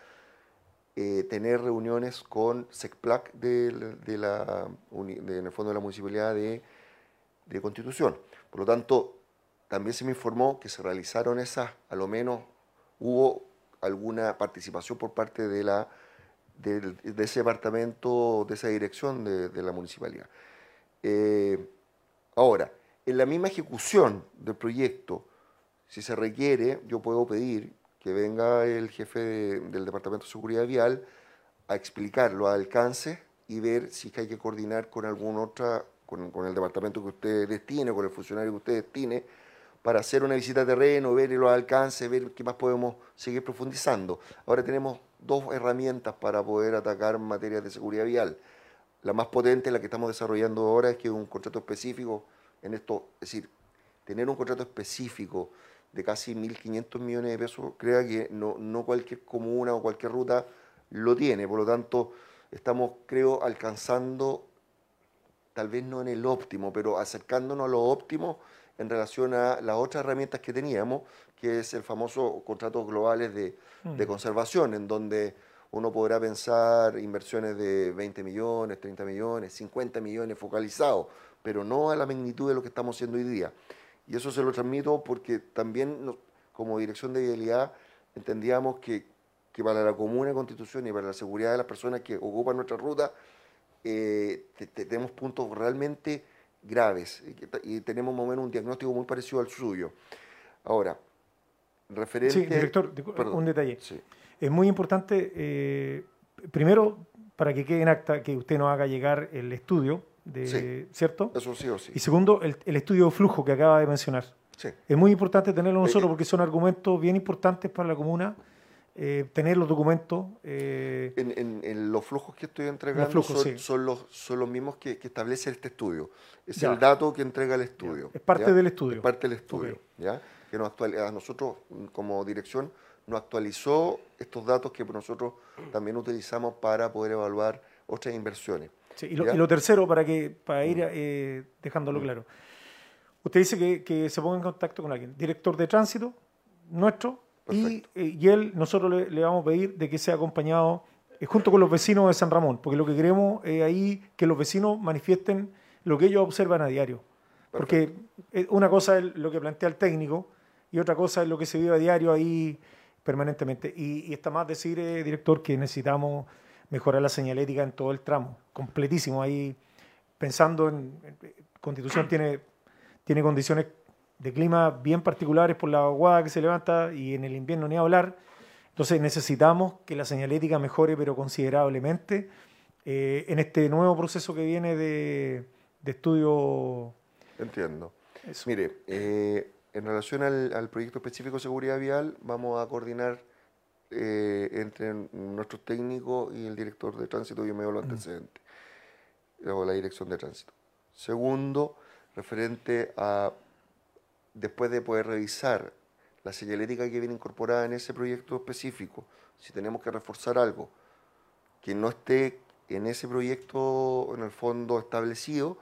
eh, tener reuniones con SECPLAC de, de la, en el fondo de la municipalidad de, de Constitución. Por lo tanto, también se me informó que se realizaron esas, a lo menos hubo alguna participación por parte de, la, de ese departamento, de esa dirección de, de la municipalidad. Eh, ahora, en la misma ejecución del proyecto, si se requiere, yo puedo pedir que venga el jefe de- del Departamento de Seguridad Vial a explicar los alcances y ver si es que hay que coordinar con algún otra, con, con el departamento que usted destine, con el funcionario que usted destine, para hacer una visita a terreno, ver los alcances, ver qué más podemos seguir profundizando. Ahora tenemos dos herramientas para poder atacar materias de seguridad vial. La más potente, la que estamos desarrollando ahora, es que un contrato específico en esto, es decir, tener un contrato específico de casi 1.500 millones de pesos, crea que no, no cualquier comuna o cualquier ruta lo tiene. Por lo tanto, estamos, creo, alcanzando, tal vez no en el óptimo, pero acercándonos a lo óptimo en relación a las otras herramientas que teníamos, que es el famoso contratos globales de, de Mm. conservación, en donde uno podrá pensar inversiones de 20 millones, 30 millones, 50 millones focalizados, pero no a la magnitud de lo que estamos haciendo hoy día. Y eso se lo transmito porque también nos- como dirección de vialidad entendíamos que, que para la comuna Constitución y para la seguridad de las personas que ocupan nuestra ruta, eh, te- te- tenemos puntos realmente graves y, que ta- y tenemos más o menos un diagnóstico muy parecido al suyo. Ahora, referente... Sí, director, Perdón, un detalle. sí. Es muy importante, eh, primero, para que quede en acta, que usted nos haga llegar el estudio, de, Sí. ¿cierto? Eso sí o sí. Y segundo, el, el estudio de flujo que acaba de mencionar. Sí. Es muy importante tenerlo Eh, nosotros eh. porque son argumentos bien importantes para la comuna, eh, tener los documentos. eh, En, en- en los flujos que estoy entregando flujos, son, sí. son los, son los mismos que, que establece este estudio. Es Ya. el dato que entrega el estudio. Es parte ¿ya? del estudio. Es parte del estudio. Ok. ¿ya? Que nos actual- a nosotros, como dirección, nos actualizó estos datos que nosotros también utilizamos para poder evaluar otras inversiones. Sí, y, lo, ¿Ya? y lo tercero, para, que, para ir eh, dejándolo claro. Usted dice que, que se ponga en contacto con alguien, director de tránsito nuestro, y, eh, y él, nosotros le, le vamos a pedir de que sea acompañado eh, junto con los vecinos de San Ramón, porque lo que queremos es ahí que los vecinos manifiesten lo que ellos observan a diario. Porque una cosa es lo que plantea el técnico y otra cosa es lo que se vive a diario ahí permanentemente. Y, y está más decir, director, que necesitamos mejorar la señalética en todo el tramo, completísimo. Ahí pensando en, Constitución tiene, tiene condiciones de clima bien particulares por la aguada que se levanta y en el invierno ni hablar. Entonces necesitamos que la señalética mejore, pero considerablemente, eh, en este nuevo proceso que viene de, de estudio. Entiendo. Eso. Mire, eh, en relación al, al proyecto específico de seguridad vial, vamos a coordinar eh, entre nuestros técnicos y el director de tránsito, yo me doy los antecedentes, o la dirección de tránsito. Segundo, referente a, después de poder revisar la señalética que viene incorporada en ese proyecto específico, si tenemos que reforzar algo que no esté en ese proyecto en el fondo establecido,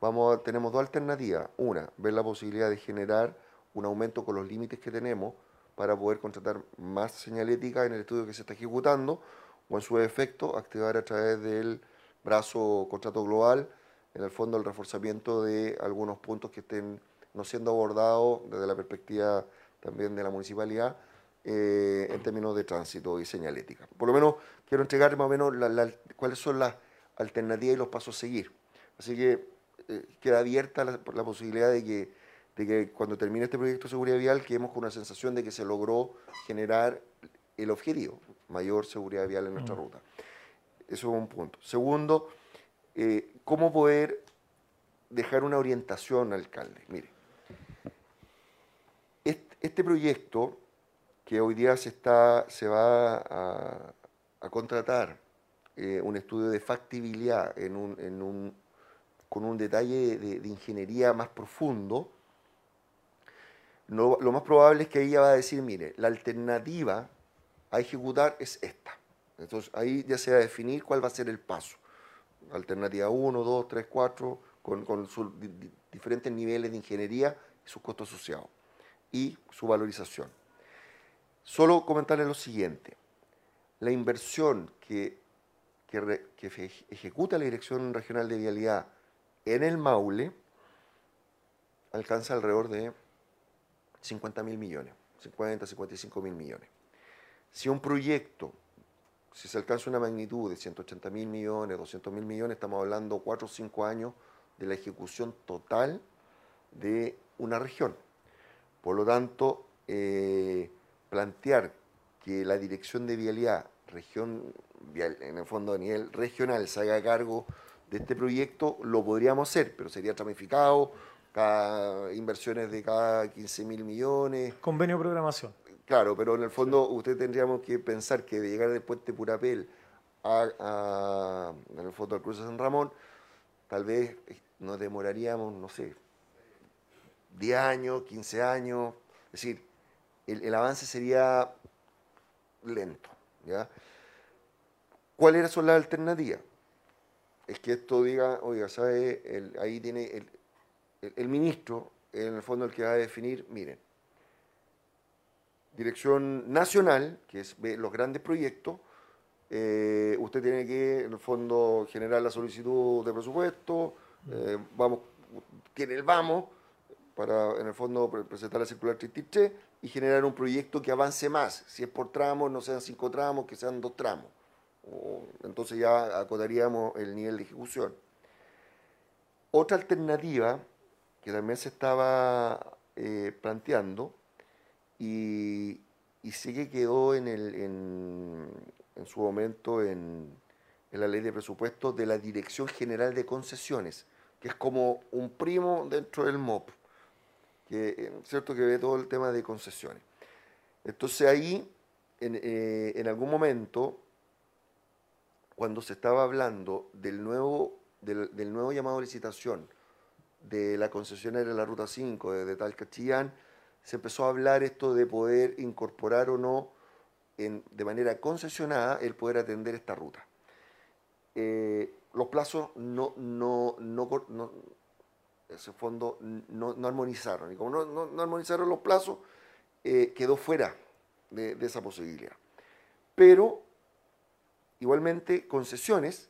vamos a- tenemos dos alternativas. Una, ver la posibilidad de generar un aumento con los límites que tenemos para poder contratar más señalética en el estudio que se está ejecutando o en su efecto activar a través del brazo contrato global, en el fondo el reforzamiento de algunos puntos que estén no siendo abordados desde la perspectiva también de la municipalidad eh, en términos de tránsito y señalética. Por lo menos quiero entregar más o menos cuáles son las alternativas y los pasos a seguir. Así que eh, queda abierta la, la posibilidad de que, de que cuando termine este proyecto de seguridad vial quedemos con una sensación de que se logró generar el objetivo, mayor seguridad vial en nuestra ruta. Eso es un punto. Segundo, eh, ¿cómo poder dejar una orientación, alcalde? Mire, este, este proyecto que hoy día se, está, se va a, a contratar eh, un estudio de factibilidad en un, en un- con un detalle de, de ingeniería más profundo, lo más probable es que ella va a decir, mire, la alternativa a ejecutar es esta. Entonces ahí ya se va a definir cuál va a ser el paso. Alternativa 1, 2, 3, 4, con, con sus di- di- diferentes niveles de ingeniería y sus costos asociados y su valorización. Solo comentarles lo siguiente. La inversión que, que, ejecuta la Dirección Regional de Vialidad en el Maule alcanza alrededor de 50 mil millones, 50, 55 mil millones. Si un proyecto, si se alcanza una magnitud de 180 mil millones, 200 mil millones, estamos hablando 4 o 5 años de la ejecución total de una región. Por lo tanto, eh, plantear que la dirección de vialidad, región, en el fondo a nivel regional, se haga cargo de este proyecto, lo podríamos hacer, pero sería tramificado, cada inversiones de cada 15 mil millones. Convenio de programación. Claro, pero en el fondo usted tendríamos que pensar que de llegar del puente Purapel a, a- en el fondo al cruce de San Ramón, tal vez eh, nos demoraríamos, no sé, 10 años, 15 años, es decir, el, el avance sería lento. ¿ya? ¿Cuáles son las alternativas? Es que esto diga, oiga, ¿sabe? El- ahí tiene el, el- el ministro, en el fondo el que va a definir, miren, dirección nacional, que es los grandes proyectos, eh, usted tiene que, en el fondo, generar la solicitud de presupuesto, eh, vamos, tiene el vamos, para, en el fondo, pre- presentar la circular 33 y generar un proyecto que avance más. Si es por tramos, no sean cinco tramos, que sean dos tramos. O- entonces ya acotaríamos el nivel de ejecución. Otra alternativa que también se estaba eh, planteando y, y sí que quedó en, su momento en, la ley de presupuestos de la Dirección General de Concesiones, que es como un primo dentro del MOP, que eh, cierto que ve todo el tema de concesiones. Entonces ahí, en, eh, en algún momento, cuando se estaba hablando del nuevo, del, del nuevo llamado a licitación de la concesionaria de la Ruta 5 de, Talca Chillán, se empezó a hablar esto de poder incorporar o no en- de manera concesionada el poder atender esta ruta. Eh, los plazos no, no, no, no- ese fondo no, no armonizaron. Y como no, no- armonizaron los plazos, eh, quedó fuera de, de esa posibilidad. Pero, igualmente, concesiones,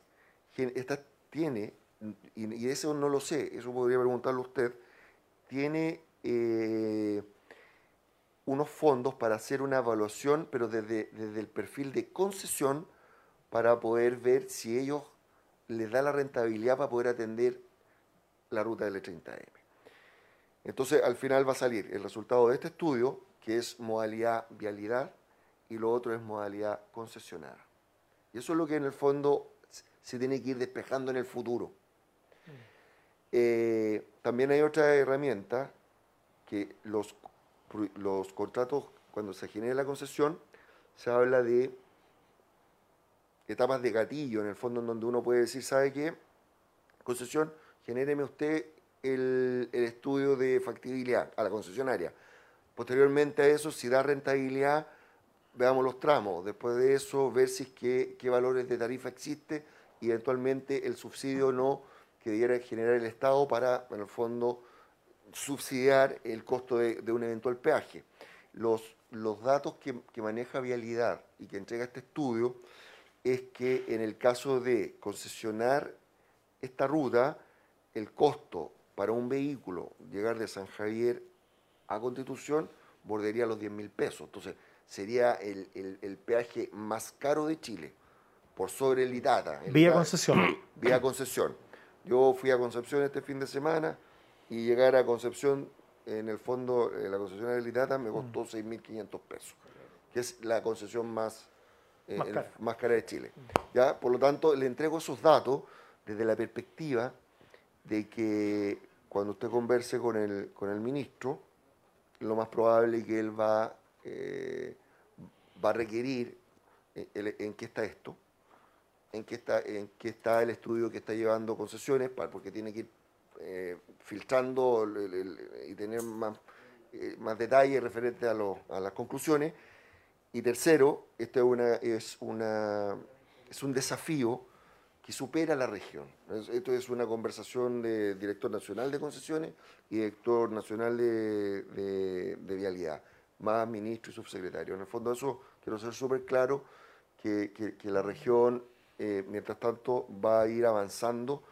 esta tiene, y, eso no lo sé, eso podría preguntarlo usted, tiene eh, unos fondos para hacer una evaluación, pero desde, desde el perfil de concesión, para poder ver si ellos les da la rentabilidad para poder atender la ruta L30M. Entonces, al final va a salir el resultado de este estudio, que es modalidad vialidad, y lo otro es modalidad concesionada. Y eso es lo que en el fondo se tiene que ir despejando en el futuro. Eh, también hay otra herramienta que los, los contratos, cuando se genera la concesión, se habla de etapas de gatillo, en el fondo en donde uno puede decir, ¿sabe qué? Concesión, genéreme usted el, el estudio de factibilidad a la concesionaria. Posteriormente a eso, si da rentabilidad, veamos los tramos. Después de eso, ver si es qué valores de tarifa existe y eventualmente el subsidio no que debiera generar el Estado para, en el fondo, subsidiar el costo de, de un eventual peaje. Los, los datos que, que maneja Vialidad y que entrega este estudio es que en el caso de concesionar esta ruta, el costo para un vehículo llegar de San Javier a Constitución bordearía los 10 mil pesos. Entonces, sería el, el- el peaje más caro de Chile, por sobre el Itata. El Vía Itata- concesión. Vía Concepción. Yo fui a Concepción este fin de semana y llegar a Concepción, en el fondo, eh, la concesión del Itata me costó Mm. 6.500 pesos, que es la concesión más, eh, Más el- cara. más cara de Chile. ¿ya? Por lo tanto, le entrego esos datos desde la perspectiva de que cuando usted converse con el, con el ministro, lo más probable es que él va, eh, va a requerir eh, el- en qué está esto, en qué está, en qué está el estudio que está llevando concesiones, porque tiene que ir eh, filtrando y tener más, eh, más detalles referente a, lo- a las conclusiones. Y tercero, esto es, una, es, una, es un desafío que supera la región. Es- Esto es una conversación de director nacional de concesiones y director nacional de, de- vialidad, más ministro y subsecretario. En el fondo eso quiero ser súper claro, que- que la región, eh, mientras tanto, va a ir avanzando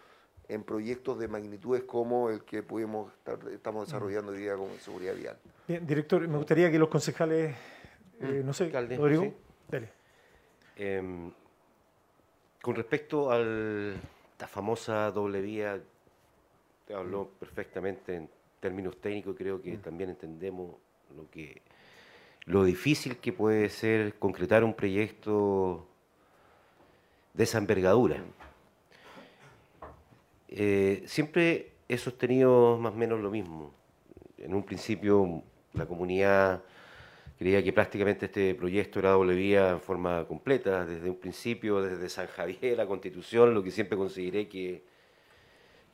en proyectos de magnitudes como el que pudimos estar, estamos desarrollando hoy día con seguridad vial. Bien, director, me gustaría que los concejales, eh, no sé, Alcalde, Rodrigo, sí. dale. Em, con respecto a la famosa doble vía, te habló perfectamente en términos técnicos, creo que también entendemos lo que lo difícil que puede ser concretar un proyecto de esa envergadura. Eh, siempre he sostenido más o menos lo mismo. En un principio la comunidad creía que prácticamente este proyecto era doble vía en forma completa, desde un principio, desde San Javier a Constitución, lo que siempre consideré que,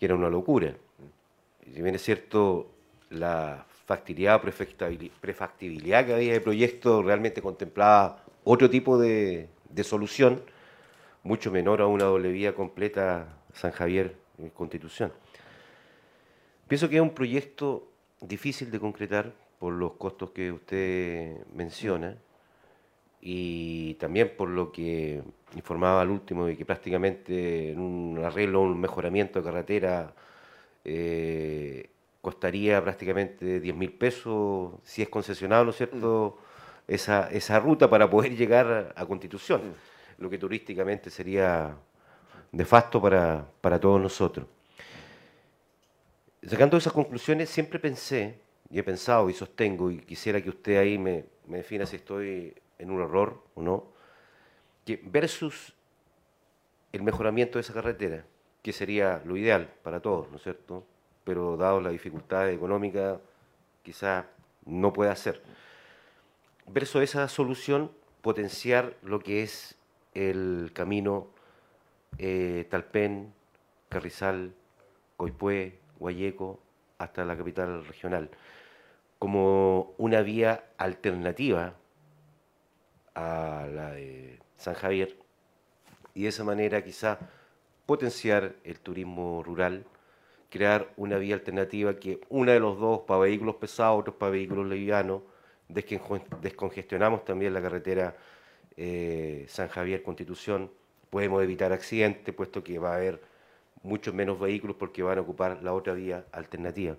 era una locura. Si bien es cierto, la factibilidad prefactibilidad que había de proyecto realmente contemplaba otro tipo de solución, mucho menor a una doble vía completa San Javier eh, Constitución. Pienso que es un proyecto difícil de concretar por los costos que usted menciona y también por lo que informaba al último de que prácticamente en un arreglo, un mejoramiento de carretera eh, costaría prácticamente 10 mil pesos si es concesionado, ¿no es cierto?, esa, esa ruta para poder llegar a Constitución, lo que turísticamente sería nefasto para, para todos nosotros. Sacando esas conclusiones, siempre pensé, y he pensado y sostengo, y quisiera que usted ahí me, me defina si estoy en un error o no, que versus el mejoramiento de esa carretera, que sería lo ideal para todos, ¿no es cierto? Pero dado la dificultad económica, quizás no pueda ser. Versus esa solución, potenciar lo que es el camino eh, Talpén, Carrizal, Coipue, Guayeco, hasta la capital regional, como una vía alternativa a la de San Javier y de esa manera quizá potenciar el turismo rural, crear una vía alternativa que una de los dos para vehículos pesados, otros para vehículos livianos, desconge- descongestionamos también la carretera eh, San Javier Constitución, podemos evitar accidentes, puesto que va a haber muchos menos vehículos porque van a ocupar la otra vía alternativa.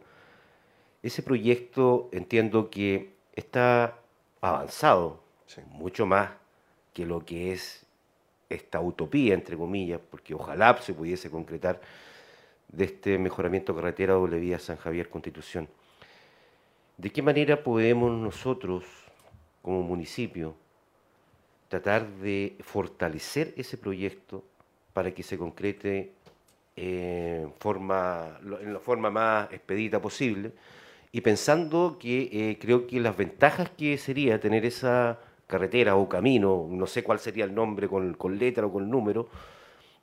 Ese proyecto entiendo que está avanzado, mucho más que lo que es esta utopía, entre comillas, porque ojalá se pudiese concretar de este mejoramiento de carretera doble vía San Javier Constitución. ¿De qué manera podemos nosotros, como municipio, tratar de fortalecer ese proyecto para que se concrete eh, en la forma más expedita posible y pensando que eh, creo que las ventajas que sería tener esa carretera o camino, no sé cuál sería el nombre con, con letra o con número,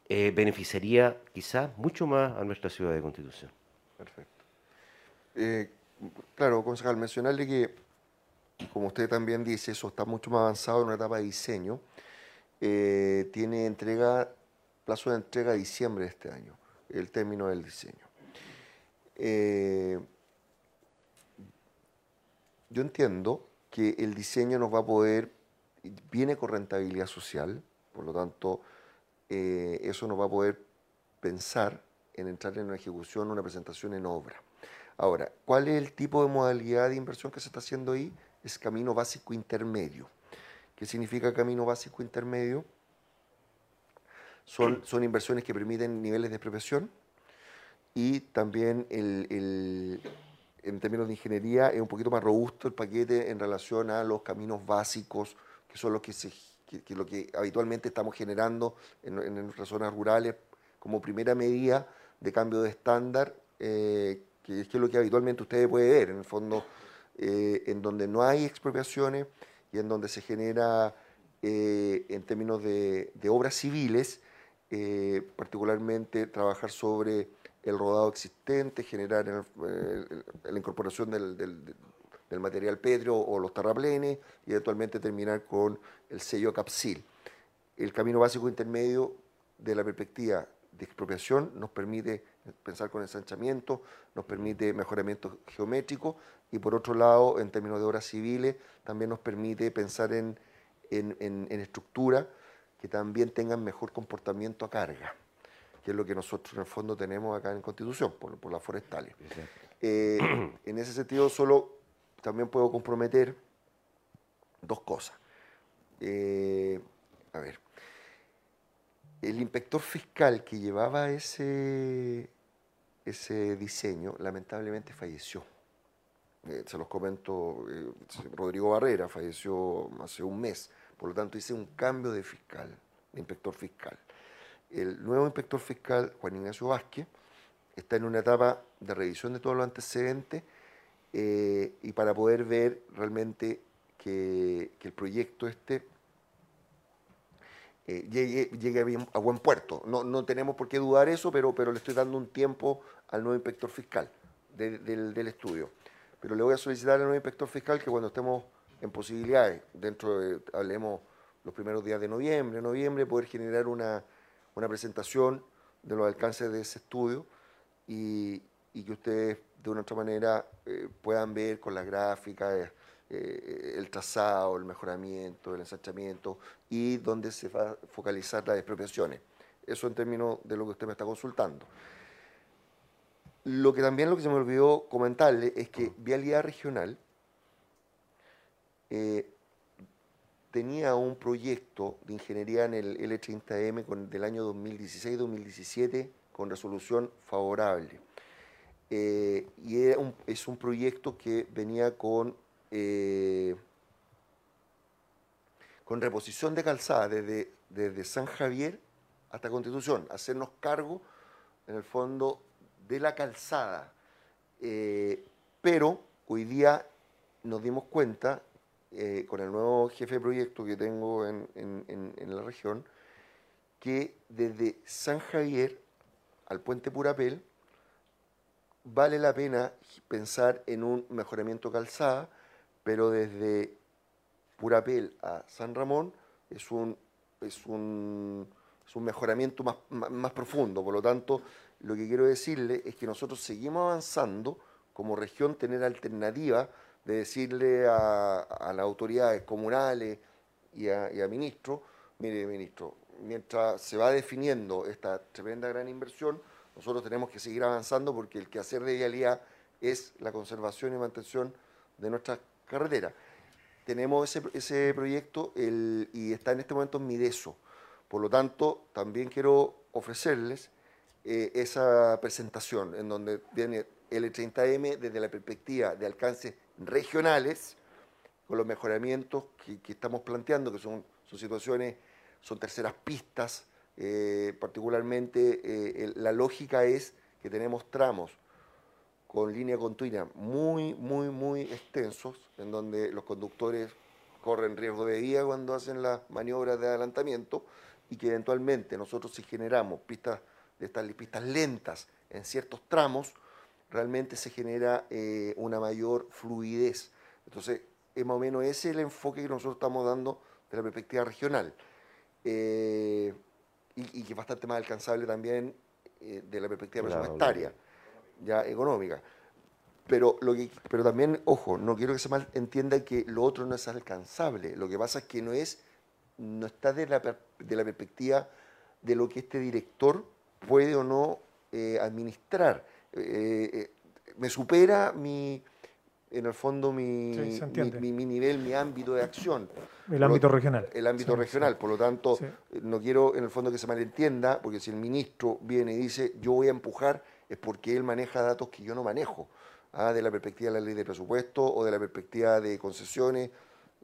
eh, beneficiaría quizás mucho más a nuestra ciudad de Constitución. Perfecto. Claro, concejal, mencionarle que, como usted también dice, eso está mucho más avanzado en una etapa de diseño. Eh, tiene entrega, plazo de entrega a diciembre de este año, el término del diseño. Eh, yo entiendo que el diseño nos va a poder, viene con rentabilidad social, por lo tanto, eh, eso nos va a poder pensar en entrar en una ejecución, una presentación en obra. Ahora, ¿cuál es el tipo de modalidad de inversión que se está haciendo ahí? Es camino básico intermedio. ¿Qué significa camino básico intermedio? Son, son inversiones que permiten niveles de expropiación y también el, el- en términos de ingeniería es un poquito más robusto el paquete en relación a los caminos básicos, que son los que, se, que, que lo que habitualmente estamos generando en, en nuestras zonas rurales como primera medida de cambio de estándar, eh, que es que es lo que habitualmente ustedes pueden ver, en el fondo, eh, en donde no hay expropiaciones y en donde se genera, eh, en términos de, obras civiles, eh, particularmente trabajar sobre el rodado existente, generar el- la incorporación del material pétreo o los terraplenes y eventualmente terminar con el sello capsil. El camino básico intermedio de la perspectiva de expropiación nos permite pensar con ensanchamiento, nos permite mejoramiento geométrico y por otro lado, en términos de obras civiles, también nos permite pensar en, en, en- en estructura que también tengan mejor comportamiento a carga, que es lo que nosotros en el fondo tenemos acá en Constitución, por, por las forestales. Eh, en ese sentido, solo también puedo comprometer dos cosas. Eh, a ver, el inspector fiscal que llevaba ese, ese diseño lamentablemente falleció. Eh, se los comento, eh, Rodrigo Barrera falleció hace un mes, por lo tanto hice un cambio de fiscal, de inspector fiscal. El nuevo inspector fiscal, Juan Ignacio Vázquez, está en una etapa de revisión de todos los antecedentes eh, y para poder ver realmente que, el proyecto este llegue, llegue a, bien- a buen puerto. No, no tenemos por qué dudar eso, pero, pero le estoy dando un tiempo al nuevo inspector fiscal de- del, estudio. Pero le voy a solicitar al nuevo inspector fiscal que cuando estemos en posibilidades, dentro de, hablemos los primeros días de noviembre, noviembre, poder generar una, una presentación de los alcances de ese estudio y, que ustedes de una u otra manera eh, puedan ver con las gráficas eh, el trazado, el mejoramiento, el ensanchamiento y dónde se va a focalizar las expropiaciones. Eso en términos de lo que usted me está consultando. Lo que también lo que se me olvidó comentarle es que Vialidad Regional eh, tenía un proyecto de ingeniería en el L30M con, del año 2016-2017 con resolución favorable. Eh, y era un- es un proyecto que venía con, eh, con reposición de calzada desde, desde San Javier hasta Constitución, hacernos cargo, en el fondo, de la calzada. Eh, pero hoy día nos dimos cuenta, eh, con el nuevo jefe de proyecto que tengo en, en- la región, que desde San Javier al puente Purapel vale la pena pensar en un mejoramiento calzada, pero desde Purapel a San Ramón es un, es un, es un mejoramiento más, más, más profundo. Por lo tanto, lo que quiero decirle es que nosotros seguimos avanzando como región, tener alternativa de decirle a, las autoridades comunales y a, y ministros, mire ministro, mientras se va definiendo esta tremenda gran inversión, nosotros tenemos que seguir avanzando porque el quehacer de vialidad es la conservación y mantención de nuestras carreteras. Tenemos ese, ese proyecto y está en este momento en Mideso. Por lo tanto, también quiero ofrecerles eh, esa presentación en donde viene el 30M desde la perspectiva de alcances regionales, con los mejoramientos que, estamos planteando, que son, situaciones, son terceras pistas, eh, particularmente eh, la lógica es que tenemos tramos con línea continua muy, muy, muy extensos, en donde los conductores corren riesgo de vida cuando hacen las maniobras de adelantamiento y que eventualmente nosotros si generamos pistas de estas pistas lentas en ciertos tramos, realmente se genera eh, una mayor fluidez. Entonces, es más o menos ese el enfoque que nosotros estamos dando de la perspectiva regional. Eh, y, que es bastante más alcanzable también eh, de la perspectiva presupuestaria, ya económica. Pero, lo que, pero también, ojo, no quiero que se mal entienda que lo otro no es alcanzable. Lo que pasa es que no es, no está de la, de la perspectiva de lo que este director puede o no eh, administrar. Eh, me supera mi, en el fondo mi, mi, nivel, mi ámbito de acción. El ámbito regional. El ámbito regional, por lo tanto, no quiero en el fondo que se malentienda, porque si el ministro viene y dice yo voy a empujar, es porque él maneja datos que yo no manejo, ¿ah? de la perspectiva de la ley de presupuesto o de la perspectiva de concesiones,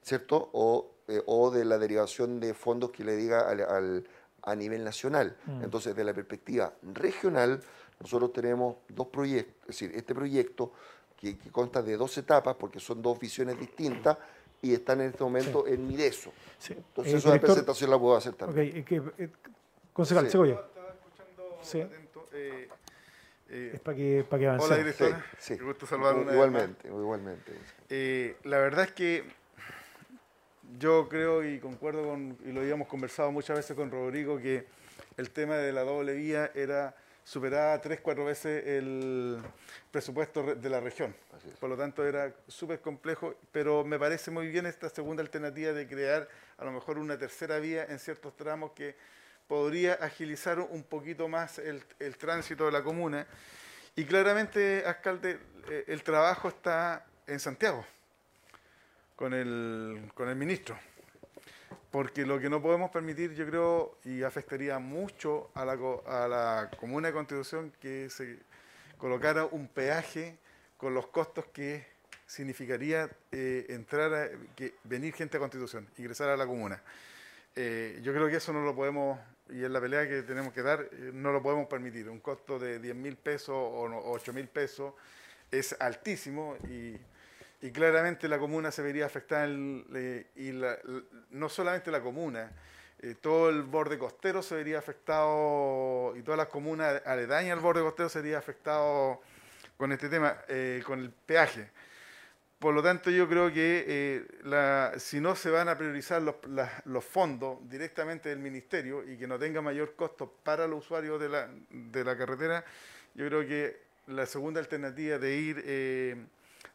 ¿cierto? O, eh, o de la derivación de fondos que le diga al, a nivel nacional. Mm. Entonces, de la perspectiva regional, nosotros tenemos dos proyectos, es decir, este proyecto que, consta de dos etapas, porque son dos visiones distintas, y están en este momento en Mideso. Entonces, eh, esa presentación la puedo hacer también. Okay, eh, concejal, sí. Estaba escuchando sí. atento. Eh, eh, es para que, para que avancemos. Hola, directora. Sí, sí. gusto saludar Igualmente, igualmente. la verdad es que yo creo y concuerdo con, y lo habíamos conversado muchas veces con Rodrigo, que el tema de la doble vía era superaba tres, cuatro veces el presupuesto de la región. Por lo tanto, era súper complejo, pero me parece muy bien esta segunda alternativa de crear a lo mejor una tercera vía en ciertos tramos que podría agilizar un poquito más el, tránsito de la comuna. Y claramente, alcalde, eh, el trabajo está en Santiago, con el, con el ministro porque lo que no podemos permitir, yo creo, y afectaría mucho a la, a la Comuna de Constitución, que se colocara un peaje con los costos que significaría eh, entrar a, que venir gente a Constitución, ingresar a la comuna. Eh, yo creo que eso no lo podemos, y en la pelea que tenemos que dar, eh, no lo podemos permitir. Un costo de 10 mil pesos o 8 mil pesos es altísimo y y claramente la comuna se vería afectada, y no solamente la comuna, eh, todo el borde costero se vería afectado, y todas las comunas aledañas al borde costero se vería afectado con este tema, eh, con el peaje. Por lo tanto, yo creo que eh, si no se van a priorizar los, los, fondos directamente del ministerio y que no tenga mayor costo para los usuarios de la, de la carretera, yo creo que la segunda alternativa de ir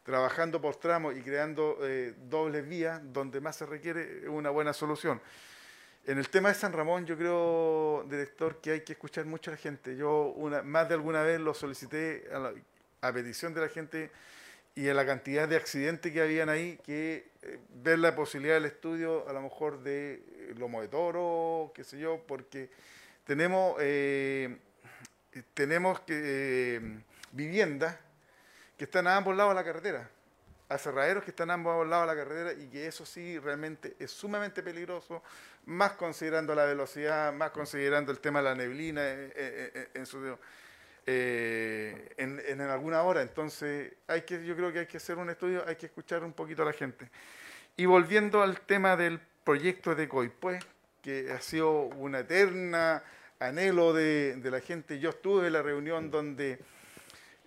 trabajando por tramos y creando eh, dobles vías donde más se requiere una buena solución. En el tema de San Ramón, yo creo, director, que hay que escuchar mucho a la gente. Yo una, más de alguna vez lo solicité a, petición de la gente y a la cantidad de accidentes que habían ahí, que eh, ver la posibilidad del estudio a lo mejor de eh, lomo de qué sé yo, porque tenemos, tenemos que, viviendas que están a ambos lados de la carretera, aserraderos que están a ambos lados de la carretera y que eso sí realmente es sumamente peligroso, más considerando la velocidad, más considerando el tema de la neblina eh, eh, eh, en, su, alguna hora. Entonces, hay que, yo creo que hay que hacer un estudio, hay que escuchar un poquito a la gente. Y volviendo al tema del proyecto de COIPUE, que ha sido una eterna anhelo de la gente. Yo estuve en la reunión donde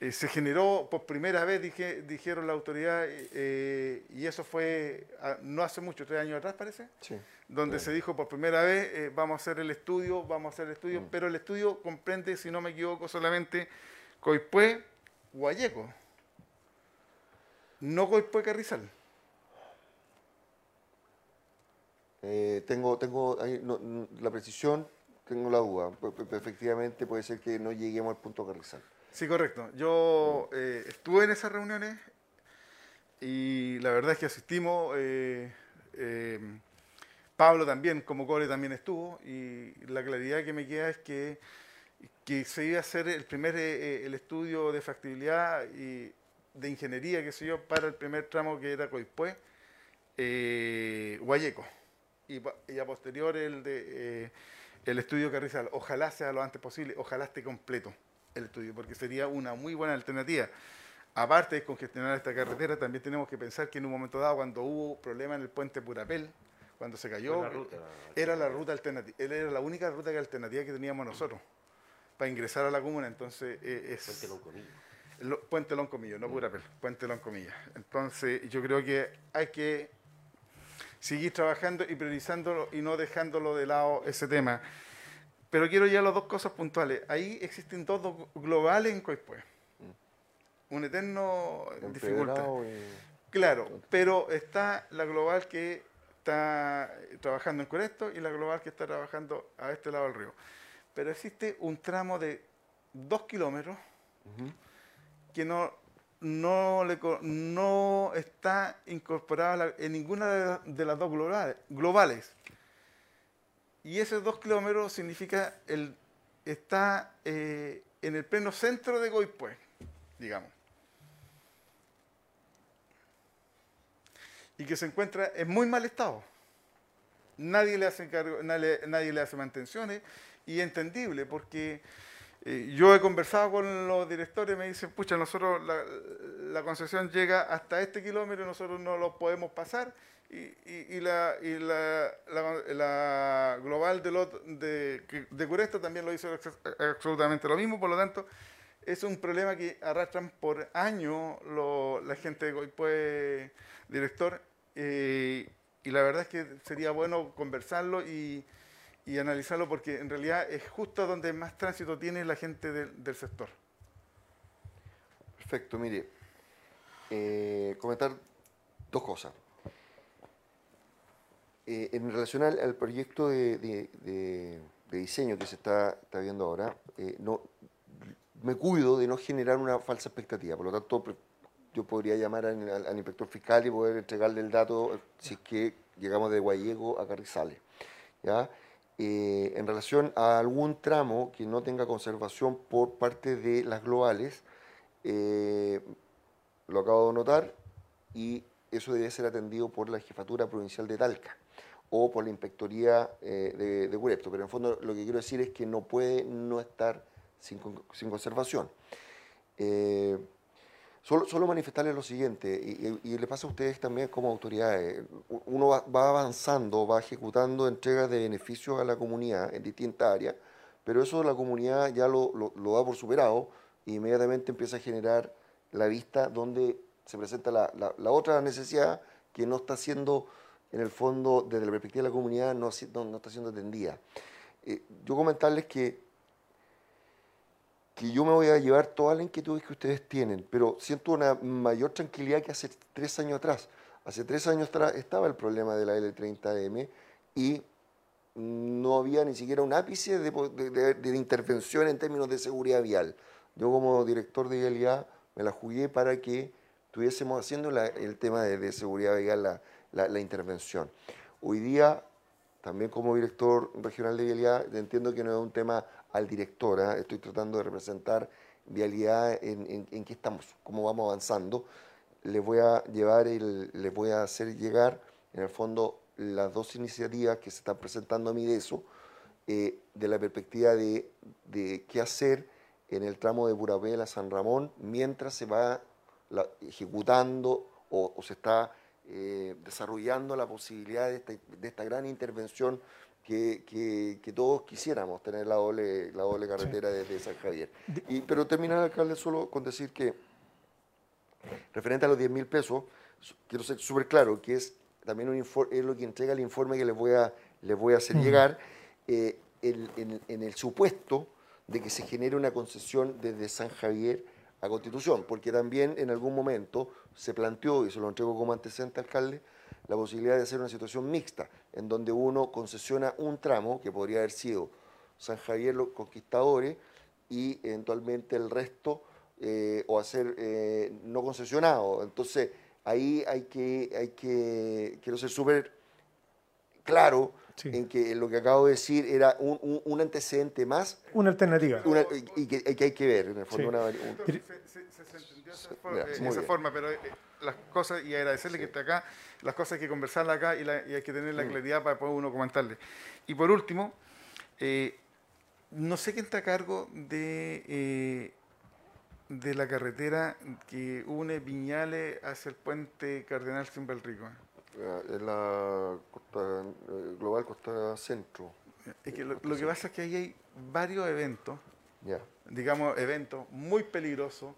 eh, se generó por primera vez, dije, dijeron la autoridad, eh, y eso fue ah, no hace mucho, tres años atrás parece, donde se dijo por primera vez, eh, vamos a hacer el estudio, vamos a hacer el estudio, mm. pero el estudio comprende, si no me equivoco, solamente Coipue, Guayeco, no Coipue Carrizal. tengo tengo la precisión, tengo la duda. Efectivamente puede ser que no lleguemos al punto Carrizal. Sí, correcto. Yo eh, estuve en esas reuniones y la verdad es que asistimos. Eh, eh, Pablo también, como Core, también estuvo y la claridad que me queda es que, se iba a hacer el primer el estudio de factibilidad y de ingeniería, qué sé yo, para el primer tramo que era Coipue, Guayeco. Y, y, a posterior el, de, el estudio Carrizal. Ojalá sea lo antes posible, ojalá esté completo el estudio, porque sería una muy buena alternativa. Aparte de congestionar esta carretera, también tenemos que pensar que en un momento dado, cuando hubo problemas en el puente Purapel, cuando se cayó. la ruta. Era la ruta alternativa, era la única ruta alternativa que teníamos nosotros para ingresar a la comuna. Entonces, eh, es. Puente Loncomillo. Lo- Puente Loncomillo, no Purapel, Puente Loncomillo. Entonces, yo creo que hay que seguir trabajando y priorizándolo y no dejándolo de lado ese tema. Pero quiero ya las dos cosas puntuales. Ahí existen dos do- globales en Coipué. Un eterno dificultad. Eh, Claro, pero está la global que está trabajando en Coresto y la global que está trabajando a este lado del río. Pero existe un tramo de dos kilómetros que no, no, le no está incorporada en ninguna de, la- de las dos globales, globales. Y esos dos kilómetros significa el está eh, en el pleno centro de Goipué, digamos. y que se encuentra en muy mal estado. Nadie le hace cargo, nadie, le hace mantenciones y entendible porque eh, yo he conversado con los directores y me dicen, pucha, nosotros la, la concesión llega hasta este kilómetro nosotros no lo podemos pasar y, y- y la, y la, la- global de, lot- de, de Curesto también lo hizo absolutamente lo mismo, por lo tanto es un problema que arrastran por años lo- la gente de Goipué, director, eh, y la verdad es que sería bueno conversarlo y, y analizarlo porque en realidad es justo donde más tránsito tiene la gente del, del sector. Perfecto, mire. eh, comentar dos cosas. Eh, en relación al, proyecto de, diseño que se está, viendo ahora, eh, me cuido de no generar una falsa expectativa. Por lo tanto, yo podría llamar al, inspector fiscal y poder entregarle el dato eh, si es que llegamos de Guayego a Carrizales. en relación a algún tramo que no tenga conservación por parte de las globales, lo acabo de notar y eso debe ser atendido por la Jefatura Provincial de Talca o por la Inspectoría eh, de, de. Pero en fondo lo que quiero decir es que no puede no estar sin, sin conservación. Eh, solo, solo manifestarles lo siguiente, y, y- le pasa a ustedes también como autoridades. Uno va, va avanzando, va ejecutando entregas de beneficios a la comunidad en distintas áreas, pero eso la comunidad ya lo, lo- da por superado e inmediatamente empieza a generar la vista donde se presenta la- la otra necesidad que no está siendo, en el fondo, desde la perspectiva de la comunidad, no, está siendo atendida. Eh, yo comentarles que que yo me voy a llevar todas las inquietudes que ustedes tienen, pero siento una mayor tranquilidad que hace tres años atrás. Hace tres años atrás estaba el problema de la L30M y no había ni siquiera un ápice de, de- de- de intervención en términos de seguridad vial. Yo como director de vialidad me la jugué para que estuviésemos haciendo el tema de, seguridad vial, la- la intervención. Hoy día también como director regional de vialidad, entiendo que no es un tema al director, ¿ah? estoy tratando de representar vialidad en, en, en qué estamos, cómo vamos avanzando. Les voy a llevar, les voy a hacer llegar, en el fondo, las dos iniciativas que se están presentando a mí de eso, eh, de la perspectiva de, de qué hacer en el tramo de Purapel a San Ramón mientras se va la- ejecutando o, o se está eh, desarrollando la posibilidad de esta, de esta gran intervención que, que- que todos quisiéramos, tener la doble, la doble carretera desde San Javier. Y, pero terminar, alcalde, solo con decir que, referente a los 10 mil pesos, quiero ser súper claro, que es también un infor- es lo que entrega el informe que les voy a, les voy a hacer llegar, eh, en el supuesto de que se genere una concesión desde San Javier a Constitución, porque también en algún momento se planteó, y se lo entrego como antecedente, alcalde, la posibilidad de hacer una situación mixta, en donde uno concesiona un tramo, que podría haber sido San Javier los Conquistadores, y eventualmente el resto, eh, o hacer eh, no concesionado. Entonces, ahí hay que, hay que quiero ser súper claro Sí. en que lo que acabo de decir era un, un- un antecedente más Una alternativa. una- y, que, y que hay que ver, en el fondo, Sí. una un- Se, se- se- se entendió de esa, for- Ya, eh, esa forma, pero eh, las cosas, y agradecerle que esté acá, las cosas hay que conversarlas acá y, la- y hay que tener Mm. la claridad para poder uno comentarle. Y por último, eh, no sé quién está a cargo de, eh, de la carretera que une Viñales hacia el puente Cardenal Simbalrico. Eh, en la costa, eh, Global Costa Centro. Es que lo, lo que pasa es que ahí hay varios eventos, digamos, eventos muy peligrosos,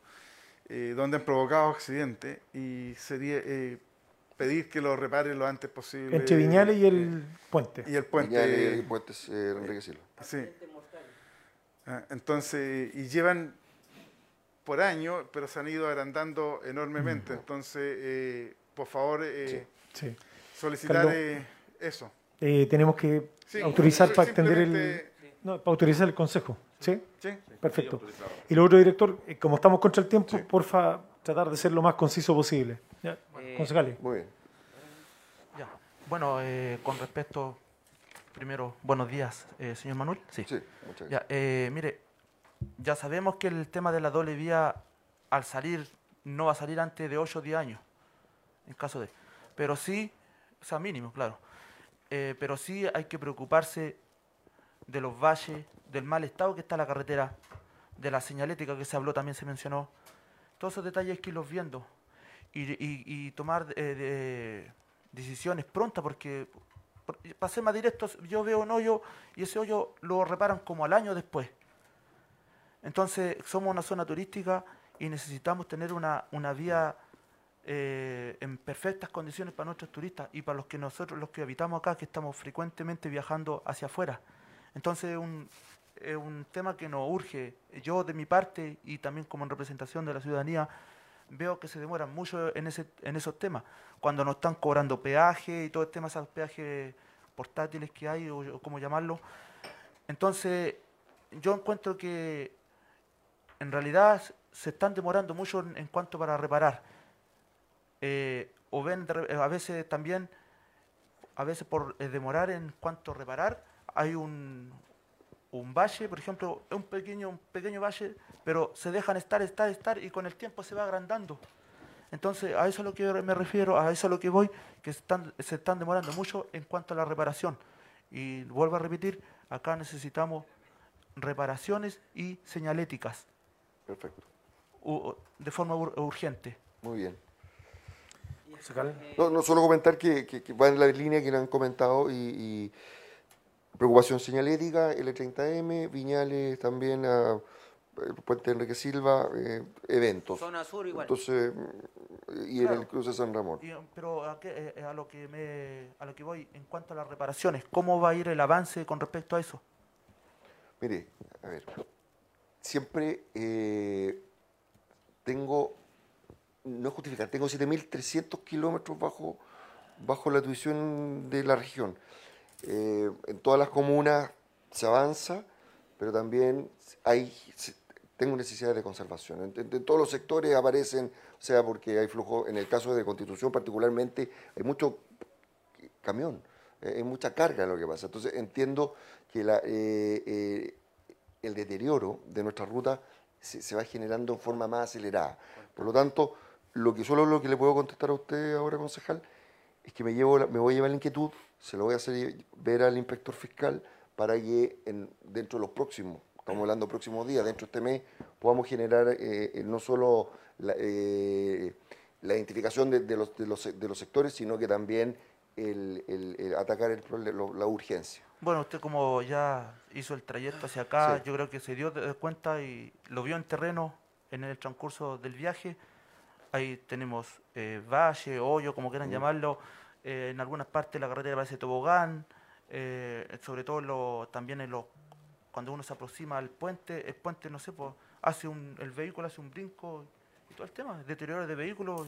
eh, donde han provocado accidentes y sería eh, pedir que lo reparen lo antes posible. Entre Viñales y eh, el puente. y el puente. Viñales y Puentes eh, Enrique Silva. Sí. Ah, Entonces, y llevan por año, pero se han ido agrandando enormemente. Entonces, eh, por favor, eh, Sí. solicitar Carlos. eh, eso. Eh, tenemos que Sí, autorizar para extender el, no, para autorizar el consejo. ¿Sí? Sí. Perfecto. Y lo otro, director, eh, como estamos contra el tiempo, porfa, tratar de ser lo más conciso posible. ¿Ya? Eh, Concejales. Muy bien. Ya. Bueno, eh, con respecto, primero, buenos días, eh, señor Manuel. Sí. Sí, muchas gracias. Ya, eh, mire, ya sabemos que el tema de la doble vía al salir no va a salir antes de 8 o 10 años, en caso de. Pero sí, o sea, mínimo, claro. Eh, pero sí hay que preocuparse de los valles, del mal estado que está la carretera, de la señalética que se habló, también se mencionó. Todos esos detalles hay que irlos viendo y, tomar eh, de- decisiones prontas, porque, por- para ser más directos, yo veo un hoyo y ese hoyo lo reparan como al año después. Entonces, somos una zona turística y necesitamos tener una, una vía eh, en perfectas condiciones para nuestros turistas y para los que nosotros, los que habitamos acá, que estamos frecuentemente viajando hacia afuera. Entonces, es un, es un tema que nos urge. Yo, de mi parte, y también como en representación de la ciudadanía, veo que se demoran mucho en, ese, en esos temas. Cuando nos están cobrando peaje y todo el tema, esos peajes portátiles que hay, o, o como llamarlo. Entonces, yo encuentro que en realidad se están demorando mucho en, en cuanto para reparar. Eh, o ven re- a veces también, a veces por eh, demorar en cuanto a reparar, hay un, un valle, por ejemplo, un pequeño, un pequeño valle, pero se dejan estar, estar, estar y con el tiempo se va agrandando. Entonces, a eso es a lo que me refiero, a eso es a lo que voy, que están, se están demorando mucho en cuanto a la reparación. Y vuelvo a repetir, acá necesitamos reparaciones y señaléticas Perfecto. de forma ur- urgente. Muy bien. No, no solo comentar que, que- que va en la línea que le han comentado y, y preocupación señalética, L30M, Viñales también, a, el Puente Enrique Silva, eh, eventos. Zona sur igual. Entonces, mm, y en el cruce San Ramón. Y, pero a, qué- eh, a lo que me, a lo que voy en cuanto a las reparaciones, ¿cómo va a ir el avance con respecto a eso? Mire, a ver, siempre eh, tengo, no es justificar, tengo 7.300 kilómetros bajo, bajo la tuición de la región. Eh, en todas las comunas se avanza, pero también hay, tengo necesidades de conservación. En, todos los sectores aparecen, o sea, porque hay flujo, en el caso de Constitución particularmente, hay mucho camión, eh, hay mucha carga lo que pasa. Entonces entiendo que eh, el deterioro de nuestra ruta se, se va generando en forma más acelerada. Por lo tanto, lo que solo lo que le puedo contestar a usted ahora, concejal, es que me, llevo me voy a llevar la inquietud, se lo voy a hacer ver al inspector fiscal para que en- dentro de los próximos, estamos hablando próximos días, dentro de este mes, podamos generar eh, eh, no solo la, eh, la identificación de, de los, de, los, de los sectores, sino que también el, el- el atacar el lo- la urgencia. Bueno, usted como ya hizo el trayecto hacia acá, Sí. yo creo que se dio cuenta y lo vio en terreno en el transcurso del viaje. Ahí tenemos eh, valle, hoyo, como quieran llamarlo. Eh, en algunas partes la carretera parece tobogán. eh, sobre todo lo- también en los, cuando uno se aproxima al puente, el puente, no sé, pues, hace un, el vehículo hace un brinco y todo el tema, deterioro de vehículos.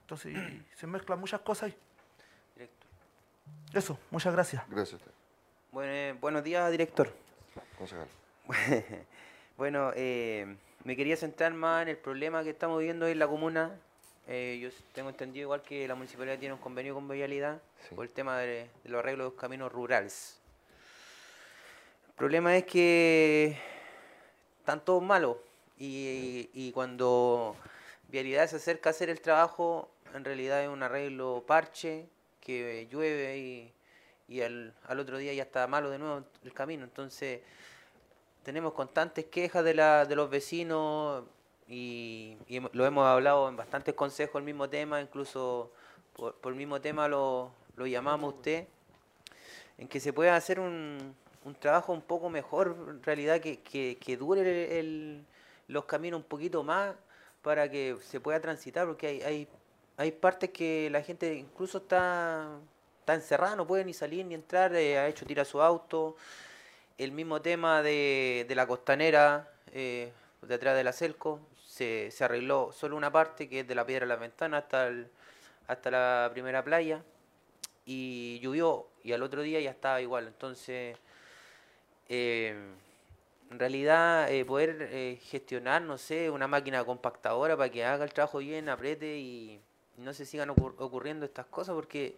Entonces, y se mezclan muchas cosas ahí. Director. Eso, muchas gracias. Gracias a usted, Bueno, eh, buenos días, director. concejal. [LAUGHS] bueno, eh, me quería centrar más en el problema que estamos viviendo en la comuna. Eh, yo tengo entendido igual que la municipalidad tiene un convenio con Vialidad Sí. por el tema de, de los arreglos de los caminos rurales. El problema es que están todos malos y, y cuando Vialidad se acerca a hacer el trabajo, en realidad es un arreglo parche que llueve y, y al, al otro día ya está malo de nuevo el camino. Entonces tenemos constantes quejas de, la, de los vecinos y, lo hemos hablado en bastantes consejos el mismo tema, incluso por, el mismo tema lo, lo llamamos usted, en que se pueda hacer un, un trabajo un poco mejor, en realidad que, que, dure el- los caminos un poquito más para que se pueda transitar, porque hay, hay, hay partes que la gente incluso está, está encerrada, no puede ni salir ni entrar, eh, ha hecho tirar su auto. El mismo tema de, de la costanera, eh, de atrás de la Celco, se, se arregló solo una parte, que es de la piedra de la ventana hasta, el- hasta la primera playa, y llovió, y al otro día ya estaba igual. Entonces, eh, en realidad, eh, poder eh, gestionar, no sé, una máquina compactadora para que haga el trabajo bien, apriete y no se sigan ocur- ocurriendo estas cosas, porque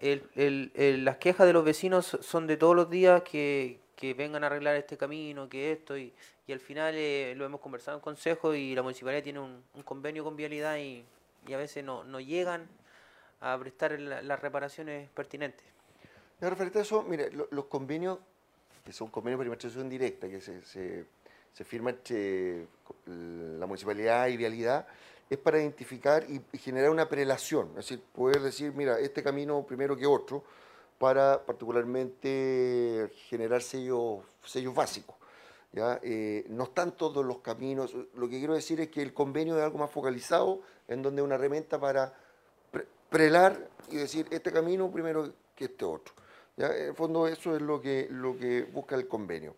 el- el- las quejas de los vecinos son de todos los días que, que vengan a arreglar este camino, que esto, y, y al final eh, lo hemos conversado en consejo y la municipalidad tiene un, un convenio con vialidad y, y a veces no, no llegan a prestar la- las reparaciones pertinentes. Y referente a eso, mire, lo- los convenios, que son convenios de administración directa, que se, se, se firman entre la municipalidad y vialidad, es para identificar y generar una prelación, es decir, poder decir, mira, este camino primero que otro, para particularmente generar sellos, sellos básicos. ¿ya? Eh, no están todos los caminos, lo que quiero decir es que el convenio es algo más focalizado, en donde una herramienta para pre- prelar y decir este camino primero que este otro. En el fondo eso es lo que, lo que busca el convenio.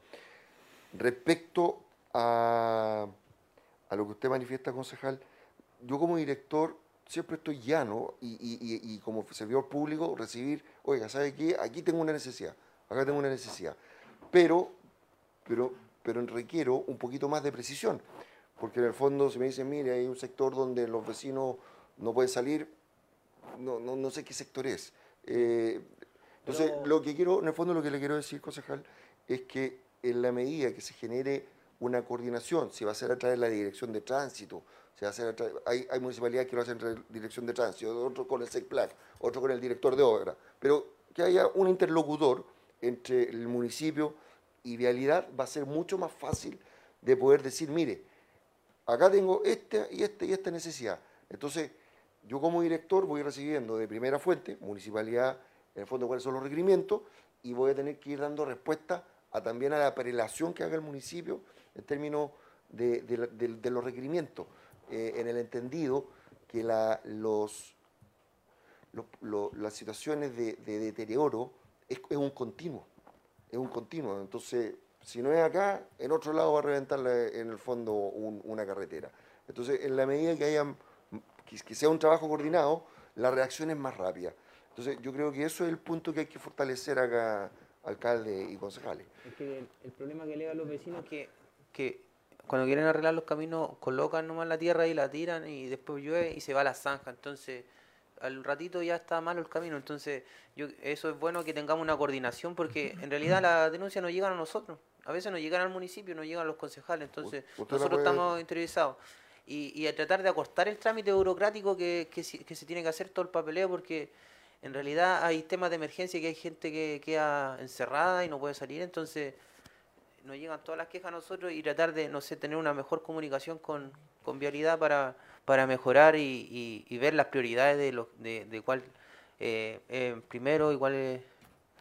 Respecto a, a lo que usted manifiesta, concejal, yo como director siempre estoy llano y, y- y- y como servidor público recibir, oiga, ¿sabe qué? Aquí tengo una necesidad, acá tengo una necesidad. Pero, pero, pero requiero un poquito más de precisión, porque en el fondo si me dicen, mire, hay un sector donde los vecinos no pueden salir, no, no, no sé qué sector es. Eh, entonces, Pero- lo que quiero, en el fondo lo que le quiero decir, concejal, es que en la medida que se genere una coordinación, si va a ser a través de la dirección de tránsito, a través- hay, hay municipalidades que lo hacen en dirección de tránsito, otros con el SECPLAC, otro con el director de obra, pero que haya un interlocutor entre el municipio y vialidad va a ser mucho más fácil de poder decir, mire, acá tengo esta y esta y esta necesidad. Entonces, yo como director voy recibiendo de primera fuente, municipalidad, en el fondo cuáles son los requerimientos, y voy a tener que ir dando respuesta a, también a la prelación que haga el municipio en términos de, de- de los requerimientos, eh, en el entendido que las situaciones de, de deterioro es, un continuo, es un continuo. Entonces, si no es acá, en otro lado va a reventar en el fondo un- una carretera. Entonces, en la medida que haya que, sea un trabajo coordinado, la reacción es más rápida. Entonces, yo creo que eso es el punto que hay que fortalecer acá, alcalde y concejales. Es que el, problema que alegan los vecinos es que, que cuando quieren arreglar los caminos colocan nomás la tierra y la tiran y después llueve y se va a la zanja. Entonces, al ratito ya está malo el camino. Entonces, yo eso es bueno que tengamos una coordinación porque en realidad las denuncias no llegan a nosotros. A veces no llegan al municipio, no llegan a los concejales. Entonces, nosotros puede- estamos interiorizados. Y, y a tratar de acortar el trámite burocrático que, que, que se tiene que hacer todo el papeleo porque en realidad hay temas de emergencia que hay gente que queda encerrada y no puede salir, entonces nos llegan todas las quejas a nosotros y tratar de, no sé, tener una mejor comunicación con, con vialidad para, para mejorar y, y- y ver las prioridades de, los de, de cuál eh, eh, primero y cuál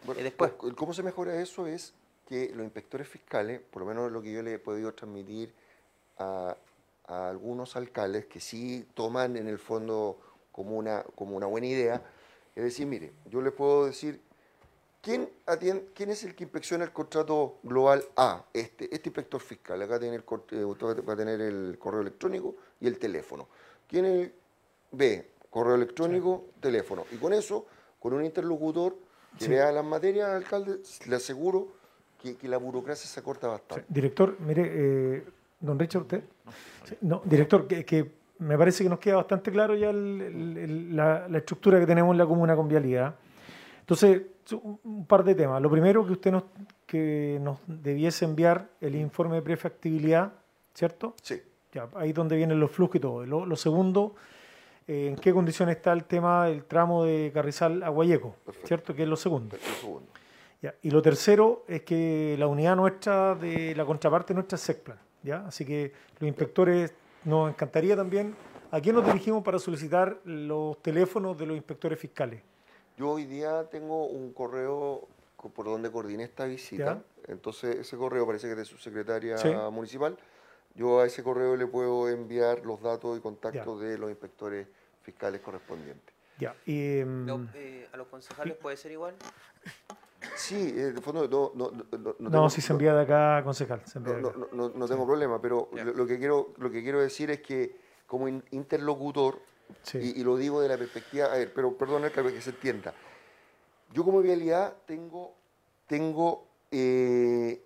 Bueno, eh, después. ¿Cómo se mejora eso? Es que los inspectores fiscales, por lo menos lo que yo le he podido transmitir a, a algunos alcaldes que sí toman en el fondo como una, como una buena idea, es decir, mire, yo les puedo decir, ¿quién, atiende, ¿quién es el que inspecciona el contrato global A? Este, este inspector fiscal, acá tiene el, eh, usted va a tener el correo electrónico y el teléfono. ¿Quién es el B? Correo electrónico, teléfono. Y con eso, con un interlocutor que Sí. vea las materias, alcalde, le aseguro que, que la burocracia se acorta Sí, bastante. Director, mire, eh, don Richard, usted. No, director, que, que me parece que nos queda bastante claro ya el- el- el- la, la estructura que tenemos en la comuna con vialidad. Entonces, un par de temas. Lo primero, que usted nos, que nos debiese enviar el informe de prefactibilidad, ¿cierto? Sí. Ya, ahí donde vienen los flujos y todo. Lo, lo segundo, eh, ¿en qué condición está el tema del tramo de Carrizal a Guayeco? Perfecto. ¿Cierto? Que es lo segundo. Un segundo. Ya, Y lo tercero es que la unidad nuestra, de la contraparte nuestra es SECPLAN, ¿ya? Así que los inspectores nos encantaría también ¿A quién nos dirigimos para solicitar los teléfonos de los inspectores fiscales? Yo hoy día tengo un correo co- por donde coordiné esta visita. Entonces, ese correo parece que es de su secretaria Sí. municipal. Yo a ese correo le puedo enviar los datos y contactos de los inspectores fiscales correspondientes. Ya. Y, em, eh, ¿A los concejales puede ser igual? Sí, eh, de fondo no, no, no, no, no, tengo- si se envía de acá, concejal. Se envía no, de no, acá. no, no tengo problema, pero lo, lo que quiero, lo que quiero decir es que como in- interlocutor, Sí. y, y lo digo de la perspectiva, a ver, pero perdón para que se entienda, yo como vialidad tengo, tengo eh,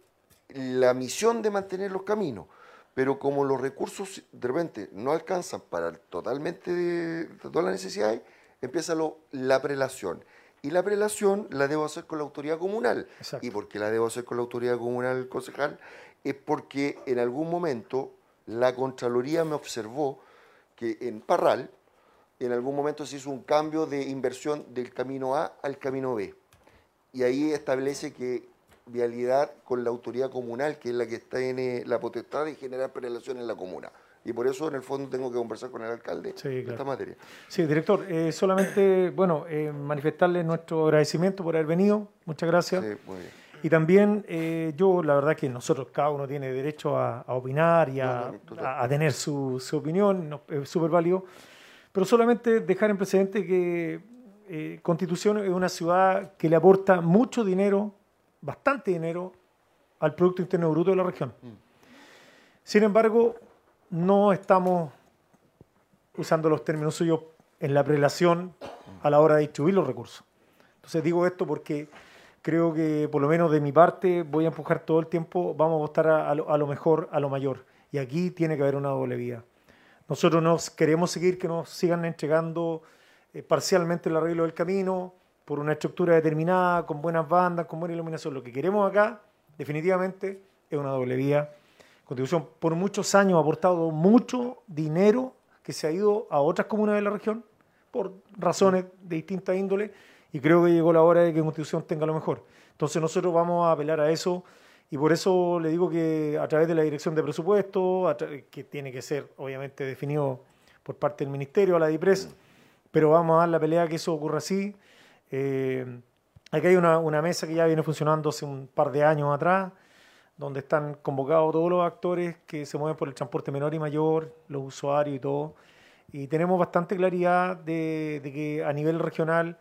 la misión de mantener los caminos, pero como los recursos de repente no alcanzan para totalmente de, todas las necesidades, empieza lo- la prelación. Y la prelación la debo hacer con la autoridad comunal. Exacto. ¿Y por qué la debo hacer con la autoridad comunal, concejal? Es porque en algún momento la Contraloría me observó que en Parral, en algún momento se hizo un cambio de inversión del camino A al camino B. Y ahí establece que vialidad con la autoridad comunal, que es la que tiene la potestad de generar prelación en la comuna. Y por eso, en el fondo, tengo que conversar con el alcalde Sí, claro. esta materia. Sí, director, eh, solamente, bueno, eh, manifestarle nuestro agradecimiento por haber venido. Muchas gracias. Sí, muy bien. Y también eh, yo, la verdad que nosotros, cada uno tiene derecho a, a opinar y a, No, no, total. a- a tener su, su opinión, es súper válido, pero solamente dejar en presente que eh, Constitución es una ciudad que le aporta mucho dinero, bastante dinero, al Producto Interno Bruto de la región. Sin embargo, no estamos usando los términos suyos en la prelación a la hora de distribuir los recursos. Entonces digo esto porque creo que por lo menos de mi parte voy a empujar todo el tiempo, vamos a apostar a, a lo, a lo mejor, a lo mayor. Y aquí tiene que haber una doble vía. Nosotros nos queremos seguir que nos sigan entregando eh, parcialmente el arreglo del camino por una estructura determinada, con buenas bandas, con buena iluminación. Lo que queremos acá, definitivamente, es una doble vía. Contribución por muchos años ha aportado mucho dinero que se ha ido a otras comunas de la región por razones de distinta índole y creo que llegó la hora de que Constitución tenga lo mejor. Entonces nosotros vamos a apelar a eso y por eso le digo que a través de la dirección de presupuesto, que tiene que ser obviamente definido por parte del Ministerio, a la DIPRES, pero vamos a dar la pelea que eso ocurra así. Eh, aquí hay una, una mesa que ya viene funcionando hace un par de años atrás, donde están convocados todos los actores que se mueven por el transporte menor y mayor, los usuarios y todo. Y tenemos bastante claridad de, de que a nivel regional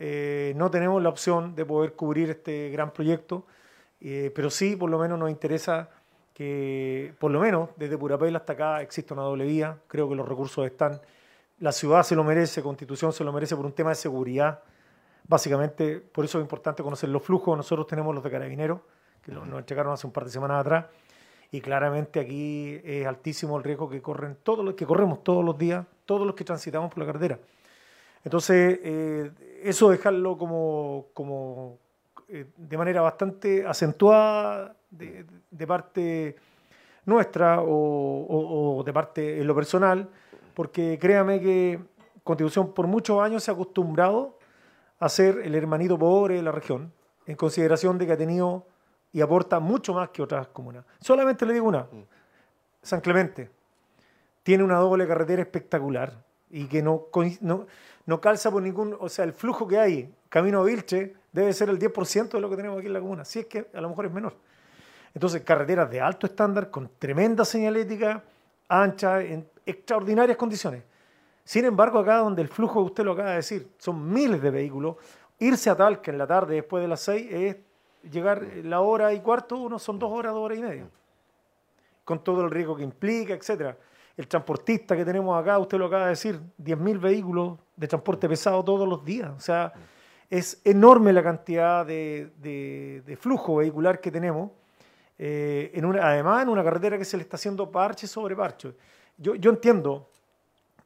eh, no tenemos la opción de poder cubrir este gran proyecto, eh, pero sí por lo menos nos interesa que por lo menos desde Purapel hasta acá exista una doble vía, creo que los recursos están, la ciudad se lo merece, Constitución se lo merece por un tema de seguridad, básicamente por eso es importante conocer los flujos, nosotros tenemos los de carabineros, que nos entregaron hace un par de semanas atrás, y claramente aquí es altísimo el riesgo que corren todos los que corremos todos los días, todos los que transitamos por la carretera. Entonces, eh, eso dejarlo como, como eh, de manera bastante acentuada de, de parte nuestra o, o- o de parte en lo personal, porque créame que Constitución por muchos años se ha acostumbrado a ser el hermanito pobre de la región, en consideración de que ha tenido y aporta mucho más que otras comunas. Solamente le digo una, San Clemente tiene una doble carretera espectacular y que no, no, no calza por ningún, o sea, el flujo que hay camino a Vilche debe ser el 10% de lo que tenemos aquí en la comuna, si es que a lo mejor es menor. Entonces, carreteras de alto estándar, con tremenda señalética, ancha, en extraordinarias condiciones. Sin embargo, acá donde el flujo, usted lo acaba de decir, son miles de vehículos, irse a Talca en la tarde después de las 6 es llegar la hora y cuarto, uno son dos horas, dos horas y media con todo el riesgo que implica, etcétera. El transportista que tenemos acá, usted lo acaba de decir, 10.000 vehículos de transporte pesado todos los días. O sea, es enorme la cantidad de, de- de flujo vehicular que tenemos. eh, en una, además, en una carretera que se le está haciendo parche sobre parche. Yo, yo entiendo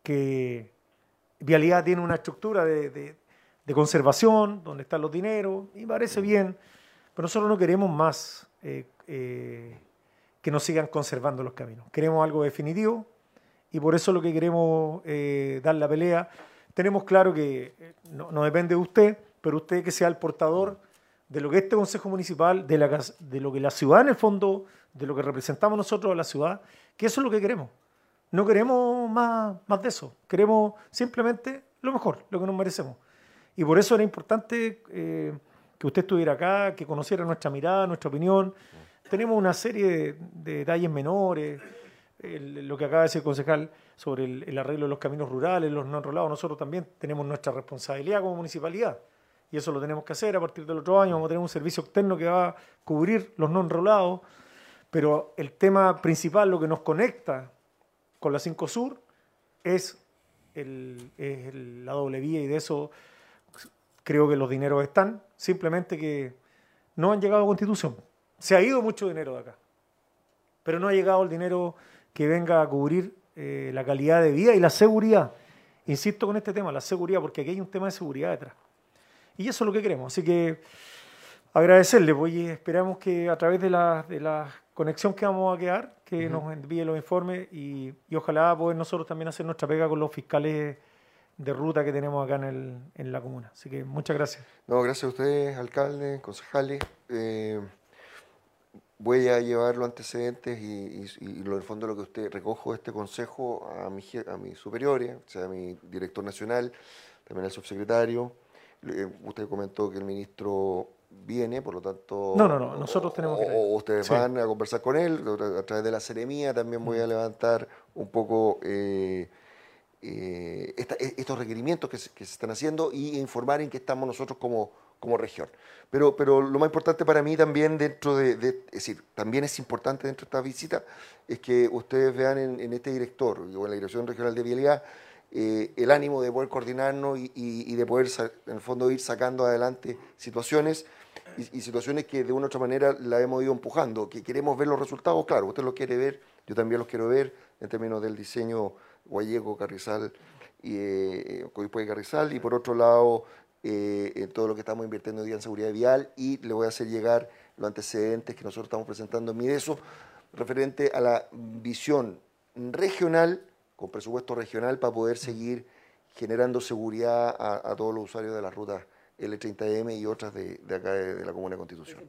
que Vialidad tiene una estructura de, de- de conservación, donde están los dineros, y parece bien, pero nosotros no queremos más eh, eh, que nos sigan conservando los caminos. Queremos algo definitivo y por eso lo que queremos dar la pelea. Tenemos claro que no, no depende de usted, pero usted que sea el portador de lo que este Consejo Municipal, de, la, de lo que la ciudad en el fondo, de lo que representamos nosotros a la ciudad, que eso es lo que queremos. no queremos más, más de eso, queremos simplemente lo mejor, lo que nos merecemos. Y por eso era importante eh, que usted estuviera acá, que conociera nuestra mirada, nuestra opinión. Tenemos una serie de, de detalles menores, lo que acaba de decir el concejal sobre el, el arreglo de los caminos rurales, los no enrolados. Nosotros también tenemos nuestra responsabilidad como municipalidad. Y eso lo tenemos que hacer a partir del otro año. Vamos a tener un servicio externo que va a cubrir los no enrolados. Pero el tema principal, lo que nos conecta con la 5 Sur, es, la doble vía y de eso creo que los dineros están. Simplemente que no han llegado a Constitución. Se ha ido mucho dinero de acá. Pero no ha llegado el dinero que venga a cubrir eh, la calidad de vida y la seguridad. Insisto con este tema, la seguridad, porque aquí hay un tema de seguridad detrás. Y eso es lo que queremos. Así que agradecerle, pues, y esperamos que a través de la, de la conexión que vamos a quedar, que nos envíe los informes y, y ojalá poder nosotros también hacer nuestra pega con los fiscales de ruta que tenemos acá en, el, en la comuna. Así que muchas gracias. No, gracias a ustedes, alcalde, concejales. Eh, voy a llevar los antecedentes y, y, y lo, en el fondo lo que usted recojo de este consejo a, mi, a mis superiores, o sea, a mi director nacional, también al subsecretario. Eh, usted comentó que el ministro viene, por lo tanto... No, no, no, nosotros tenemos que. O ustedes Sí. van a conversar con él, a través de la seremía también voy a levantar un poco... eh, eh, esta- e- estos requerimientos que se, que se están haciendo y informar en qué estamos nosotros como, como región. Pero, pero lo más importante para mí también dentro de, de- es decir, también es importante dentro de esta visita, es que ustedes vean en, en este director o en la Dirección Regional de Vialidad eh, el ánimo de poder coordinarnos y, de poder, en el fondo, ir sacando adelante situaciones y, situaciones que de una u otra manera la hemos ido empujando, que queremos ver los resultados, claro, usted los quiere ver, yo también los quiero ver en términos del diseño Guayego, Carrizal y eh, Carrizal, y por otro lado, eh, todo lo que estamos invirtiendo hoy día en seguridad vial, y le voy a hacer llegar los antecedentes que nosotros estamos presentando. En Mideso, referente a la visión regional, con presupuesto regional, para poder seguir generando seguridad a, a todos los usuarios de las rutas L30M y otras de, de acá de, de la Comuna de Constitución.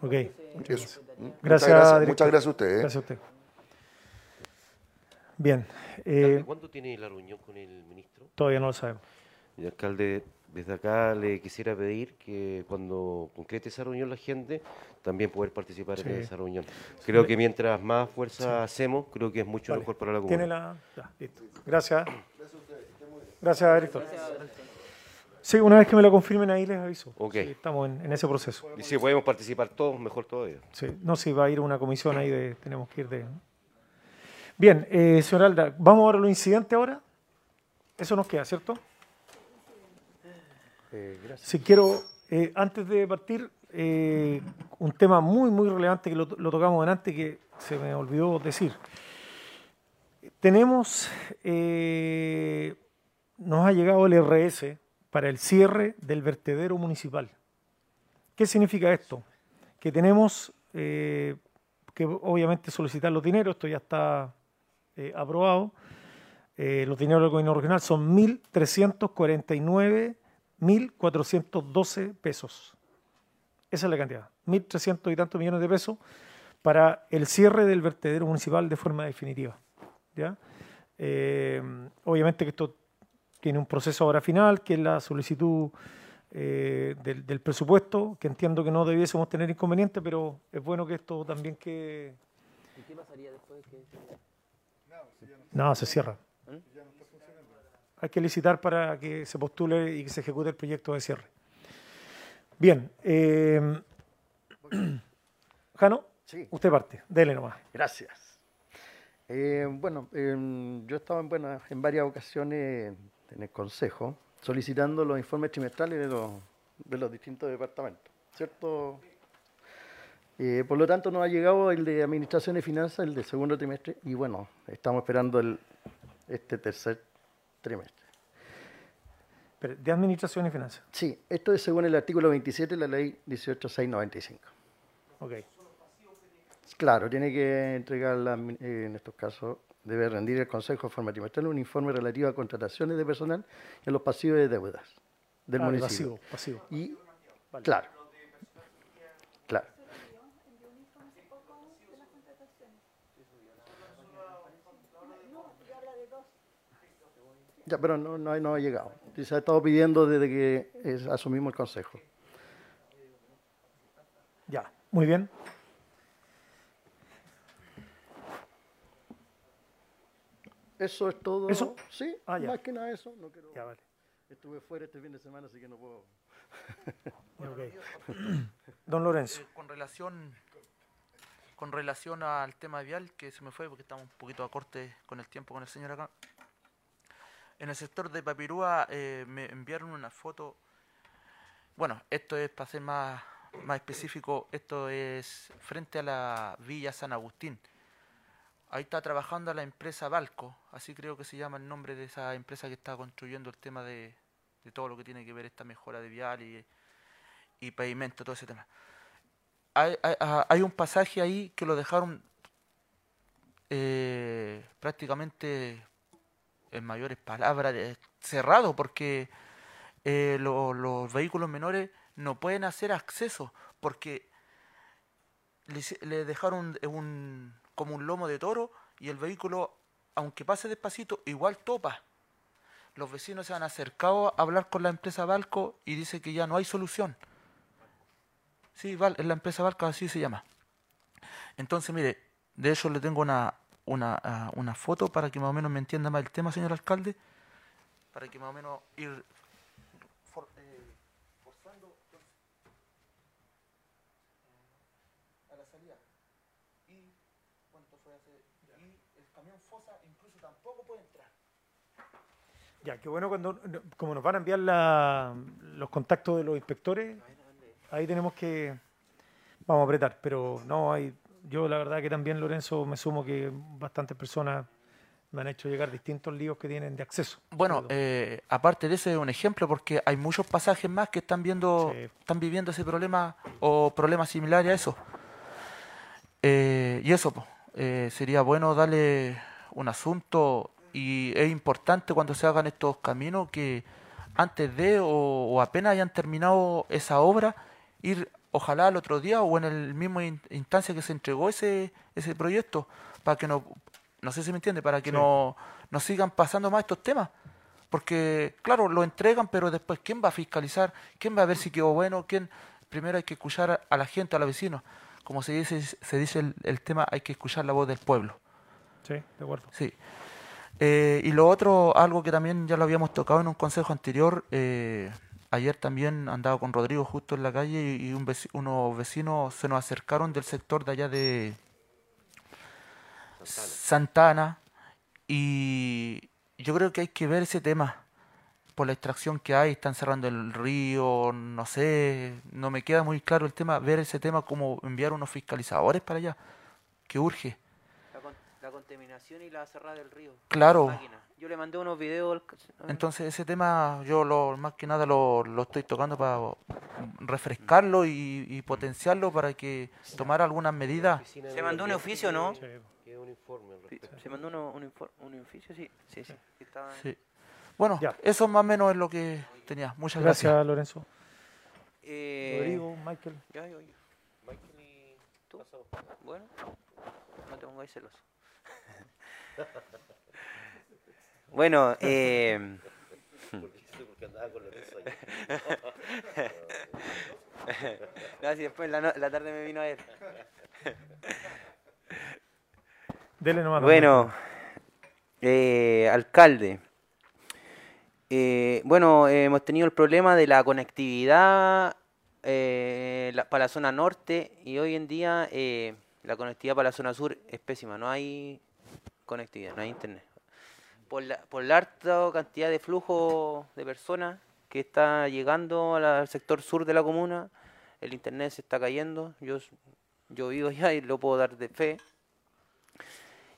Ok. Eso. Gracias, muchas gracias, muchas gracias a ustedes. ¿eh? Gracias a usted. Bien. Eh, ¿Cuándo tiene la reunión con el ministro? todavía no lo sabemos. Y alcalde, desde acá le quisiera pedir que cuando concrete esa reunión la gente, también poder participar Sí. en esa reunión. Creo que mientras más fuerza hacemos, creo que es mucho Vale. mejor para la comunidad. Tiene la. ya, listo. Gracias. Gracias, director. Sí, una vez que me lo confirmen ahí les aviso. Ok. Sí, estamos en, en ese proceso. Y si podemos participar todos, mejor todavía. Sí, no, si va a ir una comisión ahí de. Tenemos que ir de. Bien, eh, señor Alda, vamos a los incidentes ahora. Eso nos queda, ¿cierto? Eh, gracias. Si quiero, eh, antes de partir, eh, un tema muy, muy relevante que lo, tocamos delante que se me olvidó decir. Tenemos, nos ha llegado el RS para el cierre del vertedero municipal. ¿Qué significa esto? Que tenemos que obviamente solicitar los dineros, esto ya está aprobado. Los dineros del gobierno regional son 1.349.412 pesos. Esa es la cantidad, 1.300 y tantos millones de pesos para el cierre del vertedero municipal de forma definitiva. ¿ya? Eh, obviamente que esto tiene un proceso ahora final, que es la solicitud eh, del, del presupuesto, que entiendo que no debiésemos tener inconveniente, pero es bueno que esto también que... ¿Y qué pasaría después que No, se cierra. Hay que licitar para que se postule y que se ejecute el proyecto de cierre. Bien. eh, [CLEARS THROAT] Jano, Sí. usted parte. Dele nomás. Gracias. Eh, bueno, em, yo en, buenas- en varias ocasiones en el Consejo solicitando los informes trimestrales de los, de los distintos departamentos, ¿cierto? Eh, por lo tanto, nos ha llegado el de Administración y Finanzas, el del segundo trimestre, y bueno, estamos esperando el, este tercer trimestre. Pero, De Administración y Finanzas. Sí, esto es según el artículo 27 de la ley 18695. Ok. Claro, tiene que entregar, la eh, en estos casos, debe rendir el Consejo de forma trimestral un informe relativo a contrataciones de personal a los pasivos de deudas del Ah, municipio. pasivo, pasivo. Y, claro. Ya, pero no, no, ha- no ha llegado. Y se ha estado pidiendo desde que asumimos el consejo. Ya, muy bien. Eso es todo. ¿Eso? Sí, Ah, ya. más que nada eso. No quiero... Ya, vale. Estuve fuera este fin de semana, así que no puedo. Ya, [LAUGHS] ok. Don Lorenzo. Eh, con relación con relación al tema vial que se me fue porque estamos un poquito a corte con el tiempo con el señor acá en el sector de Papirúa eh, me enviaron una foto. Bueno esto es para ser más más específico. Esto es frente a la Villa San Agustín. Ahí está trabajando la empresa Balco así creo que se llama el nombre de esa empresa que está construyendo el tema de, de todo lo que tiene que ver esta mejora de vial y, y pavimento todo ese tema. Hay, ah, un pasaje ahí que lo dejaron eh, prácticamente en mayores palabras eh, cerrado porque eh, lo- los vehículos menores no pueden hacer acceso porque le, dejaron un, como un lomo de toro y el vehículo aunque pase despacito igual topa los vecinos se han acercado a hablar con la empresa Balco y dice que ya no hay solución Sí, Val, es la empresa Barca, así se llama. Entonces, mire, de hecho le tengo una, una, ah, una foto para que más o menos me entienda más el tema, señor alcalde, para que más o menos ir for- eh, forzando eh, a la salida. Y, ¿cuánto fue hace? Y el camión fosa incluso tampoco puede entrar. Ya, qué bueno cuando, como nos van a enviar la- los contactos de los inspectores, ahí tenemos que, vamos a apretar, pero no hay, yo la verdad que también Lorenzo me sumo que bastantes personas me han hecho llegar distintos líos que tienen de acceso. Bueno, eh, aparte de ese es un ejemplo porque hay muchos pasajes más que están viendo, Sí. están viviendo ese problema o problemas similares a eso. Eh, y eso, eh, sería bueno darle un asunto y es importante cuando se hagan estos caminos que antes de o, o apenas hayan terminado esa obra, ir ojalá al otro día o en el mismo in- instancia que se entregó ese, ese proyecto, para que no, no sé si me entiende, para que Sí. no, no sigan pasando más estos temas. Porque, claro, lo entregan, pero después, ¿quién va a fiscalizar? ¿Quién va a ver si quedó bueno? ¿Quién? Primero hay que escuchar a, a la gente, a los vecinos. Como se dice, se dice el, el tema, hay que escuchar la voz del pueblo. Sí, de acuerdo. Sí. Eh, y lo otro, algo que también ya lo habíamos tocado en un consejo anterior, eh, ayer también andaba con Rodrigo justo en la calle y, un unos vecinos se nos acercaron del sector de allá de Santana y yo creo que hay que ver ese tema por la extracción que hay, están cerrando el río, no sé, no me queda muy claro el tema, ver ese tema como enviar unos fiscalizadores para allá, que urge. La, con- la contaminación y la cerrada del río. Claro. Yo le mandé unos videos Entonces ese tema yo lo más que nada lo, lo estoy tocando para refrescarlo y, y potenciarlo para que tomar algunas medidas. Se mandó un oficio, ¿no? sí, respecto. Se mandó uno- un, infor- un oficio, sí. Sí, sí. sí, estaba- Sí. Bueno, Ya. eso más o menos es lo que tenía. Muchas Gracias, gracias. Lorenzo. Eh, Rodrigo, Michael. Ya, yo, yo. Michael y ¿Tú? Pasado. Bueno, no te pongáis celoso. [LAUGHS] bueno, [LAUGHS] eh, [LAUGHS] no, si después la, no- la tarde me vino a ver. Dele nomás. Bueno, eh, alcalde. Eh, bueno, eh, hemos tenido el problema de la conectividad eh, la- para la zona norte y hoy en día eh, la conectividad para la zona sur es pésima. No hay conectividad, no hay internet. Por la, por la alta cantidad de flujo de personas que está llegando al sector sur de la comuna, el internet se está cayendo. Yo, yo vivo allá y lo puedo dar de fe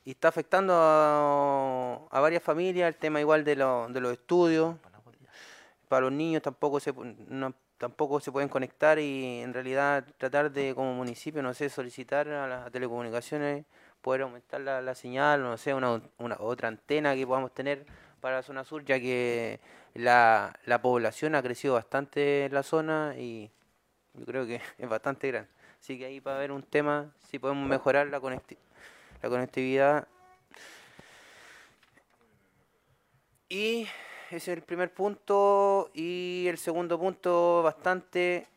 y está afectando a, varias familias el tema igual de, lo- de los estudios para los niños tampoco se no- tampoco se pueden conectar y en realidad tratar de como municipio no sé solicitar a las telecomunicaciones poder aumentar la, la señal no sé una, otra antena que podamos tener para la zona sur ya que la, la población ha crecido bastante en la zona y yo creo que [LAUGHS] es bastante grande así que ahí para ver un tema si podemos mejorar la conectividad la conectividad Y ese es el primer punto. Y el segundo punto, bastante,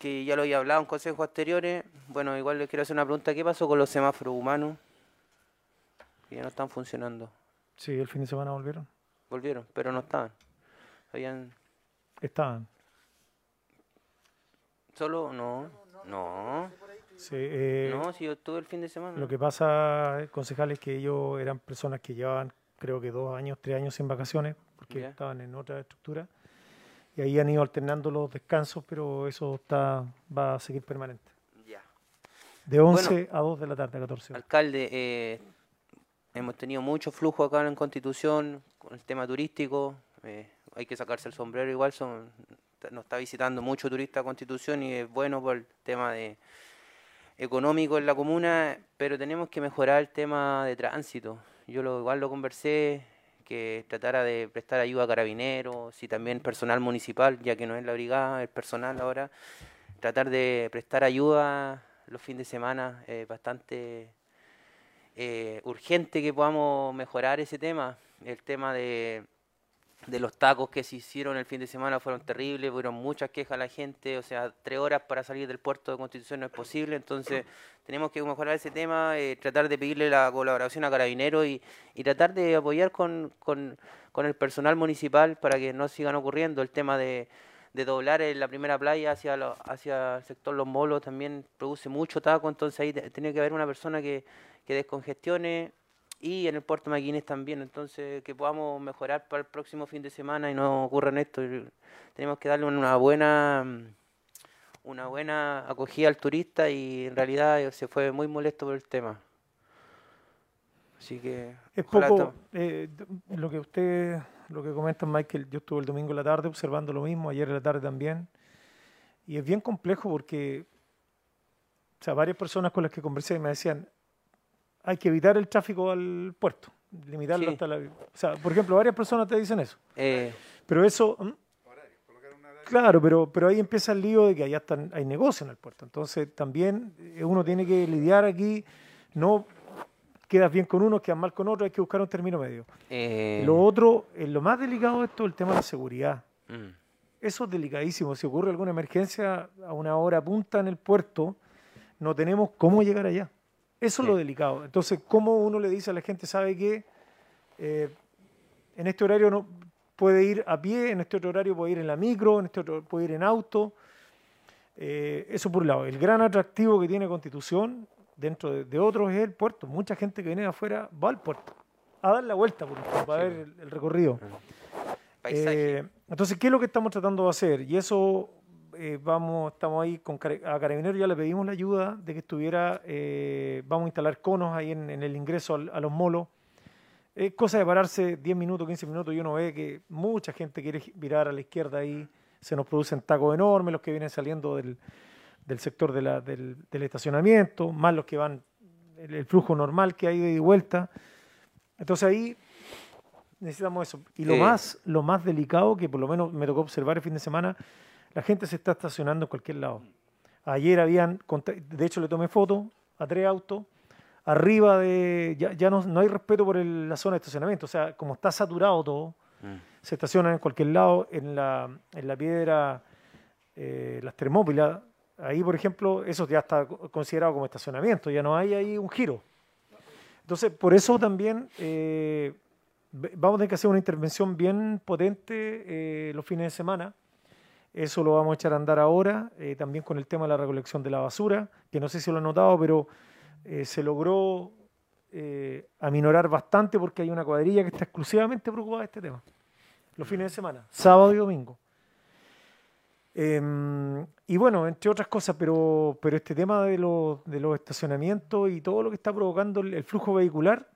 que ya lo había hablado en consejos anteriores. Bueno, igual les quiero hacer una pregunta. ¿Qué pasó con los semáforos humanos? Que ya no están funcionando. Sí, el fin de semana volvieron. Volvieron, pero no estaban. Habían... Estaban. Solo, no, no. Sí, eh, No, si yo estuve el fin de semana. Lo que pasa, eh, concejal, es que ellos eran personas que llevaban, creo que dos años, tres años sin vacaciones, porque Ya. estaban en otra estructura. Y ahí han ido alternando los descansos, pero eso está va a seguir permanente. Ya. De 11 a 2 de la tarde, a 14 horas. Alcalde, eh, hemos tenido mucho flujo acá en Constitución con el tema turístico. eh, hay que sacarse el sombrero igual. Son, nos está visitando mucho turista a Constitución y es bueno por el tema de económico en la comuna, pero tenemos que mejorar el tema de tránsito. Yo lo, igual lo conversé, que tratara de prestar ayuda a carabineros y también personal municipal, ya que no es la brigada, el personal ahora, tratar de prestar ayuda los fines de semana, es bastante eh, urgente que podamos mejorar ese tema. El tema de, de los tacos que se hicieron el fin de semana fueron terribles, fueron muchas quejas a la gente, o sea, tres horas para salir del puerto de Constitución no es posible, entonces [CLEARS THROAT] tenemos que mejorar ese tema, eh, tratar de pedirle la colaboración a Carabineros y, y tratar de apoyar con, con, con el personal municipal para que no sigan ocurriendo. El tema de, de doblar en la primera playa hacia, lo- hacia el sector Los Molos también produce mucho taco, entonces ahí tiene que haber una persona que, que descongestione y en el puerto Maquines también, entonces que podamos mejorar para el próximo fin de semana y no ocurra esto. Tenemos que darle una buena mm, una buena acogida al turista y en realidad eh, se fue muy molesto por el tema. Así que Es poco eh, lo que usted, lo que comenta Michael, yo estuve el domingo en la tarde observando lo mismo, ayer en la tarde también, y es bien complejo porque, o sea, varias personas con las que conversé me decían, hay que evitar el tráfico al puerto, limitarlo Sí. hasta la... O sea, por ejemplo, varias personas te dicen eso, eh, pero eso... ¿m? Claro, pero, pero ahí empieza el lío de que allá están, hay negocio en el puerto. Entonces también eh, uno tiene que lidiar aquí, no quedas bien con uno, quedas mal con otro, hay que buscar un término medio. eh, Lo otro, lo más delicado de esto es el tema de la seguridad. mm, Eso es delicadísimo. Si ocurre alguna emergencia a una hora punta en el puerto, no tenemos cómo llegar allá. Eso es lo delicado. Entonces, ¿cómo uno le dice a la gente, sabe que eh, en este horario no puede ir a pie, en este otro horario puede ir en la micro, en este otro puede ir en auto? Eh, eso por un lado. El gran atractivo que tiene Constitución, dentro de, de otros, es el puerto. Mucha gente que viene de afuera va al puerto a dar la vuelta por para ver el- el recorrido. Eh, entonces, ¿qué es lo que estamos tratando de hacer? Y eso eh, vamos, estamos ahí con a Carabineros, ya le pedimos la ayuda de que estuviera, eh, vamos a instalar conos ahí en, en el ingreso al- a los molos. Es cosa de pararse 10 minutos, 15 minutos y uno ve que mucha gente quiere virar a la izquierda ahí, se nos producen tacos enormes los que vienen saliendo del, del sector de la- del, del estacionamiento, más los que van, el, el flujo normal que hay de ida y vuelta. Entonces ahí necesitamos eso. Y lo Eh. más, lo más delicado que por lo menos me tocó observar el fin de semana, la gente se está estacionando en cualquier lado. Ayer habían, de hecho le tomé foto a tres autos, arriba de, ya, ya no, no hay respeto por el- la zona de estacionamiento, o sea, como está saturado todo, Mm. se estacionan en cualquier lado, en la, en la piedra, eh, las termópilas, ahí por ejemplo, eso ya está co- considerado como estacionamiento, ya no hay ahí un giro. Entonces, por eso también eh, vamos a tener que hacer una intervención bien potente eh, los fines de semana. Eso lo vamos a echar a andar ahora, eh, también con el tema de la recolección de la basura, que no sé si lo han notado, pero eh, se logró eh, aminorar bastante porque hay una cuadrilla que está exclusivamente preocupada de este tema. Los fines de semana, sábado y domingo. Em, y bueno, entre otras cosas, pero, pero este tema de los, de los estacionamientos y todo lo que está provocando el, el flujo vehicular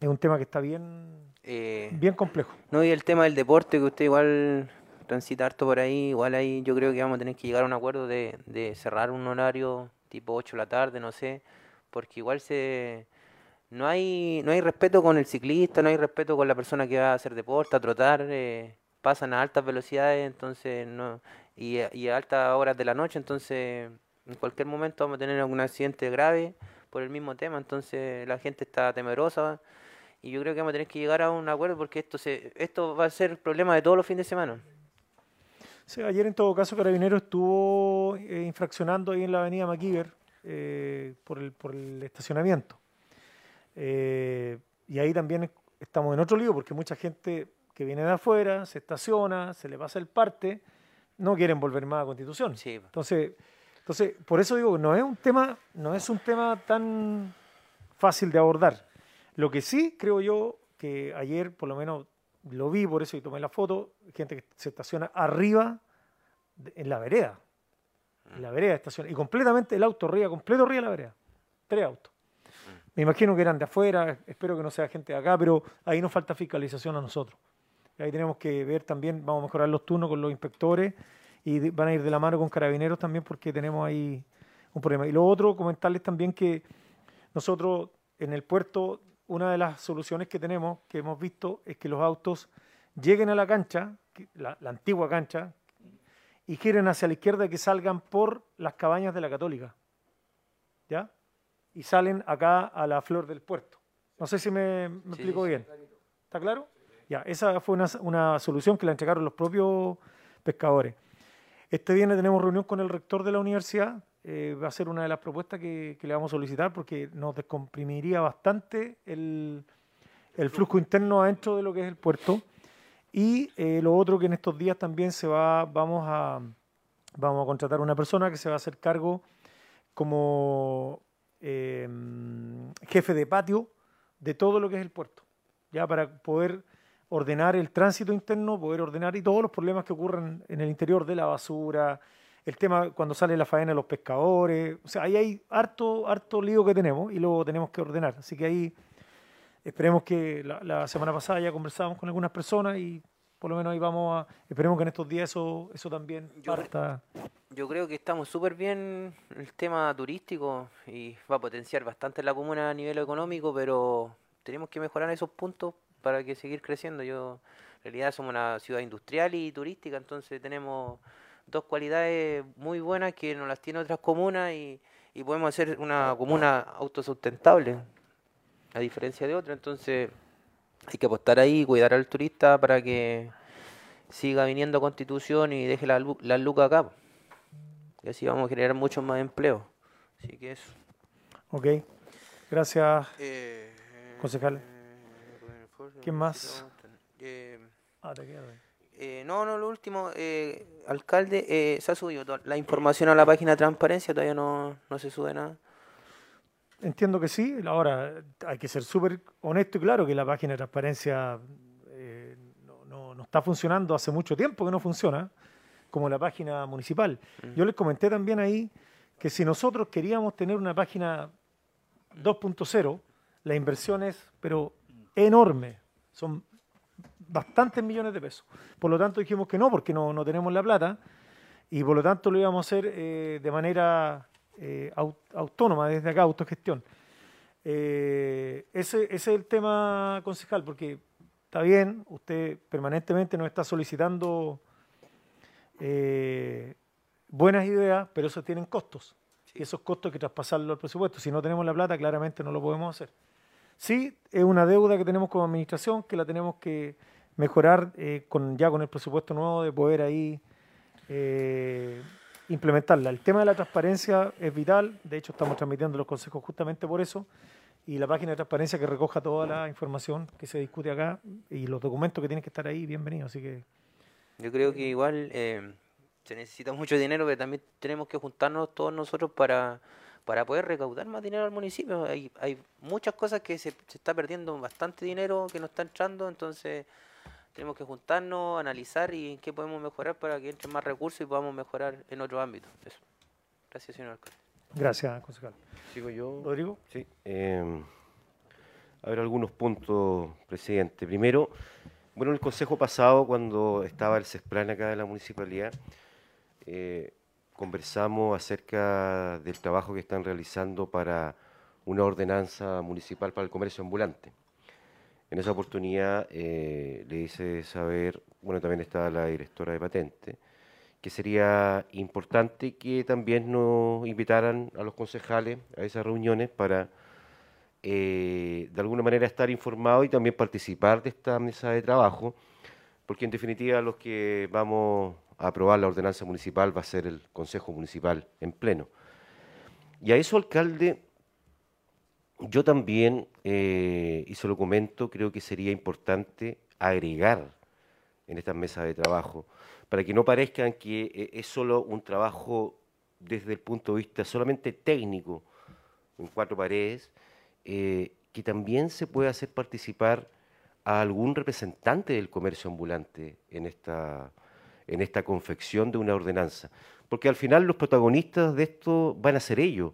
es un tema que está bien, bien complejo. No, y el tema del deporte, que usted igual transita harto por ahí, igual ahí yo creo que vamos a tener que llegar a un acuerdo de, de cerrar un horario tipo 8 de la tarde, no sé, porque igual se no hay no hay respeto con el ciclista, no hay respeto con la persona que va a hacer deporte, a trotar, eh, pasan a altas velocidades, entonces no y, y a altas horas de la noche, entonces en cualquier momento vamos a tener algún accidente grave por el mismo tema, entonces la gente está temerosa y yo creo que vamos a tener que llegar a un acuerdo porque esto se esto va a ser el problema de todos los fines de semana. Sí, ayer en todo caso Carabineros estuvo eh, infraccionando ahí en la avenida MacGyver eh, por, el, por el estacionamiento. Eh, y ahí también estamos en otro lío porque mucha gente que viene de afuera se estaciona, se le pasa el parte, no quieren volver más a Constitución. Sí. Entonces, entonces, por eso digo, no es un tema, no es un tema tan fácil de abordar. Lo que sí creo yo que ayer por lo menos lo vi, por eso y tomé la foto, gente que se estaciona arriba de- en la vereda. En la vereda estaciona. Y completamente el auto ría, completo ría la vereda. Tres autos. Me imagino que eran de afuera, espero que no sea gente de acá, pero ahí nos falta fiscalización a nosotros. Ahí tenemos que ver también, vamos a mejorar los turnos con los inspectores y van a ir de la mano con carabineros también porque tenemos ahí un problema. Y lo otro, comentarles también que nosotros en el puerto, una de las soluciones que tenemos, que hemos visto, es que los autos lleguen a la cancha, la, la antigua cancha, y giren hacia la izquierda y que salgan por las cabañas de la Católica. ¿Ya? Y salen acá a la flor del puerto. No sé si me, me Sí, explico bien. ¿Está claro? Ya, esa fue una, una solución que la entregaron los propios pescadores. Este viernes tenemos reunión con el rector de la universidad. Eh, va a ser una de las propuestas que, que le vamos a solicitar porque nos descomprimiría bastante el, el flujo interno adentro de lo que es el puerto. Y eh, lo otro que en estos días también se va, vamos a, vamos a contratar una persona que se va a hacer cargo como eh, jefe de patio de todo lo que es el puerto, ya para poder ordenar el tránsito interno, poder ordenar y todos los problemas que ocurren en el interior de la basura, el tema cuando sale la faena de los pescadores, o sea, ahí hay harto, harto lío que tenemos y luego tenemos que ordenar. Así que ahí esperemos que la, la semana pasada ya conversamos con algunas personas y por lo menos ahí vamos a, esperemos que en estos días eso, eso también Yo- parta. Yo creo que estamos súper bien en el tema turístico y va a potenciar bastante la comuna a nivel económico, pero tenemos que mejorar esos puntos para que seguir creciendo. Yo, en realidad, somos una ciudad industrial y turística, entonces tenemos dos cualidades muy buenas que no las tienen otras comunas y, y podemos hacer una comuna autosustentable, a diferencia de otras. Entonces, hay que apostar ahí cuidar al turista para que siga viniendo Constitución y deje la, la luca acá. Y así vamos a generar muchos más empleos. Así que eso. Ok, gracias. Concejal. ¿Quién más? Eh, Ah, te quedas. Eh, no, no, lo último, eh, alcalde, eh, se ha subido la información a la página de transparencia, todavía no, no se sube nada. Entiendo que sí. Ahora, hay que ser súper honesto y claro que la página de transparencia no, no- no está funcionando hace mucho tiempo que no funciona, como la página municipal. Yo les comenté también ahí que si nosotros queríamos tener una página 2.0, la inversión es, pero enorme. Son bastantes millones de pesos. Por lo tanto, dijimos que no, porque no, no tenemos la plata y por lo tanto lo íbamos a hacer eh, de manera eh, au- autónoma, desde acá, autogestión. Eh, ese, ese es el tema, concejal, porque está bien, usted permanentemente nos está solicitando eh, buenas ideas, pero eso tienen costos. Y esos costos hay que traspasarlo al presupuesto. Si no tenemos la plata, claramente no lo podemos hacer. Sí, es una deuda que tenemos como administración que la tenemos que mejorar eh, con, ya con el presupuesto nuevo de poder ahí eh, implementarla. El tema de la transparencia es vital, de hecho estamos transmitiendo los consejos justamente por eso, y la página de transparencia que recoja toda la información que se discute acá y los documentos que tienen que estar ahí, bienvenidos. Así que Yo creo que igual eh, se necesita mucho dinero, pero también tenemos que juntarnos todos nosotros para, para poder recaudar más dinero al municipio. Hay, hay muchas cosas que se, se está perdiendo bastante dinero que no está entrando, entonces tenemos que juntarnos, analizar y en qué podemos mejorar para que entren más recursos y podamos mejorar en otros ámbitos. Eso. Gracias, señor alcalde. gracias, concejal. Sigo yo. Rodrigo. Sí. eh, a ver, algunos puntos, presidente. Primero, bueno, en el consejo pasado, cuando estaba el CESPLAN acá de la municipalidad, eh, conversamos acerca del trabajo que están realizando para una ordenanza municipal para el comercio ambulante. En esa oportunidad eh, le hice saber, bueno, también estaba la directora de patente, que sería importante que también nos invitaran a los concejales a esas reuniones para eh, de alguna manera estar informado y también participar de esta mesa de trabajo, porque en definitiva los que vamos a aprobar la ordenanza municipal va a ser el Consejo Municipal en pleno. Y a eso, alcalde, yo también, eh, y se lo comento, creo que sería importante agregar en estas mesas de trabajo, para que no parezcan que eh, es solo un trabajo desde el punto de vista solamente técnico, en cuatro paredes, eh, que también se puede hacer participar a algún representante del comercio ambulante en esta, en esta confección de una ordenanza. Porque al final los protagonistas de esto van a ser ellos,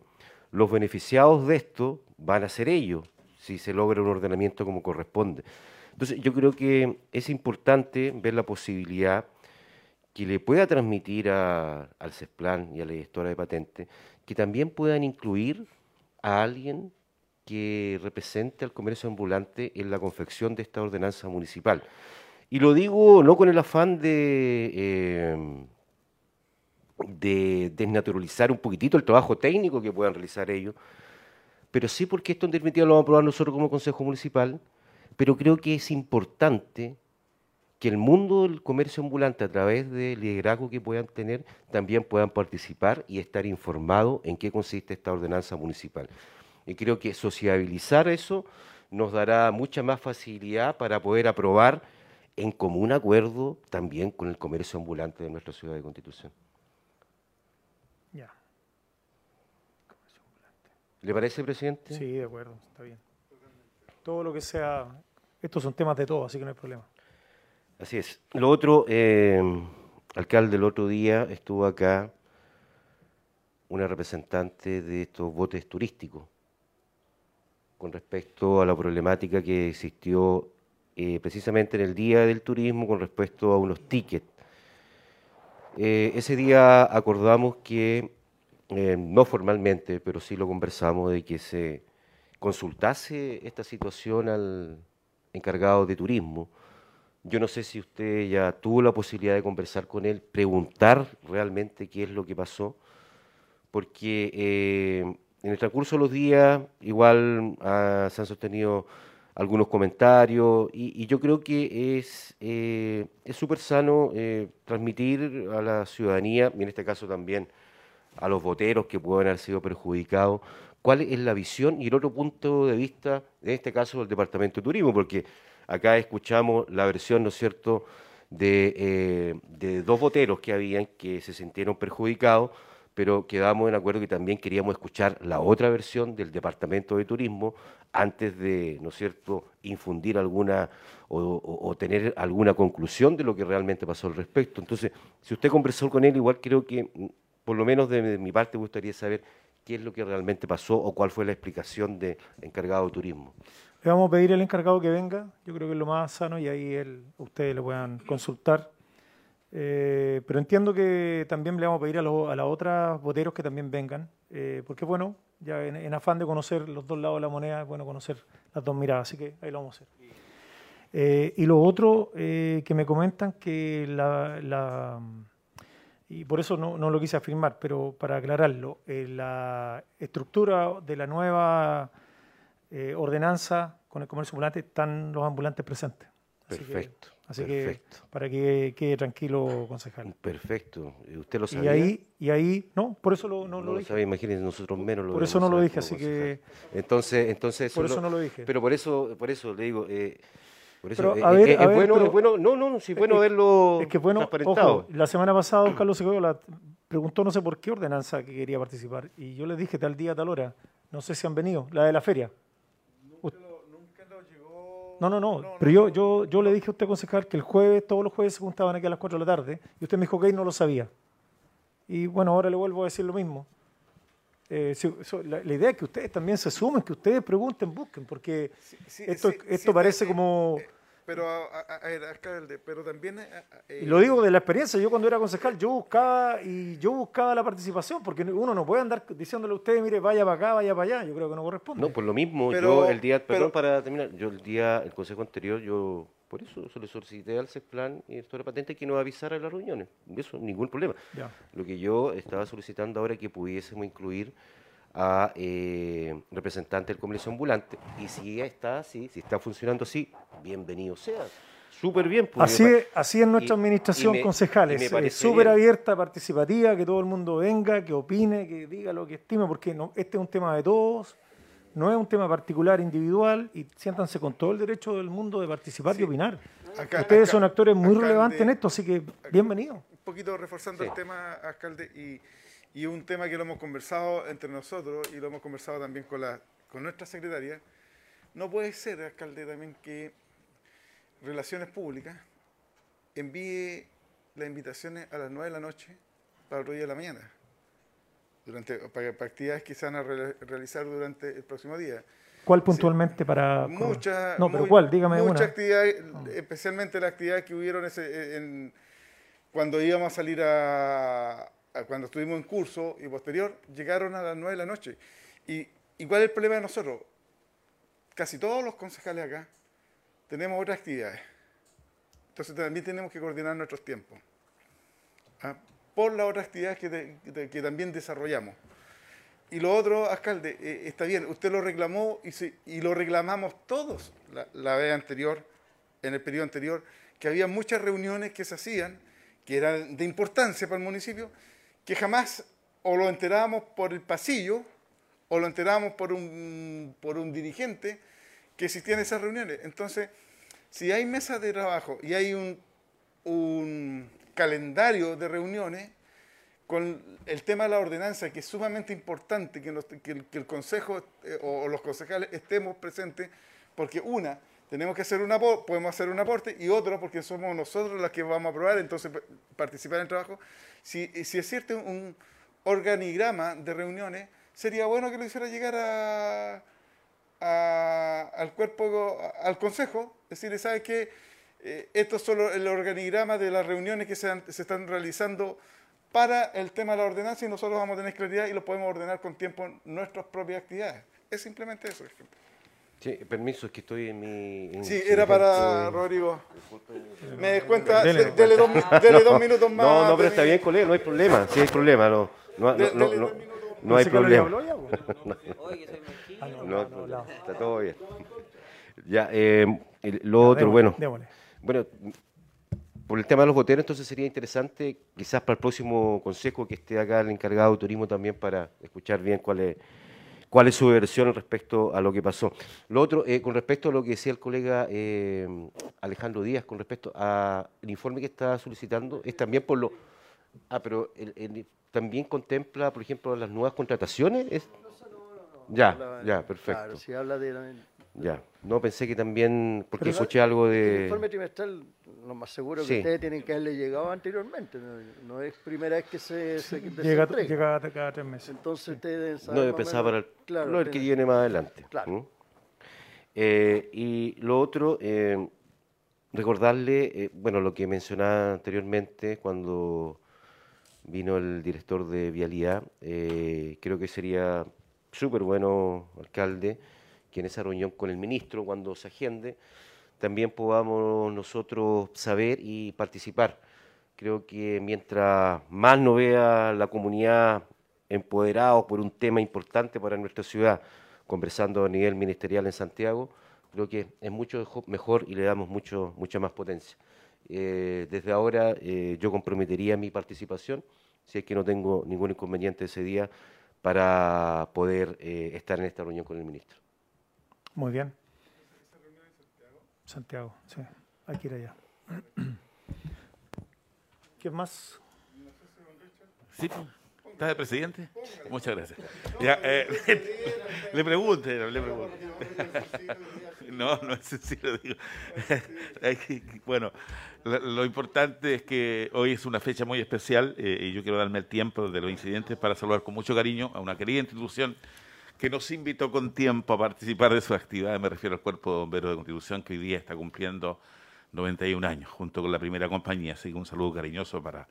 los beneficiados de esto van a ser ellos, si se logra un ordenamiento como corresponde. Entonces yo creo que es importante ver la posibilidad que le pueda transmitir al CESPLAN y a la gestora de patentes, que también puedan incluir a alguien que represente al comercio ambulante en la confección de esta ordenanza municipal. Y lo digo no con el afán de, eh, de desnaturalizar un poquitito el trabajo técnico que puedan realizar ellos, pero sí porque esto en definitiva lo vamos a aprobar nosotros como Consejo Municipal, pero creo que es importante que el mundo del comercio ambulante, a través del liderazgo que puedan tener, también puedan participar y estar informados en qué consiste esta ordenanza municipal. Y creo que sociabilizar eso nos dará mucha más facilidad para poder aprobar en común acuerdo también con el comercio ambulante de nuestra ciudad de Constitución. Ya. ¿Le parece, presidente? Sí, de acuerdo, está bien. Todo lo que sea, estos son temas de todo, así que no hay problema. Así es. Lo otro, eh, alcalde, el otro día estuvo acá una representante de estos botes turísticos con respecto a la problemática que existió eh, precisamente en el Día del Turismo con respecto a unos tickets. Eh, ese día acordamos que, no formalmente, pero sí lo conversamos, de que se consultase esta situación al encargado de turismo, yo no sé si usted ya tuvo la posibilidad de conversar con él, preguntar realmente qué es lo que pasó, porque eh, en el transcurso de los días igual se han sostenido algunos comentarios y, yo creo que es eh, súper sano eh, transmitir a la ciudadanía, y en este caso también a los voteros que pueden haber sido perjudicados, cuál es la visión y el otro punto de vista, en este caso del Departamento de Turismo, porque Acá escuchamos la versión, ¿no es cierto?, eh, de, dos voteros que habían que se sintieron perjudicados, pero quedamos en acuerdo que también queríamos escuchar la otra versión del Departamento de Turismo antes de, ¿no es cierto?, infundir alguna o, tener alguna conclusión de lo que realmente pasó al respecto. Entonces, si usted conversó con él, igual creo que, por lo menos de, mi parte, me gustaría saber qué es lo que realmente pasó o cuál fue la explicación del encargado de turismo. Le vamos a pedir al encargado que venga, yo creo que es lo más sano y ahí él, ustedes lo puedan consultar. Eh, pero entiendo que también le vamos a pedir a, los, a las otras boteros que también vengan, eh, porque bueno, ya en, afán de conocer los dos lados de la moneda, es bueno conocer las dos miradas, así que ahí lo vamos a hacer. Eh, y lo otro que me comentan que la, la y por eso no, no, lo quise afirmar, pero para aclararlo, la estructura de la nueva eh, ordenanza con el comercio ambulante están los ambulantes presentes. perfecto. Así que para que quede tranquilo, concejal. Perfecto. ¿Usted lo sabía? Y ahí, y ahí no, por eso lo, no, no lo, dije. imagínense, nosotros menos lo Por eso no lo dije, así que... Entonces, entonces por eso no lo dije. Pero por eso, por eso le digo... Eh, por eso, pero, eh, a ver, es, bueno, es bueno, no, no, sí, es bueno verlo es que bueno, ojo, la semana pasada Carlos Segovia la preguntó no sé por qué ordenanza que quería participar y yo le dije tal día, tal hora, no sé si han venido, la de la feria. No, no, no. pero yo, yo, yo le dije a usted, concejal, que el jueves, todos los jueves se juntaban aquí a las 4 de la tarde, y usted me dijo que no lo sabía. Y bueno, ahora le vuelvo a decir lo mismo. Eh, la, idea es que ustedes también se sumen, que ustedes pregunten, busquen, porque esto, esto parece como... Eh, pero, a, ver, alcalde, pero también... Eh, y lo digo de la experiencia, yo cuando era concejal, yo buscaba y yo buscaba la participación, porque uno no puede andar diciéndole a ustedes, mire, vaya para acá, vaya para allá, yo creo que no corresponde. No, por lo mismo, yo el día, perdón, para terminar, yo el día, el consejo anterior, yo por eso se le solicité al CESPLAN y al patente que nos avisara en las reuniones, eso, ningún problema. Lo que yo estaba solicitando ahora es que pudiésemos incluir a eh, representantes del comercio ambulante. Y si está así, si está funcionando así, bienvenido sea. Súper bien. porque Así es, así es nuestra y- administración, y me- concejales. súper abierta, participativa, que todo el mundo venga, que opine, que diga lo que estime, porque no, este es un tema de todos, no es un tema particular, individual, y siéntanse con todo el derecho del mundo de participar y opinar. Acá- Ustedes acá- son actores muy alcalde, relevantes en esto, así que bienvenidos. Un poquito reforzando Sí. el tema, alcalde, y, y un tema que lo hemos conversado entre nosotros y lo hemos conversado también con, la, con nuestra secretaria. No puede ser, alcalde, también que Relaciones Públicas envíe las invitaciones a las 9 de la noche para otro día de la mañana, durante, para, para actividades que se van a re- realizar durante el próximo día. ¿Cuál puntualmente para...? Muchas, No, pero muy- ¿cuál? Dígame muchas actividades, especialmente las actividades que hubieron ese- en- cuando íbamos a salir a- cuando estuvimos en curso y posterior, llegaron a las 9 de la noche. ¿Y, y cuál es el problema de nosotros? Casi todos los concejales acá tenemos otras actividades. Entonces también tenemos que coordinar nuestros tiempos. ¿ah? Por las otras actividades que, que también desarrollamos. Y lo otro, alcalde, eh, está bien, usted lo reclamó y, y lo reclamamos todos la, la vez anterior, en el periodo anterior, que había muchas reuniones que se hacían, que eran de importancia para el municipio, que jamás o lo enterábamos por el pasillo o lo enterábamos por un, por un dirigente que existían esas reuniones. Entonces, si hay mesas de trabajo y hay un, un calendario de reuniones, con el tema de la ordenanza, que es sumamente importante que, el, Consejo eh, o los concejales estemos presentes, porque una, tenemos que hacer un aporte, podemos hacer un aporte, y otro, porque somos nosotros los que vamos a aprobar, entonces pa- participar en el trabajo. Si, cierto un organigrama de reuniones, sería bueno que lo hiciera llegar al cuerpo, al Consejo, decirle, ¿sabe qué? Eh, esto es solo el organigrama de las reuniones que se, están realizando para el tema de la ordenanza y nosotros vamos a tener claridad y lo podemos ordenar con tiempo nuestras propias actividades. Es simplemente eso. Sí, permiso, es que estoy en mi... en- Sí, era para Rodrigo. Me descuenta, Dele, de- dele, dos, dele dos minutos más. No, no, pero está mi- bien, colega, no hay problema, sí hay problema, no, no, de- no, dele no, dos minutos. no hay problema. [LAUGHS] no, está todo bien. Ya, eh, el- lo otro, bueno, bueno, por el tema de los boteros, entonces sería interesante, quizás para el próximo consejo, que esté acá el encargado de turismo también para escuchar bien cuál es, cuál es su versión respecto a lo que pasó. Lo otro, eh, con respecto a lo que decía el colega eh, Alejandro Díaz, con respecto al informe que está solicitando, es también por lo... Ah, pero el- el- también contempla, por ejemplo, las nuevas contrataciones. ¿Es? Ya, ya, perfecto. Claro, si habla de... Ya, no pensé que también, porque Pero- escuché algo El de... informe trimestral, lo más seguro Sí. que ustedes tienen que haberle llegado anteriormente. No, no es primera vez que se, se, Llega, llega cada tres meses. Entonces ustedes deben saber No, yo pensaba para el, claro, no, el que viene más adelante. Claro. ¿Mm? Eh, y lo otro, eh, recordarle, eh, bueno, lo que mencionaba anteriormente cuando vino el director de Vialidad, eh, creo que sería súper bueno, alcalde, en esa reunión con el ministro, cuando se agende, también podamos nosotros saber y participar. Creo que mientras más nos vea la comunidad empoderados por un tema importante para nuestra ciudad, conversando a nivel ministerial en Santiago, creo que es mucho mejo- mejor y le damos mucho, mucha más potencia. Eh, desde ahora eh, yo comprometería mi participación, si es que no tengo ningún inconveniente ese día, para poder eh, estar en esta reunión con el ministro. Muy bien. Santiago, sí. Hay que ir allá. [CLEARS THROAT] ¿Qué más? Sí, ¿estás de presidente? Muchas gracias. Eh, [LAUGHS] le pregunte, le pregunte. [LAUGHS] No, no es sencillo, digo. [LAUGHS] Bueno, lo importante es que hoy es una fecha muy especial eh, y yo quiero darme el tiempo de los incidentes para saludar con mucho cariño a una querida institución que nos invitó con tiempo a participar de su actividad. Me refiero al Cuerpo de Bomberos de Constitución que hoy día está cumpliendo 91 años, junto con la primera compañía. Así que un saludo cariñoso para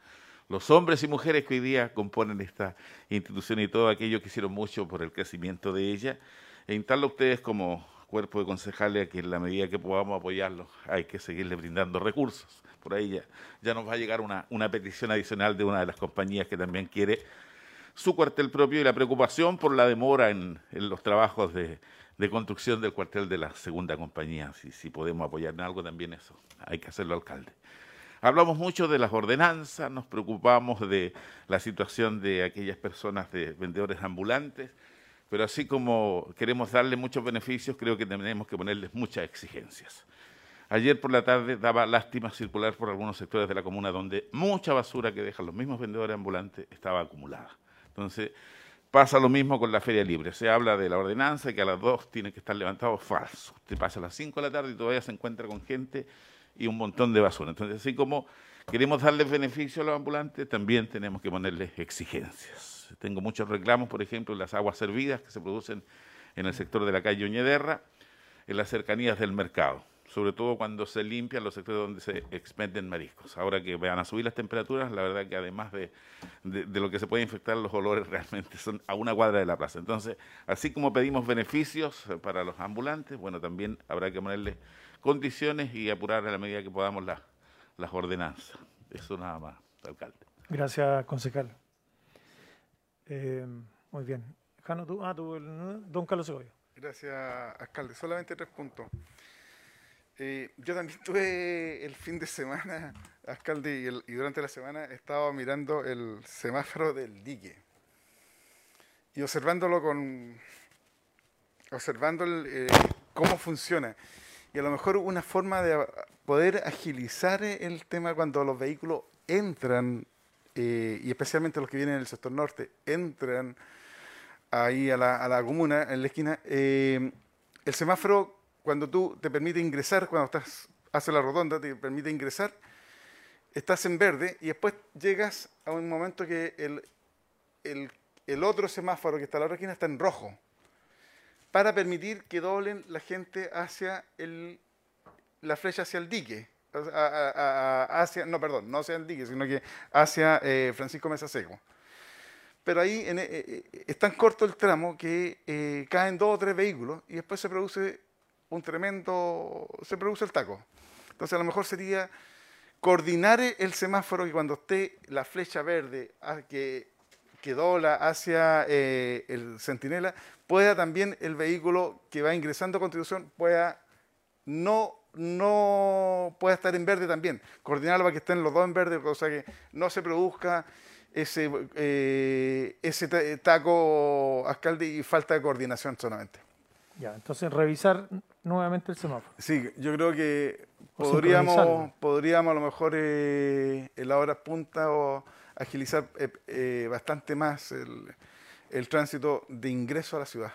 los hombres y mujeres que hoy día componen esta institución y todo aquello que hicieron mucho por el crecimiento de ella. E instarlo a ustedes como cuerpo de concejales a que en la medida que podamos apoyarlos hay que seguirle brindando recursos. Por ahí ya, ya nos va a llegar una, una petición adicional de una de las compañías que también quiere su cuartel propio y la preocupación por la demora en, los trabajos de, construcción del cuartel de la segunda compañía. Si, si podemos apoyar en algo también eso, hay que hacerlo, alcalde. Hablamos mucho de las ordenanzas, nos preocupamos de la situación de aquellas personas de vendedores ambulantes, pero así como queremos darle muchos beneficios, creo que tenemos que ponerles muchas exigencias. Ayer por la tarde daba lástima circular por algunos sectores de la comuna donde mucha basura que dejan los mismos vendedores ambulantes estaba acumulada. Entonces, pasa lo mismo con la feria libre. Se habla de la ordenanza que a las 2 tiene que estar levantado falso. Usted pasa a las 5 de la tarde y todavía se encuentra con gente y un montón de basura. Entonces, así como queremos darles beneficio a los ambulantes, también tenemos que ponerles exigencias. Tengo muchos reclamos, por ejemplo, en las aguas servidas que se producen en el sector de la calle Oñederra, en las cercanías del mercado, sobre todo cuando se limpian los sectores donde se expenden mariscos. Ahora que van a subir las temperaturas, la verdad que además de, de, de, lo que se puede infectar, los olores [LAUGHS] realmente son a una cuadra de la plaza. Entonces, así como pedimos beneficios para los ambulantes, bueno, también habrá que ponerles condiciones y apurar a la medida que podamos la, las ordenanzas. Eso nada más, alcalde. Gracias, concejal. Eh, muy bien. Jano, tú, ah, tú, don Carlos Segovia. Gracias, alcalde. Solamente tres puntos. Eh, yo también [LAUGHS] tuve el fin de semana, alcalde, y, durante la semana estaba mirando el semáforo del dique y observándolo con. observando eh, cómo funciona. Y a lo mejor una forma de poder agilizar el tema cuando los vehículos entran, eh, y especialmente los que vienen del sector norte, entran ahí a la, a la comuna, en la esquina, el semáforo, cuando tú te permite ingresar, cuando estás hace la rotonda, te permite ingresar, estás en verde y después llegas a un momento que el, el, otro semáforo que está a la otra esquina está en rojo para permitir que doblen la gente hacia el, la flecha hacia el dique. Hacia, no, perdón, no hacia el dique, sino que hacia eh, Francisco Mesa Seco. Pero ahí en, eh, eh, es tan corto el tramo que caen dos o tres vehículos y después se produce un tremendo, se produce el taco. Entonces a lo mejor sería coordinar el semáforo que cuando esté la flecha verde que, que dobla hacia eh, el centinela, pueda también el vehículo que va ingresando a Constitución pueda no, no pueda estar en verde también. Coordinarlo para que estén los dos en verde, cosa que no se produzca ese, eh, ese taco alcalde y falta de coordinación solamente. Ya, entonces revisar nuevamente el semáforo. Sí, yo creo que podríamos, podríamos a lo mejor eh, en la hora punta o agilizar eh, eh, bastante más el, el, tránsito de ingreso a la ciudad.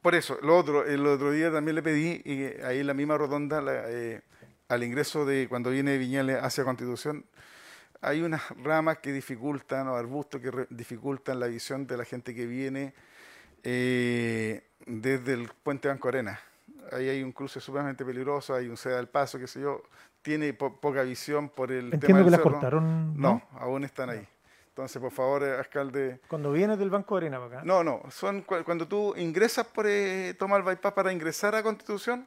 Por eso, lo otro, el otro día también le pedí, y ahí en la misma rotonda, la, eh, al ingreso de cuando viene de Viñales hacia Constitución, hay unas ramas que dificultan, o arbustos que dificultan la visión de la gente que viene eh, desde el puente Banco Arena. Ahí hay un cruce sumamente peligroso, hay un seda del paso, qué sé yo, tiene po poca visión por el Entiendo tema del que las cortaron. No, aún están ahí. Entonces, por favor, eh, alcalde. Cuando vienes del Banco de Arena para acá. No, no, son cu cuando tú ingresas por eh, toma el bypass para ingresar a Constitución,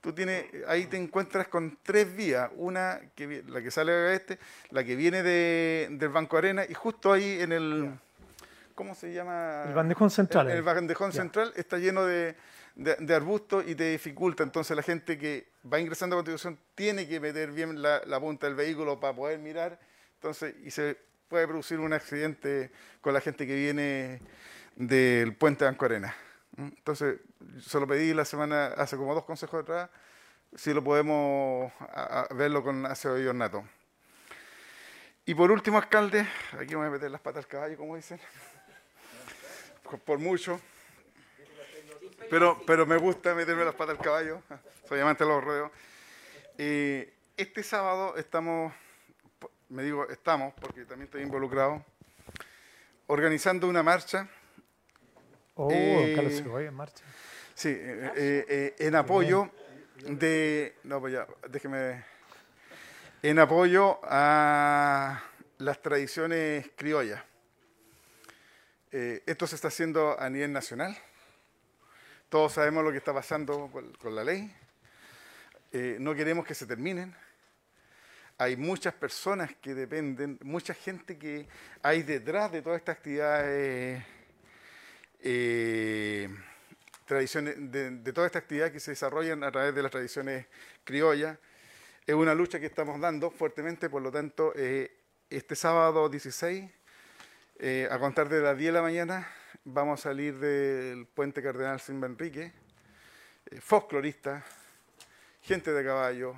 tú tienes ahí te encuentras con tres vías, una que la que sale a este, la que viene de, del Banco Arena y justo ahí en el yeah. ¿Cómo se llama? El bandejón central. El, el bandejón yeah. central está lleno de, de, de, arbustos y te dificulta. Entonces la gente que va ingresando a Constitución tiene que meter bien la, la punta del vehículo para poder mirar. Entonces, y se puede producir un accidente con la gente que viene del puente Banco Arena. Entonces, se lo pedí la semana, hace como dos consejos atrás, si lo podemos a, a verlo con Acevedo y Ornato. Y por último, alcalde, aquí voy a meter las patas al caballo, como dicen, por, mucho. Pero, pero me gusta meterme las patas al caballo, [LAUGHS] soy amante de los rodeos. Eh, este sábado estamos me digo estamos, porque también estoy involucrado, organizando una marcha. Oh, eh, Carlos Segovia en marcha. Sí, eh, eh, en apoyo de. No, pues ya, déjeme. En apoyo a las tradiciones criollas. Esto se está haciendo a nivel nacional. Todos sabemos lo que está pasando con, la ley. no queremos que se terminen hay muchas personas que dependen, mucha gente que hay detrás de todas estas actividades, eh, tradiciones, de, de toda esta actividad que se desarrollan a través de las tradiciones criollas. Es una lucha que estamos dando fuertemente, por lo tanto, eh, este sábado 16, eh, a contar de las 10 de la mañana, vamos a salir del puente Cardenal Simba Enrique, eh, folcloristas, gente de caballo,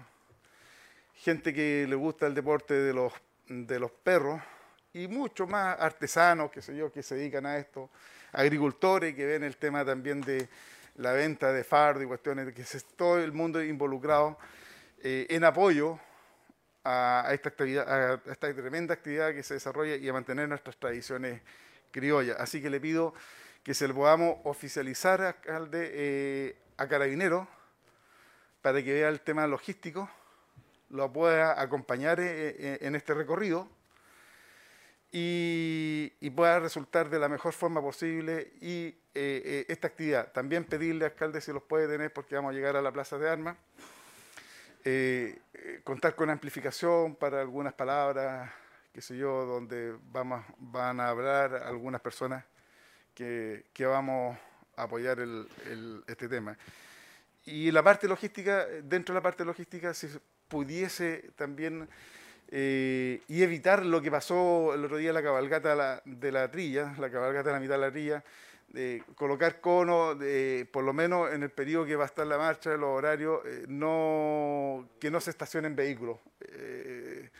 gente que le gusta el deporte de los, perros y muchos más artesanos, qué sé yo, que se dedican a esto, agricultores que ven el tema también de la venta de fardo y cuestiones, que es todo el mundo involucrado eh, en apoyo a, esta actividad, a esta tremenda actividad que se desarrolla y a mantener nuestras tradiciones criollas. Así que le pido que se lo podamos oficializar, alcalde, eh, a Carabineros para que vea el tema logístico, lo pueda acompañar eh, eh, en este recorrido y, pueda resultar de la mejor forma posible y esta actividad. También pedirle, alcalde, si los puede tener porque vamos a llegar a la Plaza de Armas. Contar con amplificación para algunas palabras, qué sé yo, donde vamos, van a hablar algunas personas que, vamos a apoyar este tema. Y la parte logística, dentro de la parte logística, si pudiese también eh, y evitar lo que pasó el otro día la cabalgata de la, trilla, la cabalgata de la mitad de la trilla, de colocar conos, de, por lo menos en el periodo que va a estar la marcha, los horarios, eh, no, que no se estacionen vehículos. Eh,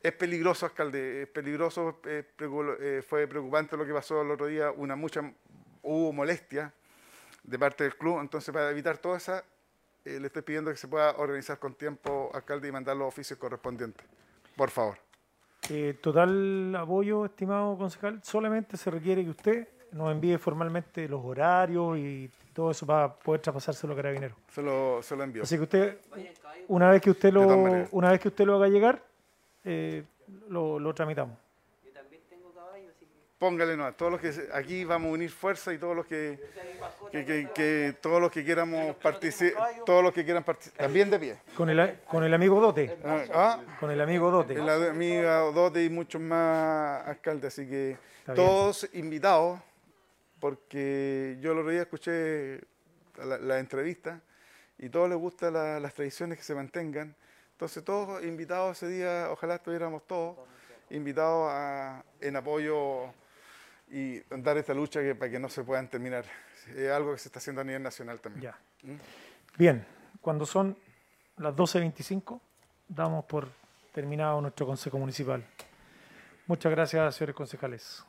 es peligroso, alcalde, es peligroso, eh, fue preocupante lo que pasó el otro día, una mucha, hubo molestia de parte del club, entonces para evitar todo eso, eh, le estoy pidiendo que se pueda organizar con tiempo, alcalde, y mandar los oficios correspondientes. Por favor. Eh, total apoyo, estimado concejal. Solamente se requiere que usted nos envíe formalmente los horarios y todo eso para poder traspasárselo a Carabineros. Se lo, se lo envío. Así que usted, una vez que usted lo, una vez que usted lo haga llegar, eh, lo, tramitamos. Yo también tengo caballo, así que... Póngale no, todos los que aquí vamos a unir fuerza y todos los que, que, todos los que queramos participar, todos los que quieran participar, también de pie. Con el, con el amigo Dote. Ah, ¿ah? Con el amigo Dote. El amigo Dote y muchos más alcaldes, así que todos invitados, porque yo el otro día escuché la, entrevista y todos les gustan las tradiciones que se mantengan entonces todos invitados ese día, ojalá estuviéramos todos invitados en apoyo y dar esta lucha que, para que no se puedan terminar. Es algo que se está haciendo a nivel nacional también. Ya. ¿Mm? Bien, cuando son las 12.25, damos por terminado nuestro Consejo Municipal. Muchas gracias, señores concejales.